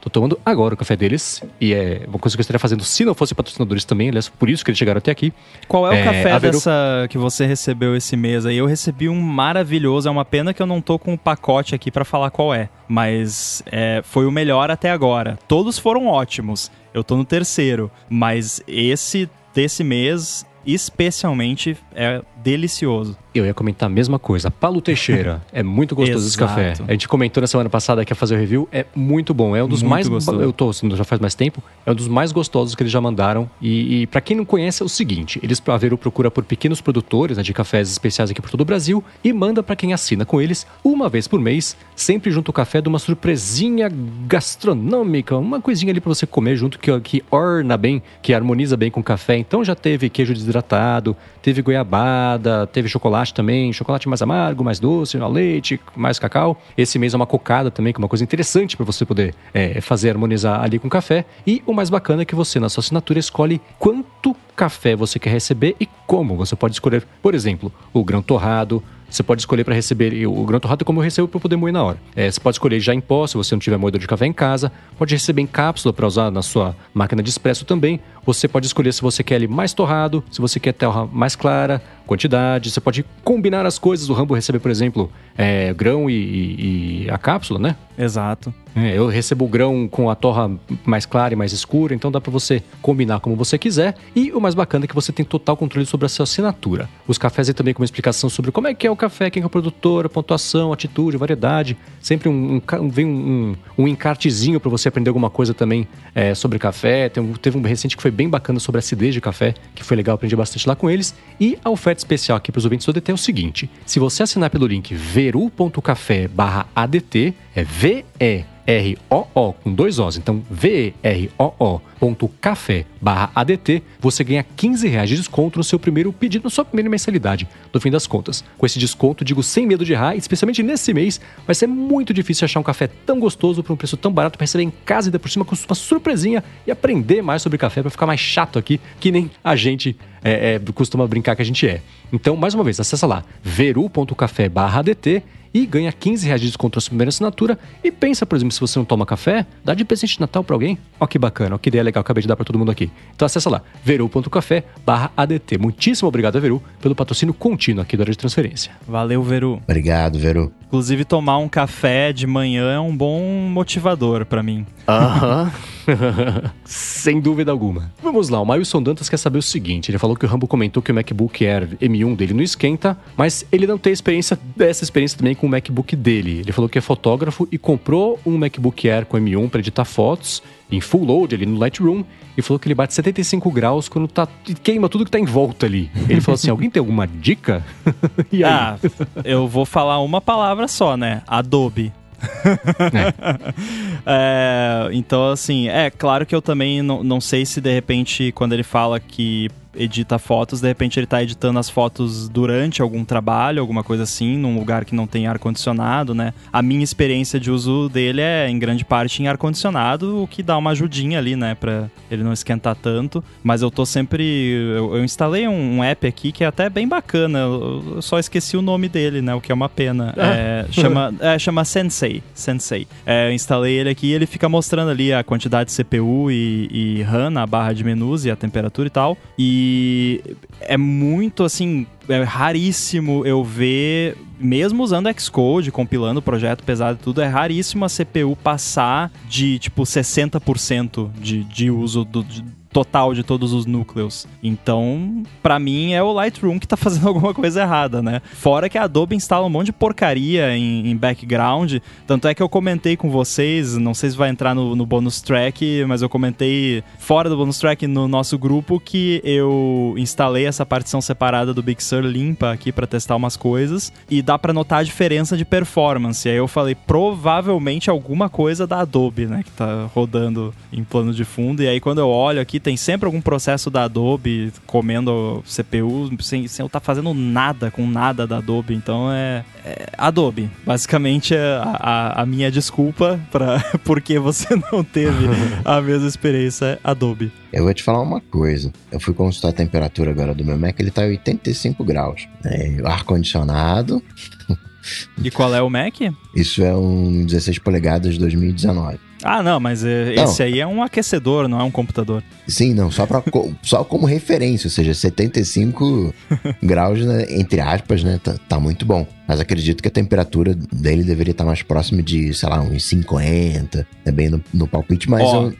Tô tomando agora o café deles. E é uma coisa que eu estaria fazendo se não fosse patrocinadores também. Aliás, por isso que eles chegaram até aqui. Qual é o é, café Veru... dessa que você recebeu esse mês aí? Eu recebi um maravilhoso. É uma pena que eu não tô com o um pacote aqui para falar qual é. Mas é, foi o melhor até agora. Todos foram ótimos. Eu tô no terceiro. Mas esse desse mês, especialmente, é delicioso. Eu ia comentar a mesma coisa. Paulo Teixeira, é muito gostoso esse café. A gente comentou na semana passada que ia fazer o review, é muito bom. É um dos muito mais. Gostoso. Eu tô assim, já faz mais tempo. É um dos mais gostosos que eles já mandaram. E, e para quem não conhece, é o seguinte: eles, a Veru procura por pequenos produtores né, de cafés especiais aqui por todo o Brasil e manda para quem assina com eles uma vez por mês, sempre junto o café de uma surpresinha gastronômica, uma coisinha ali para você comer junto que, que orna bem, que harmoniza bem com o café. Então já teve queijo desidratado, teve goiabada, teve chocolate também, chocolate mais amargo, mais doce, leite, mais cacau. Esse mês é uma cocada também, que é uma coisa interessante para você poder é, fazer harmonizar ali com café. E o mais bacana é que você, na sua assinatura, escolhe quanto café você quer receber e como. Você pode escolher, por exemplo, o grão torrado, você pode escolher para receber o grão torrado como eu recebo para poder moer na hora. É, você pode escolher já em pó, se você não tiver moedor de café em casa. Pode receber em cápsula para usar na sua máquina de expresso também. Você pode escolher se você quer ele mais torrado, se você quer terra mais clara, quantidade. Você pode combinar as coisas. O Rambo receber, por exemplo, é, grão e, e, e, a cápsula, né? Exato. É, eu recebo o grão com a torra mais clara e mais escura, então dá para você combinar como você quiser. E o mais bacana é que você tem total controle sobre a sua assinatura. Os cafés aí também com uma explicação sobre como é que é o café, quem é o produtor, a pontuação, atitude, variedade. Sempre um, um vem um, um, um encartezinho para você aprender alguma coisa também é, sobre café. Tem, teve um recente que foi bem bacana sobre acidez de café, que foi legal, aprendi bastante lá com eles. E a oferta especial aqui para os ouvintes do ADT é o seguinte: se você assinar pelo link veru.café/adt, é V-E V-E-R-O-O, com dois Os, então V-E-R-O-O ponto café barra ADT, você ganha 15 reais de desconto no seu primeiro pedido, na sua primeira mensalidade, no fim das contas. Com esse desconto, digo sem medo de errar, especialmente nesse mês, vai ser muito difícil achar um café tão gostoso por um preço tão barato para receber em casa e ainda por cima com uma surpresinha e aprender mais sobre café para ficar mais chato aqui, que nem a gente é, é, costuma brincar que a gente é. Então, mais uma vez, acessa lá veru.café barra ADT e ganha 15 reais de desconto na sua primeira assinatura. E pensa, por exemplo, se você não toma café, dá de presente de Natal para alguém. Ó que bacana, ó que ideia legal, acabei de dar para todo mundo aqui. Então acessa lá, veru.café barra ADT. Muitíssimo obrigado a Veru pelo patrocínio contínuo aqui da área de transferência. Valeu, Veru. Obrigado, Veru. Inclusive, tomar um café de manhã é um bom motivador para mim. Aham. Sem dúvida alguma. Vamos lá, o Mailson Dantas quer saber o seguinte: ele falou que o Rambo comentou que o MacBook Air M1 dele não esquenta, mas ele não tem experiência dessa experiência também com o MacBook dele. Ele falou que é fotógrafo e comprou um MacBook Air com M1 para editar fotos em full load ali no Lightroom e falou que ele bate 75 graus quando tá queima tudo que tá em volta ali. Ele falou assim: alguém tem alguma dica? e aí? Ah, eu vou falar uma palavra só, né? Adobe. É. é, então, assim, é claro que eu também não, não sei se de repente, quando ele fala que edita fotos, de repente ele está editando as fotos durante algum trabalho, alguma coisa assim, num lugar que não tem ar-condicionado, né? A minha experiência de uso dele é, em grande parte, em ar-condicionado, o que dá uma ajudinha ali, né? Pra ele não esquentar tanto. Mas eu tô sempre. Eu, eu instalei um, um, app aqui que é até bem bacana. Eu só esqueci o nome dele, né? O que é uma pena. Ah. É, chama, é, chama Sensei. Sensei. É, eu instalei ele aqui e ele fica mostrando ali a quantidade de CPU e, e RAM na barra de menus e a temperatura e tal. E é muito assim, é raríssimo eu ver, mesmo usando Xcode, compilando projeto pesado e tudo, é raríssimo a CPU passar de tipo 60% de, de uso do, de, total de todos os núcleos. Então, para mim, é o Lightroom que tá fazendo alguma coisa errada, né? Fora que a Adobe instala um monte de porcaria em, em background. Tanto é que eu comentei com vocês, não sei se vai entrar no, no bonus track, mas eu comentei fora do bonus track no nosso grupo que eu instalei essa partição separada do Big Sur limpa aqui para testar umas coisas e dá para notar a diferença de performance. Aí eu falei, provavelmente alguma coisa da Adobe, né, que tá rodando em plano de fundo. E aí quando eu olho aqui, tem sempre algum processo da Adobe comendo CPU sem, sem eu estar tá fazendo nada com nada da Adobe. Então é, é Adobe. Basicamente é a, a, minha desculpa para porque você não teve a mesma experiência é Adobe. Eu vou te falar uma coisa. Eu fui consultar a temperatura agora do meu Mac, ele tá 85 graus. É, ar-condicionado. E qual é o Mac? Isso é um 16 polegadas 2019. Ah, não, mas é, esse aí é um aquecedor, não é um computador. Sim, não, só, pra, só como referência, ou seja, 75 graus, né, entre aspas, né, tá, tá, muito bom. Mas acredito que a temperatura dele deveria estar mais próxima de, sei lá, uns 50, é bem no, no palpite, mas oh. eu,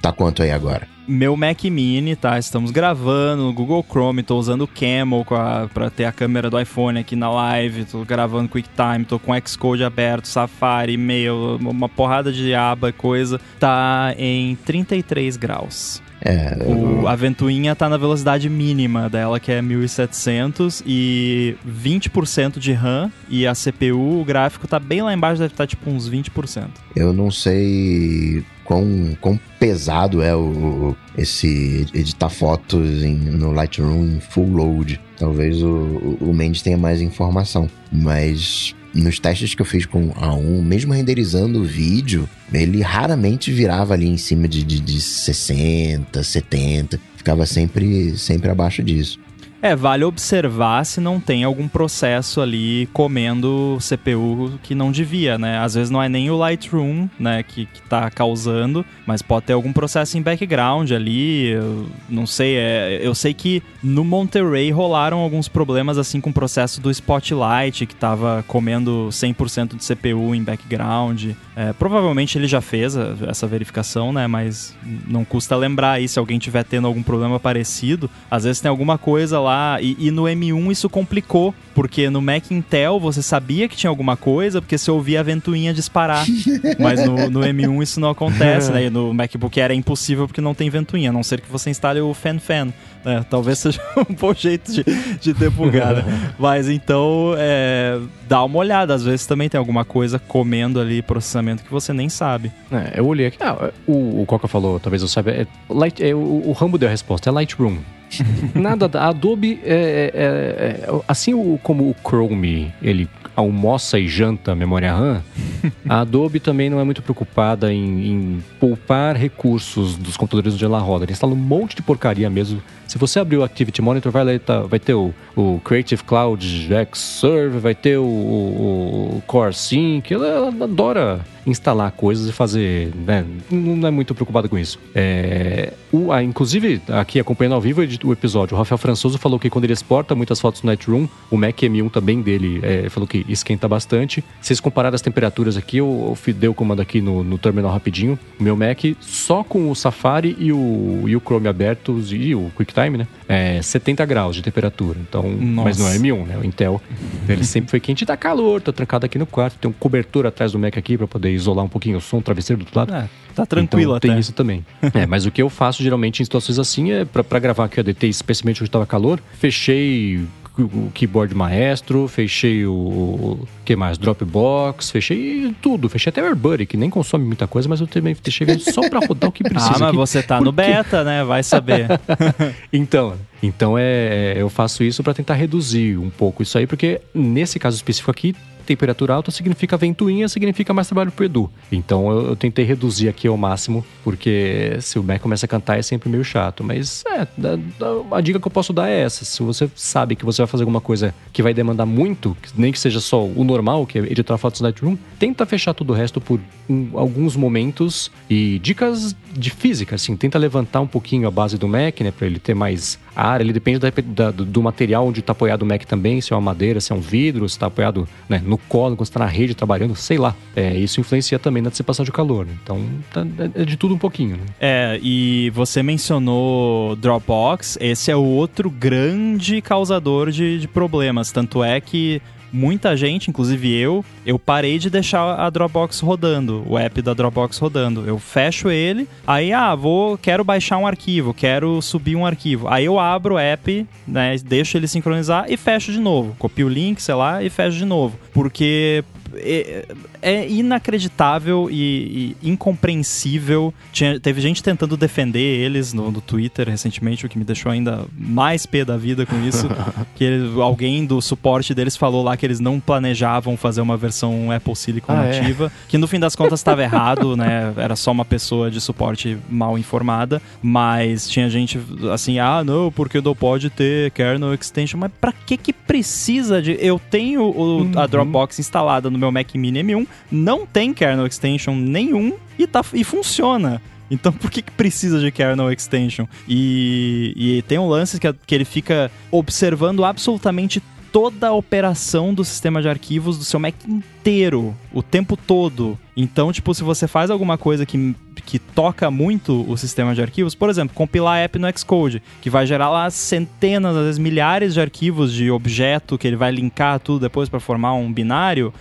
tá quanto aí agora? Meu Mac Mini, tá? Estamos gravando no Google Chrome, tô usando o Camel a, pra ter a câmera do iPhone aqui na live, tô gravando QuickTime, tô com Xcode aberto, Safari, e-mail, uma porrada de aba e coisa. Tá em 33 graus. É, o, a ventoinha tá na velocidade mínima dela, que é 1700 e 20% de RAM e a CPU, o gráfico tá bem lá embaixo, deve estar tá, tipo uns 20%. Eu não sei quão, quão pesado é o, esse editar fotos em, no Lightroom em full load. Talvez o, o Mendes tenha mais informação, mas nos testes que eu fiz com a 1, mesmo renderizando o vídeo, ele raramente virava ali em cima de, de, de 60, 70. Ficava sempre, sempre abaixo disso. É, vale observar se não tem algum processo ali comendo CPU que não devia, né? Às vezes não é nem o Lightroom, né, que, que tá causando, mas pode ter algum processo em background ali, eu não sei, é, eu sei que no Monterey rolaram alguns problemas assim com o processo do Spotlight, que tava comendo 100% de CPU em background. É, provavelmente ele já fez a, essa verificação, né, mas não custa lembrar aí se alguém tiver tendo algum problema parecido, às vezes tem alguma coisa lá e, e no M1 isso complicou porque no Mac Intel você sabia que tinha alguma coisa porque você ouvia a ventoinha disparar. Mas no, no M1 isso não acontece, né? E no MacBook era impossível porque não tem ventoinha, a não ser que você instale o FanFan. Né? Talvez seja um bom jeito de, de debugar, né? Mas então, é, dá uma olhada. Às vezes também tem alguma coisa comendo ali processamento que você nem sabe. É, eu olhei aqui. Ah, o, o Coca falou, talvez eu saiba. É, light, é, o, o Rambo deu a resposta, é Lightroom. Nada, a Adobe é, é, é, assim como o Chrome ele almoça e janta memória RAM, a Adobe também não é muito preocupada em, em poupar recursos dos computadores onde ela roda. Ela instala um monte de porcaria mesmo. Se você abrir o Activity Monitor, vai, lá, tá, vai ter o, o, Creative Cloud X Server, vai ter o, o, Core Sync. Ela, ela, adora instalar coisas e fazer. Né? Não é muito preocupada com isso. É, o, ah, inclusive, aqui acompanhando ao vivo o episódio, o Rafael Françoso falou que quando ele exporta muitas fotos no Lightroom, o Mac M1 também dele é, falou que esquenta bastante. Se vocês compararem as temperaturas aqui, eu, eu dei o comando aqui no, no terminal rapidinho. O meu Mac, só com o Safari e o, e o Chrome abertos e o QuickTime, né? É 70 graus de temperatura. Então, Nossa. mas não é M1, né? O Intel, ele sempre foi quente e dá calor. Tô trancado aqui no quarto. Tem um cobertor atrás do Mac aqui para poder isolar um pouquinho o som, o travesseiro do outro lado. É, tá tranquilo então, até. Tem isso também. é, mas o que eu faço geralmente em situações assim é para gravar aqui a DT, especialmente onde tava calor, fechei o keyboard maestro, fechei o que mais? Dropbox, fechei tudo, fechei até o AirBuddy, que nem consome muita coisa, mas eu também deixei só para rodar o que precisa. Ah, mas aqui. você tá no beta, né? Vai saber. então, então é, eu faço isso para tentar reduzir um pouco isso aí, porque nesse caso específico aqui temperatura alta significa ventoinha, significa mais trabalho pro Edu. Então eu, eu, tentei reduzir aqui ao máximo, porque se o Mac começa a cantar é sempre meio chato. Mas é, a, a, dica que eu posso dar é essa. Se você sabe que você vai fazer alguma coisa que vai demandar muito, nem que seja só o normal, que é editar fotos no Lightroom, tenta fechar todo o resto por um, alguns momentos. E dicas de física, assim, tenta levantar um pouquinho a base do Mac, né, para ele ter mais ar. Ele depende da, da, do material onde está apoiado o Mac também, se é uma madeira, se é um vidro, se está apoiado né, no colo, quando está na rede trabalhando, sei lá. É, isso influencia também na dissipação de calor. Né? Então, tá, é de tudo um pouquinho. Né? É, e você mencionou Dropbox, esse é o outro grande causador de, de problemas. Tanto é que muita gente, inclusive eu, eu parei de deixar a Dropbox rodando, o app da Dropbox rodando. Eu fecho ele, aí ah, vou, quero baixar um arquivo, quero subir um arquivo. Aí eu abro o app, né, deixo ele sincronizar e fecho de novo. Copio o link, sei lá, e fecho de novo. Porque é, é inacreditável e, e incompreensível. Tinha, teve gente tentando defender eles no, no, Twitter recentemente, o que me deixou ainda mais pé da vida com isso. que ele, alguém do suporte deles falou lá que eles não planejavam fazer uma versão Apple Silicon ah, é? nativa, é? que no fim das contas estava errado, né? Era só uma pessoa de suporte mal informada, mas tinha gente assim, ah, não, porque não pode ter kernel extension, mas para que que precisa de eu tenho o, uhum. a Dropbox instalada no meu Mac Mini M1, não tem kernel extension nenhum e, tá, e funciona. Então por que, que precisa de kernel extension? E, e tem um lance que, que ele fica observando absolutamente toda a operação do sistema de arquivos do seu Mac inteiro, o tempo todo. Então, tipo, se você faz alguma coisa que, que toca muito o sistema de arquivos, por exemplo, compilar app no Xcode, que vai gerar lá centenas, às vezes milhares de arquivos de objeto que ele vai linkar tudo depois para formar um binário.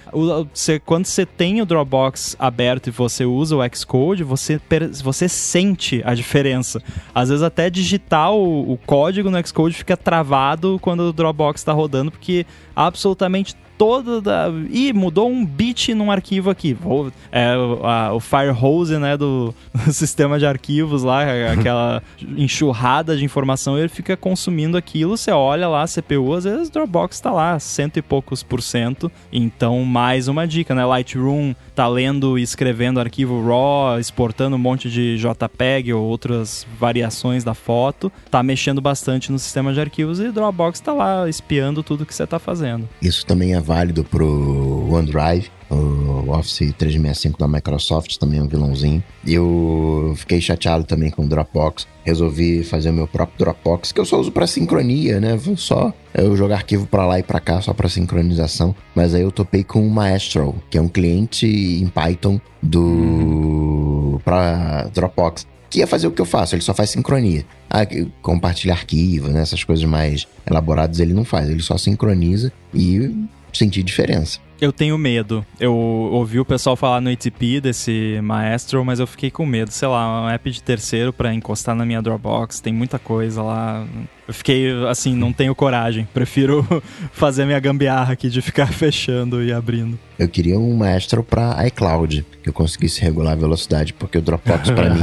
Você, quando você tem o Dropbox aberto e você usa o Xcode, você, você sente a diferença. Às vezes até digitar o, o código no Xcode fica travado quando o Dropbox está rodando, porque absolutamente toda da. Ih, mudou um bit num arquivo aqui. Vou, é, a, o firehose, né, do, do, sistema de arquivos lá, aquela enxurrada de informação, ele fica consumindo aquilo. Você olha lá, a CPU, às vezes Dropbox tá lá, cento e poucos por cento. Então, mais uma dica, né? Lightroom tá lendo e escrevendo arquivo RAW, exportando um monte de JPEG ou outras variações da foto, tá mexendo bastante no sistema de arquivos e Dropbox tá lá espiando tudo que você tá fazendo. Isso também é válido pro OneDrive. O Office 365 da Microsoft também é um vilãozinho. Eu fiquei chateado também com o Dropbox. Resolvi fazer o meu próprio Dropbox, que eu só uso para sincronia, né? Só eu jogar arquivo para lá e para cá só para sincronização. Mas aí eu topei com o Maestro, que é um cliente em Python do para Dropbox. que ia fazer o que eu faço, ele só faz sincronia. Ah, compartilha arquivo, né? Essas coisas mais elaboradas ele não faz, ele só sincroniza e sentir diferença. Eu tenho medo. Eu ouvi o pessoal falar no ATP desse Maestro, mas eu fiquei com medo. Sei lá, um app de terceiro para encostar na minha Dropbox, tem muita coisa lá. Eu fiquei assim, não tenho coragem. Prefiro fazer minha gambiarra aqui de ficar fechando e abrindo. Eu queria um Maestro para iCloud, que eu conseguisse regular a velocidade, porque o Dropbox para mim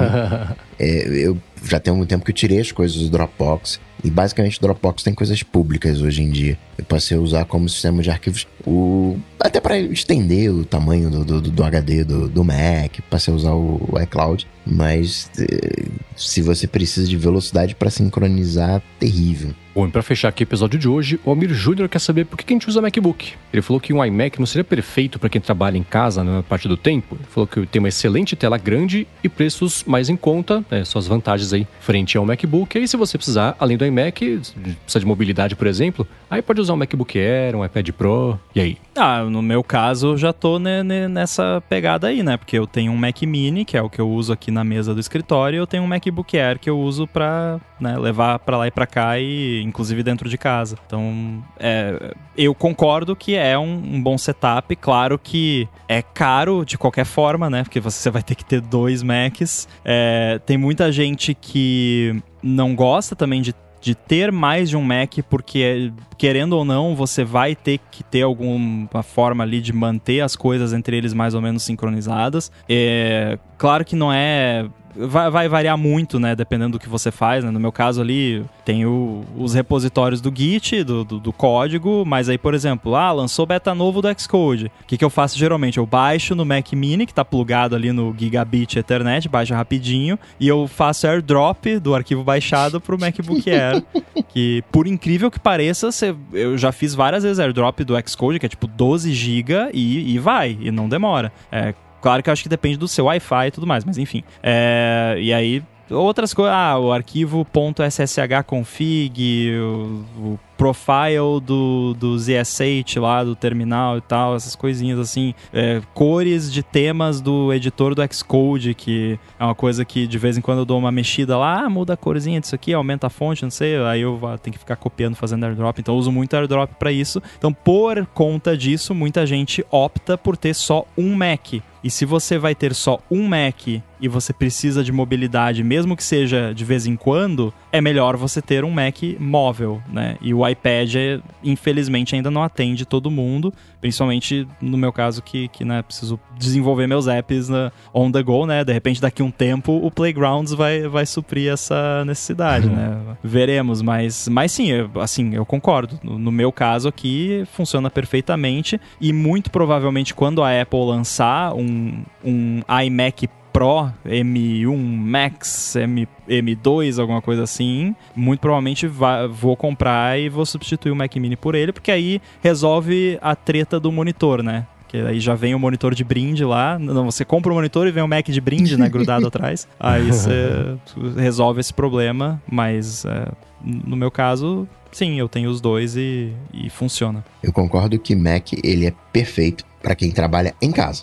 é, eu já tem algum tempo que eu tirei as coisas do Dropbox. E basicamente o Dropbox tem coisas públicas hoje em dia. Eu passei a usar como sistema de arquivos o até para estender o tamanho do, do, do HD do, do, Mac, passei a usar o, iCloud. Mas eh, se você precisa de velocidade para sincronizar, terrível. Bom, e para fechar aqui o episódio de hoje, o Almir Júnior quer saber por que a gente usa MacBook. Ele falou que um iMac não seria perfeito para quem trabalha em casa na parte do tempo. Ele falou que tem uma excelente tela grande e preços mais em conta, né, suas vantagens aí frente ao MacBook. E aí, se você precisar, além do iMac, precisa de mobilidade, por exemplo, aí pode usar um MacBook Air, um iPad Pro, e aí? Ah, no meu caso, já tô né, né, nessa pegada aí, né? Porque eu tenho um Mac Mini, que é o que eu uso aqui na mesa do escritório, eu tenho um MacBook Air que eu uso para né, levar para lá e para cá e inclusive dentro de casa. Então, é, eu concordo que é um, um, bom setup. Claro que é caro de qualquer forma, né? Porque você vai ter que ter dois Macs. É, tem muita gente que não gosta também de de ter mais de um Mac, porque querendo ou não, você vai ter que ter alguma forma ali de manter as coisas entre eles mais ou menos sincronizadas. É, claro que não é vai, vai, variar muito, né? Dependendo do que você faz. Né? No meu caso ali, tem o, os repositórios do Git, do, do, do, código, mas aí, por exemplo, ah, lançou beta novo do Xcode. O que, que eu faço geralmente? Eu baixo no Mac Mini, que tá plugado ali no Gigabit Ethernet, baixa rapidinho, e eu faço airdrop do arquivo baixado pro MacBook Air. que, por incrível que pareça, eu já fiz várias vezes airdrop do Xcode, que é tipo 12 GB, e, e vai, e não demora. É, Claro que eu acho que depende do seu Wi-Fi e tudo mais, mas enfim. É, e aí, outras coisas. Ah, o arquivo .ssh config, o, o profile do, do ZSH lá, do terminal e tal, essas coisinhas assim. É, cores de temas do editor do Xcode, que é uma coisa que de vez em quando eu dou uma mexida lá, ah, muda a corzinha disso aqui, aumenta a fonte, não sei, aí eu tenho que ficar copiando, fazendo airdrop. Então eu uso muito airdrop para isso. Então, por conta disso, muita gente opta por ter só um Mac. E se você vai ter só um Mac e você precisa de mobilidade, mesmo que seja de vez em quando, é melhor você ter um Mac móvel, né? E o iPad, infelizmente, ainda não atende todo mundo, principalmente no meu caso que, que né, preciso desenvolver meus apps na, on the go, né? De repente, daqui a um tempo, o Playgrounds vai, vai suprir essa necessidade, né? Veremos, mas, mas sim, eu, assim, eu concordo. No, no meu caso aqui, funciona perfeitamente e muito provavelmente quando a Apple lançar um, um iMac Pro, M1 Max, M, M2, alguma coisa assim, muito provavelmente vou comprar e vou substituir o Mac Mini por ele, porque aí resolve a treta do monitor, né? Que aí já vem o monitor de brinde lá. Não, você compra o monitor e vem o Mac de brinde, né? grudado atrás. Aí você resolve esse problema, mas é, no meu caso, sim, eu tenho os dois e, e funciona. Eu concordo que Mac ele é perfeito para quem trabalha em casa.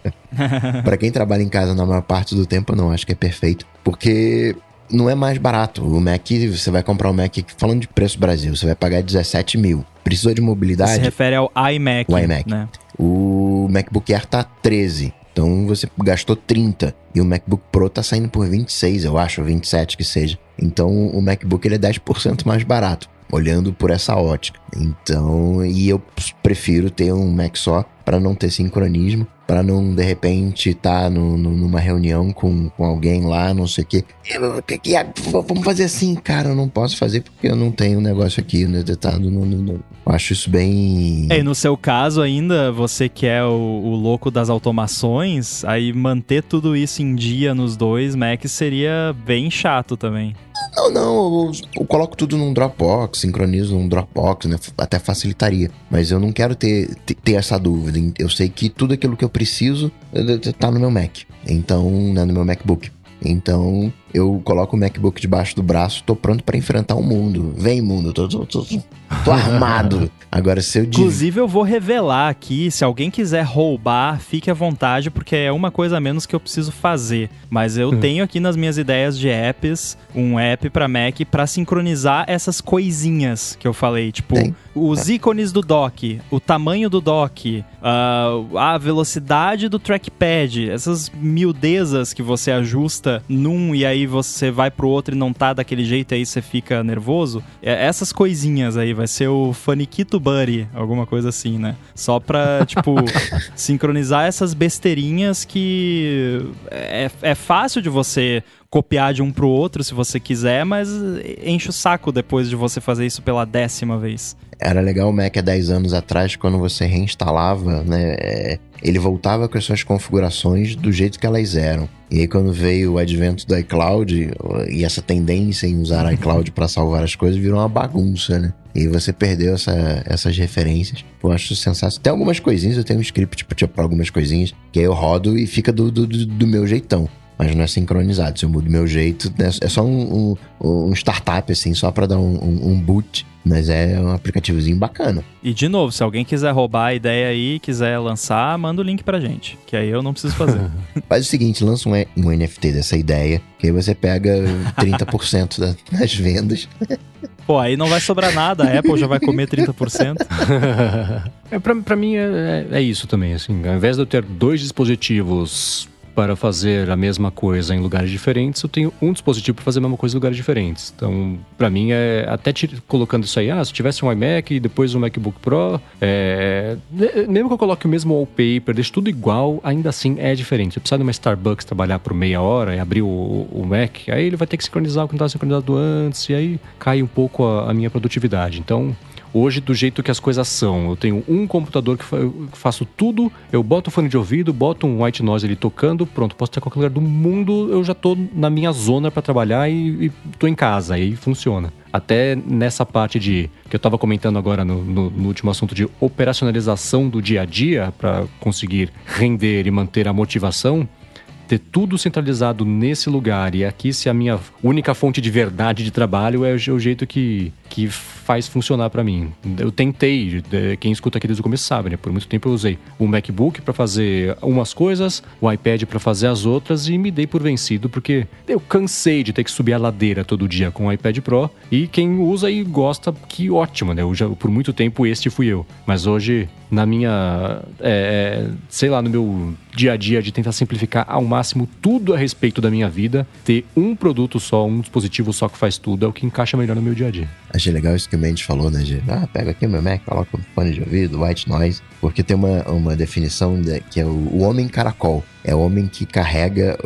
para quem trabalha em casa na maior parte do tempo, não, acho que é perfeito. Porque não é mais barato. O Mac, você vai comprar o um Mac, falando de preço Brasil, você vai pagar 17 mil. Precisou de mobilidade? Se refere ao iMac. O iMac. Né? O MacBook Air tá 13. Então você gastou 30 e o MacBook Pro tá saindo por 26, eu acho, 27 que seja. Então o MacBook ele é 10% mais barato olhando por essa ótica. Então, e eu prefiro ter um Mac só para não ter sincronismo, para não de repente estar tá numa reunião com, com alguém lá, não sei o quê. Vamos fazer assim, cara, eu não posso fazer porque eu não tenho um negócio aqui né, detado no, no. Eu acho isso bem. É, e no seu caso ainda, você que é o, o, louco das automações, aí manter tudo isso em dia nos dois Macs seria bem chato também. Não, não, eu, eu, coloco tudo num Dropbox, sincronizo num Dropbox, né? Até facilitaria. Mas eu não quero ter, ter, ter, essa dúvida. Eu sei que tudo aquilo que eu preciso eh, tá no meu Mac. Então, né, no meu MacBook. Então eu coloco o MacBook debaixo do braço, tô pronto para enfrentar o mundo. Vem, mundo, tô, tô, tô, tô armado. Agora, se eu Inclusive, eu vou revelar aqui, se alguém quiser roubar, fique à vontade, porque é uma coisa a menos que eu preciso fazer. Mas eu uhum. tenho aqui nas minhas ideias de apps um app para Mac para sincronizar essas coisinhas que eu falei, tipo, Tem. os ícones do dock, o tamanho do dock, uh, a velocidade do trackpad, essas miudezas que você ajusta num e aí você vai pro outro e não tá daquele jeito aí você fica nervoso. É, essas coisinhas aí vai ser o Faniquito Buddy, alguma coisa assim, né? Só pra, tipo, sincronizar essas besteirinhas que é, é fácil de você copiar de um pro outro se você quiser, mas enche o saco depois de você fazer isso pela décima vez. Era legal o Mac há 10 anos atrás, quando você reinstalava, né? É, ele voltava com as suas configurações do jeito que elas eram. E aí, quando veio o advento do iCloud e essa tendência em usar iCloud para salvar as coisas, virou uma bagunça, né? E você perdeu essa, essas referências. Eu acho sensacional. Tem algumas coisinhas, eu tenho um script tipo, para algumas coisinhas, que aí eu rodo e fica do, do, do meu jeitão mas não é sincronizado. Se eu mudo meu jeito, né, é só um, um, um startup, assim, só para dar um, um, boot. Mas é um aplicativozinho bacana. E de novo, se alguém quiser roubar a ideia aí, quiser lançar, manda o link pra gente. Que aí eu não preciso fazer. Faz o seguinte, lança um, um NFT dessa ideia, que aí você pega 30% das vendas. Pô, aí não vai sobrar nada, a Apple já vai comer 30%. é, pra, pra mim é, é, é isso também, assim. Ao invés de eu ter dois dispositivos para fazer a mesma coisa em lugares diferentes, eu tenho um dispositivo para fazer a mesma coisa em lugares diferentes. Então, para mim, é até colocando isso aí, ah, se tivesse um iMac e depois um MacBook Pro, é, mesmo que eu coloque o mesmo wallpaper, deixe tudo igual, ainda assim é diferente. Eu precisar de uma Starbucks trabalhar por meia hora e abrir o, o Mac, aí ele vai ter que sincronizar o que não estava sincronizado antes, e aí cai um pouco a, a minha produtividade. Então, Hoje, do jeito que as coisas são, eu tenho um computador que faço tudo, eu boto o fone de ouvido, boto um white noise ali tocando, pronto, posso estar em qualquer lugar do mundo, eu já tô na minha zona para trabalhar e, e tô em casa, aí funciona. Até nessa parte de que eu estava comentando agora no, no, no, último assunto de operacionalização do dia a dia para conseguir render e manter a motivação, ter tudo centralizado nesse lugar e aqui se a minha única fonte de verdade de trabalho é o jeito que, que faz funcionar para mim. Eu tentei, quem escuta aqui desde o começo sabe, né? Por muito tempo eu usei o MacBook para fazer umas coisas, o iPad para fazer as outras e me dei por vencido porque eu cansei de ter que subir a ladeira todo dia com o iPad Pro e quem usa e gosta, que ótimo, né? Eu já, por muito tempo este fui eu. Mas hoje, na minha, é, é sei lá, no meu dia a dia de tentar simplificar ao máximo tudo a respeito da minha vida, ter um produto só, um dispositivo só que faz tudo é o que encaixa melhor no meu dia a dia. Achei legal isso que o Mendes falou, né? De, ah, pega aqui o meu Mac, coloca o fone de ouvido, white noise. Porque tem uma, uma definição de, que é o, o, homem caracol. É o homem que carrega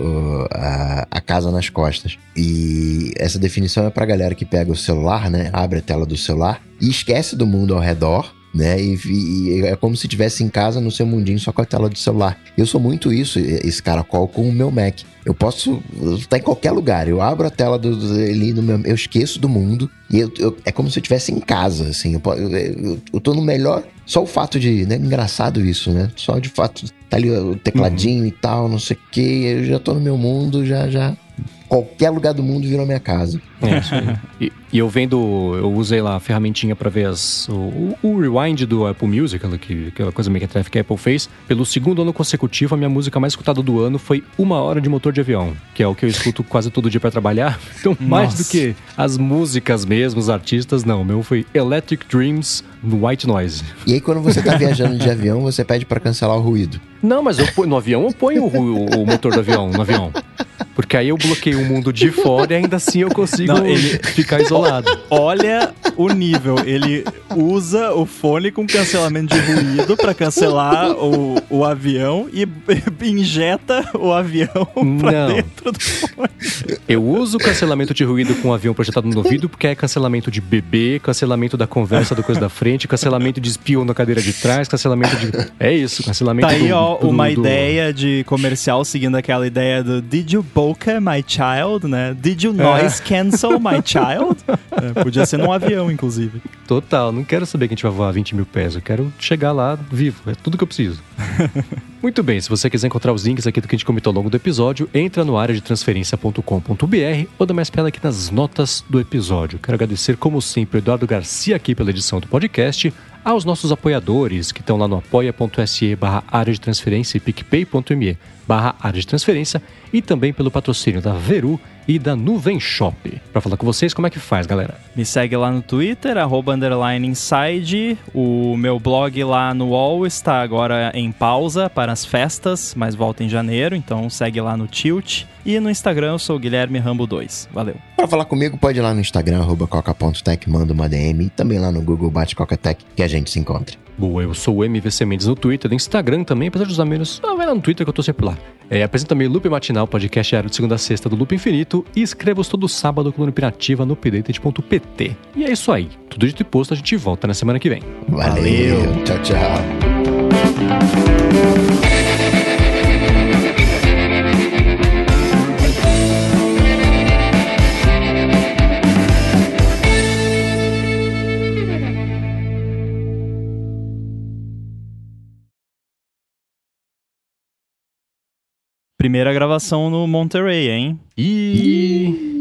a, a casa nas costas. E essa definição é pra galera que pega o celular, né? Abre a tela do celular e esquece do mundo ao redor né? E, e, é como se estivesse em casa no seu mundinho só com a tela do celular. Eu sou muito isso, esse caracol com o meu Mac. Eu posso estar em qualquer lugar, eu abro a tela do, do ali no meu, eu esqueço do mundo e eu, eu, é como se eu estivesse em casa, assim. Eu, eu, eu tô no melhor. Só o fato de, né? Engraçado isso, né? Só de fato tá ali o tecladinho uhum. e tal, não sei o que, eu já tô no meu mundo, já já qualquer lugar do mundo virou minha casa. É, e, e, eu vendo, eu usei lá a ferramentinha para ver as, o, o, rewind do Apple Music, que, aquela coisa meio que a Apple fez. Pelo segundo ano consecutivo, a minha música mais escutada do ano foi Uma Hora de Motor de Avião, que é o que eu escuto quase todo dia para trabalhar. Então, mais do que as músicas mesmo, os artistas, não. O meu foi Electric Dreams White Noise. E aí, quando você tá viajando de avião, você pede para cancelar o ruído. Não, mas eu, no avião eu ponho o, o, o motor do avião no avião. Porque aí eu bloqueio o mundo de fora e ainda assim eu consigo Não, ele... ficar isolado. Olha o nível. Ele usa o fone com cancelamento de ruído para cancelar o, o avião e injeta o avião pra Não. dentro do fone. Eu uso cancelamento de ruído com o avião projetado no ouvido porque é cancelamento de bebê, cancelamento da conversa do coisa da frente, cancelamento de espião na cadeira de trás, cancelamento de. É isso, cancelamento Tá aí, do, ó, do, uma do... ideia de comercial seguindo aquela ideia do Did you bokeh my child, né? Did you noise é. cancel my child? É, podia ser num avião, inclusive. Total, não quero saber que a gente vai voar 20 mil pés, eu quero chegar lá vivo, é tudo que eu preciso. Muito bem, se você quiser encontrar os links aqui do que a gente comentou ao longo do episódio, entra no área de transferência.com.br ou dá mais pela aqui nas notas do episódio. Quero agradecer, como sempre, Eduardo Garcia aqui pela edição do podcast, aos nossos apoiadores que estão lá no apoia.se barra área de transferência e picpay.me barra área de transferência e também pelo patrocínio da Veru e da Nuvem Shop. Para falar com vocês, como é que faz, galera? Me segue lá no Twitter, arroba underline inside. O meu blog lá no UOL está agora em pausa para as festas, mas volta em janeiro, então segue lá no Tilt. E no Instagram eu sou Guilherme Rambo 2. Valeu. Para falar comigo, pode ir lá no Instagram, arroba coca.tech, manda uma DM e também lá no Google Bate Coca Tech que a gente se encontra. Boa, eu sou o MVC Mendes no Twitter, no Instagram também, apesar de usar menos. Ah, vai lá no Twitter que eu tô sempre lá. É, apresento também Loop Matinal, podcast diário de segunda a sexta do Loop Infinito e escrevo todo sábado com Pirativa no updated.pt. E é isso aí. Tudo dito e posto, a gente volta na semana que vem. Valeu. Valeu. Tchau, tchau. Primeira gravação no Monterey, hein? E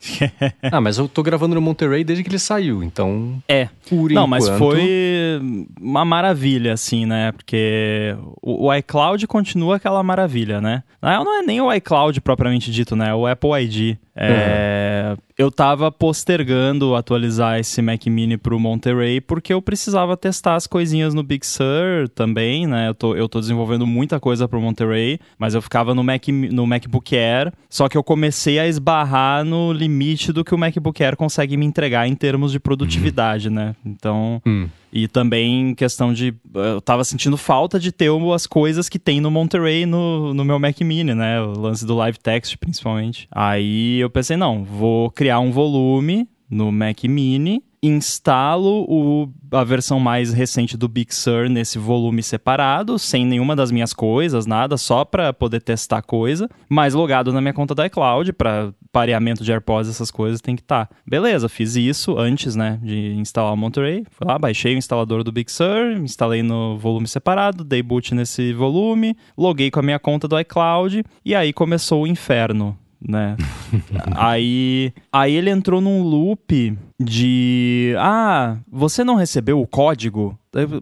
ah, mas eu tô gravando no Monterey desde que ele saiu, então. É. Por Não, enquanto... mas foi uma maravilha, assim, né? Porque o, iCloud continua aquela maravilha, né? Na real, não é nem o iCloud propriamente dito, né? É o Apple ID. É, uhum. Eu tava postergando atualizar esse Mac Mini pro Monterey porque eu precisava testar as coisinhas no Big Sur também, né? Eu tô, eu tô desenvolvendo muita coisa pro Monterey, mas eu ficava no, Mac, no MacBook Air, só que eu comecei a esbarrar no limite do que o MacBook Air consegue me entregar em termos de produtividade, né? Então... Uhum. E também questão de. Eu tava sentindo falta de ter as coisas que tem no Monterey no, no meu Mac Mini, né? O lance do live text, principalmente. Aí eu pensei, não, vou criar um volume no Mac Mini instalo o, a versão mais recente do Big Sur nesse volume separado, sem nenhuma das minhas coisas, nada, só para poder testar coisa, mas logado na minha conta da iCloud para pareamento de AirPods, essas coisas tem que estar. Tá. Beleza, fiz isso antes, né, de instalar o Monterey. Fui lá, baixei o instalador do Big Sur, instalei no volume separado, dei boot nesse volume, loguei com a minha conta do iCloud e aí começou o inferno né? aí, aí ele entrou num loop de ah, você não recebeu o código?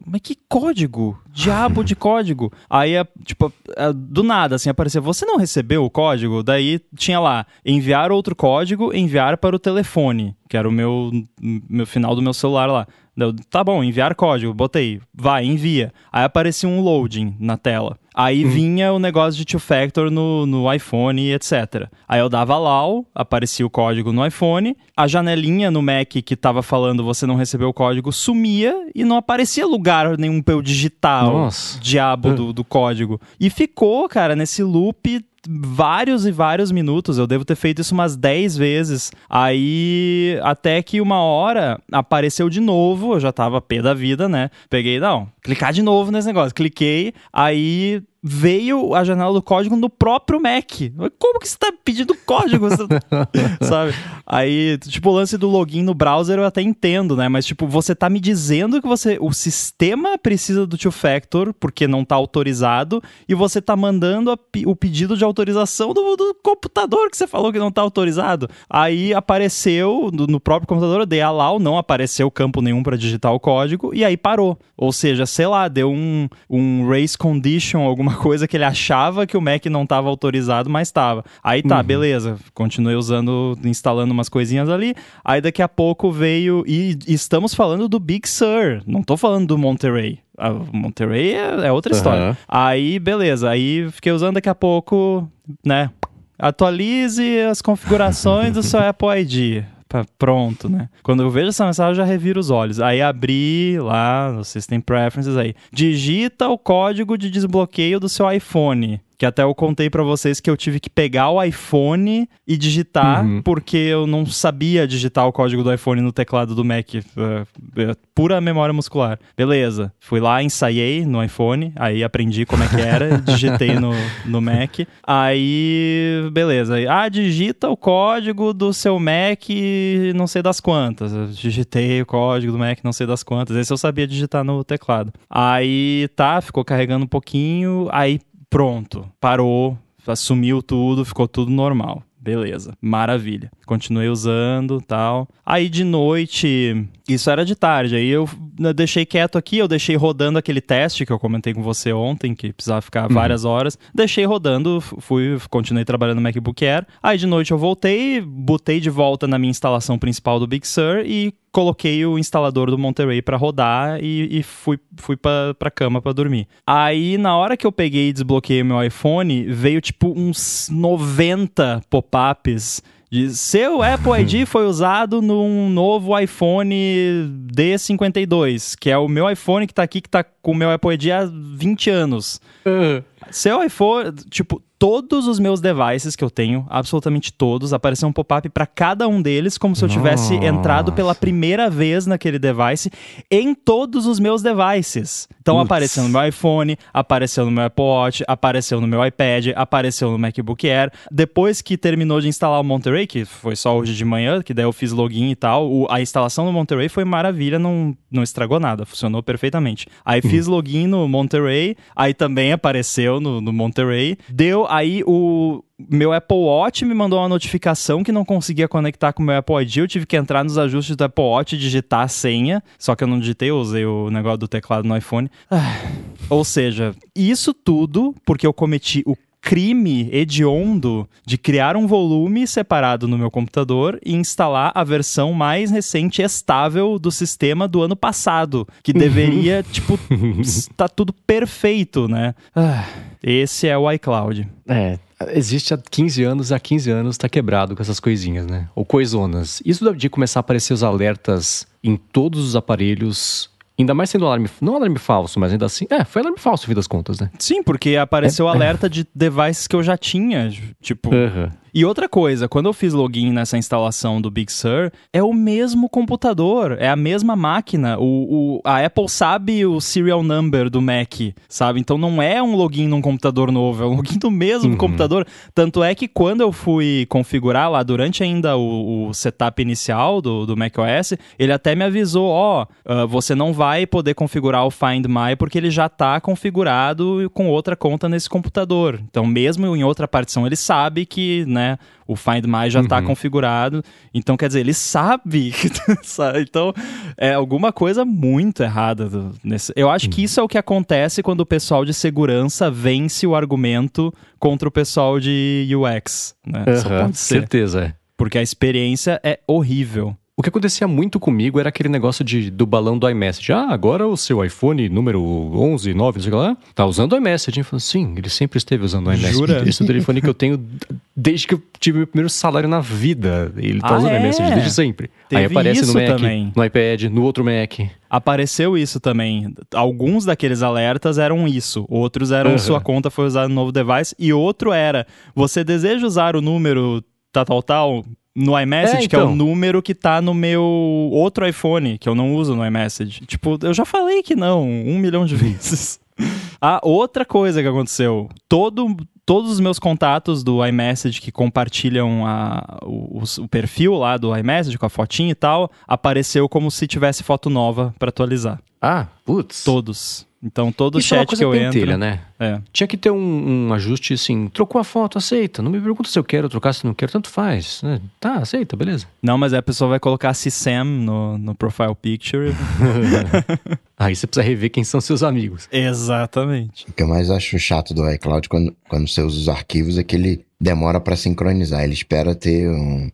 Mas que código? Diabo de código. Aí, tipo, do nada, assim, apareceu, você não recebeu o código? Daí tinha lá, enviar outro código, enviar para o telefone, que era o meu, meu final do meu celular lá. Eu, tá bom, enviar código, botei, vai, envia. Aí aparecia um loading na tela. Aí hum. vinha o negócio de two-factor no, no iPhone e etc. Aí eu dava allow, aparecia o código no iPhone, a janelinha no Mac que tava falando você não recebeu o código sumia e não aparecia lugar nenhum pra eu digitar Nossa. o diabo do, do código. E ficou, cara, nesse loop vários e vários minutos. Eu devo ter feito isso umas 10 vezes. Aí, até que uma hora apareceu de novo. Eu já tava pé da vida, né? Peguei, não, clicar de novo nesse negócio. Cliquei, aí veio a janela do código no próprio Mac. Como que você tá pedindo código? Sabe? Aí, tipo, o lance do login no browser eu até entendo, né? Mas, tipo, você tá me dizendo que você o sistema precisa do two-factor porque não tá autorizado e você tá mandando a, o pedido de autorização do, do, computador que você falou que não tá autorizado. Aí apareceu no, no próprio computador, eu dei allow, não apareceu campo nenhum para digitar o código e aí parou. Ou seja, sei lá, deu um, um race condition, alguma coisa que ele achava que o Mac não estava autorizado, mas estava. Aí tá, uhum. beleza. Continuei usando, instalando umas coisinhas ali. Aí daqui a pouco veio. E, e estamos falando do Big Sur. Não tô falando do Monterey. A Monterey é, é outra uhum. história. Aí, beleza. Aí fiquei usando daqui a pouco, né? Atualize as configurações do seu Apple ID pronto, né? Quando eu vejo essa mensagem, eu já reviro os olhos. Aí abri lá no System Preferences aí. Digita o código de desbloqueio do seu iPhone. Que até eu contei para vocês que eu tive que pegar o iPhone e digitar, uhum. porque eu não sabia digitar o código do iPhone no teclado do Mac. Uh, pura memória muscular. Beleza. Fui lá, ensaiei no iPhone, aí aprendi como é que era, digitei no, no Mac. Aí, beleza. Ah, digita o código do seu Mac não sei das quantas. Eu digitei o código do Mac não sei das quantas. Esse eu sabia digitar no teclado. Aí tá, ficou carregando um pouquinho, aí pronto, parou, assumiu tudo, ficou tudo normal. Beleza, maravilha. Continuei usando tal. Aí de noite, isso era de tarde, aí eu deixei quieto aqui, eu deixei rodando aquele teste que eu comentei com você ontem, que precisava ficar uhum. várias horas. Deixei rodando, fui, continuei trabalhando no MacBook Air. Aí de noite eu voltei, botei de volta na minha instalação principal do Big Sur e coloquei o instalador do Monterey para rodar e, e, fui, fui pra, pra cama para dormir. Aí, na hora que eu peguei e desbloqueei meu iPhone, veio tipo uns 90 pop-ups de seu Apple ID foi usado num novo iPhone D52, que é o meu iPhone que tá aqui, que tá com o meu Apple ID há 20 anos. Uhum. Seu iPhone, tipo, todos os meus devices que eu tenho, absolutamente todos, apareceu um pop-up para cada um deles, como se eu tivesse Nossa. entrado pela primeira vez naquele device em todos os meus devices. Então Uts. apareceu no meu iPhone, apareceu no meu Apple Watch, apareceu no meu iPad, apareceu no MacBook Air. Depois que terminou de instalar o Monterey, que foi só hoje de manhã, que daí eu fiz login e tal, o, a instalação do Monterey foi maravilha, não, não estragou nada, funcionou perfeitamente. Aí uhum. fiz login no Monterey, aí também apareceu no, no Monterey, deu aí o meu Apple Watch me mandou uma notificação que não conseguia conectar com o meu Apple ID. Eu tive que entrar nos ajustes do Apple Watch e digitar a senha. Só que eu não digitei, eu usei o negócio do teclado no iPhone. Ah, ou seja, isso tudo porque eu cometi o crime hediondo de criar um volume separado no meu computador e instalar a versão mais recente e estável do sistema do ano passado, que deveria, tipo, tá tudo perfeito, né? Ah, esse é o iCloud. É, existe há 15 anos, há 15 anos tá quebrado com essas coisinhas, né? Ou coisonas. Isso de começar a aparecer os alertas em todos os aparelhos Ainda mais sendo alarme, não alarme falso, mas ainda assim. É, foi alarme falso, no fim das contas, né? Sim, porque apareceu é, alerta de devices que eu já tinha. Tipo. Uhum. E outra coisa, quando eu fiz login nessa instalação do Big Sur, é o mesmo computador, é a mesma máquina. O, o, a Apple sabe o serial number do Mac, sabe? Então não é um login num computador novo, é um login do mesmo uhum. computador. Tanto é que quando eu fui configurar lá, durante ainda o, o setup inicial do, do macOS, ele até me avisou: ó, oh, uh, você não vai poder configurar o Find My porque ele já está configurado com outra conta nesse computador. Então, mesmo em outra partição, ele sabe que, né? O Find My já está uhum. configurado. Então, quer dizer, ele sabe. então, é alguma coisa muito errada. Nesse... Eu acho uhum. que isso é o que acontece quando o pessoal de segurança vence o argumento contra o pessoal de UX. Né? Uhum, Só pode ser. Certeza, é. Porque a experiência é horrível. O que acontecia muito comigo era aquele negócio de, do balão do iMessage. Ah, agora o seu iPhone número 11, 9, não sei lá, tá usando o iMessage. Eu falei, sim, ele sempre esteve usando o iMessage. Jura? Esse é o telefone que eu tenho desde que eu tive meu primeiro salário na vida. Ele tá ah, usando o iMessage desde sempre. Teve Aí aparece no Mac, também. no iPad, no outro Mac. Apareceu isso também. Alguns daqueles alertas eram isso. Outros eram uhum. sua conta foi usada no novo device. E outro era, você deseja usar o número tal, tal, tal no iMessage, é, então. que é o então. número que tá no meu outro iPhone, que eu não uso no iMessage. Tipo, eu já falei que não, um milhão de vezes. A outra coisa que aconteceu, todo, todos os meus contatos do iMessage que compartilham a, o, o, perfil lá do iMessage com a fotinha e tal, apareceu como se tivesse foto nova para atualizar. Ah, putz. Todos. Então todo Isso chat é que eu pentelha, entro. né? É. Tinha que ter um, um, ajuste assim, trocou a foto, aceita. Não me pergunta se eu quero trocar, se não quero, tanto faz. Né? Tá, aceita, beleza. Não, mas a pessoa vai colocar Sam no, no profile picture. Aí você precisa rever quem são seus amigos. Exatamente. O que eu mais acho chato do iCloud quando, quando você usa os arquivos é que ele demora para sincronizar. Ele espera ter um,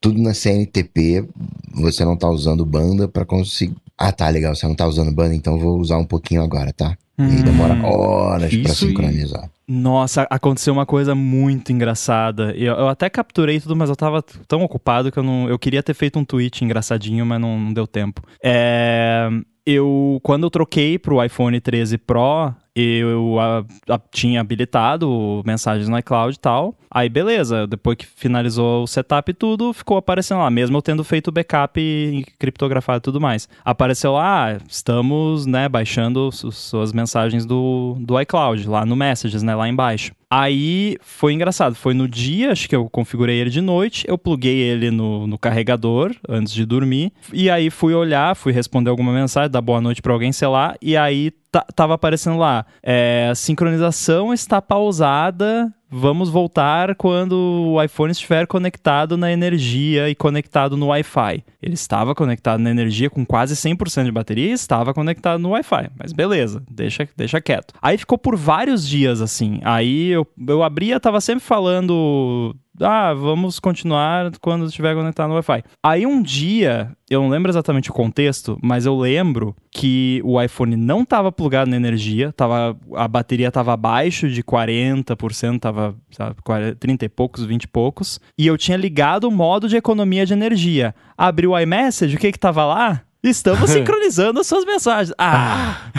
tudo na CNTP, você não tá usando banda para conseguir. Ah, tá, legal, você não tá usando banda, então vou usar um pouquinho agora, tá? Hum, e demora horas para sincronizar. Nossa, aconteceu uma coisa muito engraçada. Eu, eu, até capturei tudo, mas eu tava tão ocupado que eu não. Eu queria ter feito um tweet engraçadinho, mas não, não deu tempo. É, eu quando eu troquei pro iPhone 13 Pro, eu a, a, tinha habilitado mensagens no iCloud e tal. Aí beleza, depois que finalizou o setup e tudo, ficou aparecendo lá, mesmo eu tendo feito backup e criptografado e tudo mais. Apareceu lá, ah, estamos, né, baixando suas mensagens do, do iCloud, lá no Messages, né, lá embaixo. Aí foi engraçado, foi no dia, acho que eu configurei ele de noite, eu pluguei ele no, no carregador antes de dormir, e aí fui olhar, fui responder alguma mensagem, dar boa noite para alguém, sei lá, e aí tava aparecendo lá, é, a sincronização está pausada vamos voltar quando o iPhone estiver conectado na energia e conectado no Wi-Fi. Ele estava conectado na energia com quase 100% de bateria e estava conectado no Wi-Fi. Mas beleza, deixa, deixa quieto. Aí ficou por vários dias assim. Aí eu, eu abria, tava sempre falando ah, vamos continuar quando estiver conectado no Wi-Fi. Aí um dia, eu não lembro exatamente o contexto, mas eu lembro que o iPhone não estava plugado na energia, tava, a bateria estava abaixo de 40%, estava 30 e poucos, 20 e poucos, e eu tinha ligado o modo de economia de energia. Abri o iMessage, o que que tava lá? Estamos sincronizando as suas mensagens. Ah!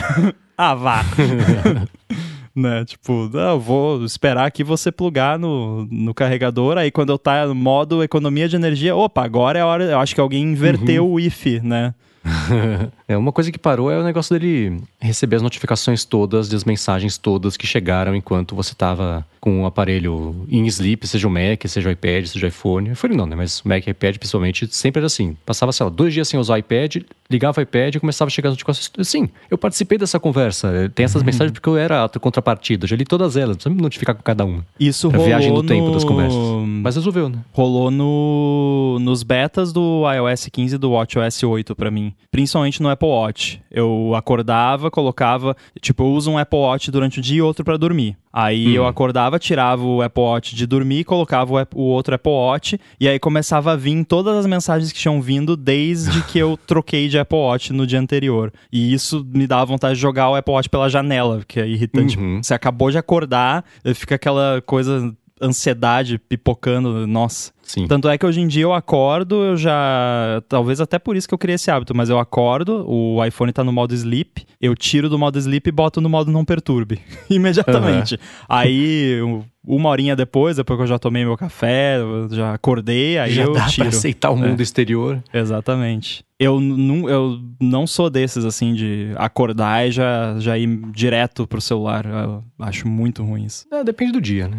ah, vá! né? Tipo, não, vou esperar aqui você plugar no, no carregador, aí quando eu tá no modo economia de energia, opa, agora é a hora, eu acho que alguém inverteu uhum. o if, né? é, uma coisa que parou é o negócio dele receber as notificações todas, das mensagens todas que chegaram enquanto você estava com o aparelho em sleep, seja o Mac, seja o iPad, seja o iPhone. iPhone não, né? Mas o Mac e iPad, principalmente, sempre era assim. Passava, sei lá, dois dias sem usar o iPad, ligava o iPad e começava a chegar as notificações. Sim, eu participei dessa conversa. Tem essas uhum. mensagens porque eu era a contrapartida. Já li todas elas. Não precisa me notificar com cada uma. Isso pra rolou viagem no tempo das conversas. Mas resolveu, né? Rolou no... nos betas do iOS 15 e do WatchOS 8 para mim. Principalmente no Apple Watch. Eu acordava, colocava... Tipo, eu uso um Apple Watch durante o dia e outro para dormir. Aí hum. eu acordava, tirava o Apple Watch de dormir, colocava o, outro Apple Watch e aí começava a vir todas as mensagens que tinham vindo desde que eu troquei de Apple Watch no dia anterior. E isso me dava vontade de jogar o Apple Watch pela janela, que é irritante. Uhum. Você acabou de acordar, fica aquela coisa ansiedade pipocando, nossa. Sim. Tanto é que hoje em dia eu acordo, eu já. Talvez até por isso que eu criei esse hábito, mas eu acordo, o iPhone tá no modo sleep, eu tiro do modo sleep e boto no modo não perturbe. Imediatamente. Uhum. Aí, uma horinha depois, depois que eu já tomei meu café, já acordei, aí já eu dá tiro. Pra aceitar o mundo é. exterior. Exatamente. Eu não, eu não sou desses, assim, de acordar e já, já ir direto pro celular. Eu acho muito ruim isso. É, depende do dia, né?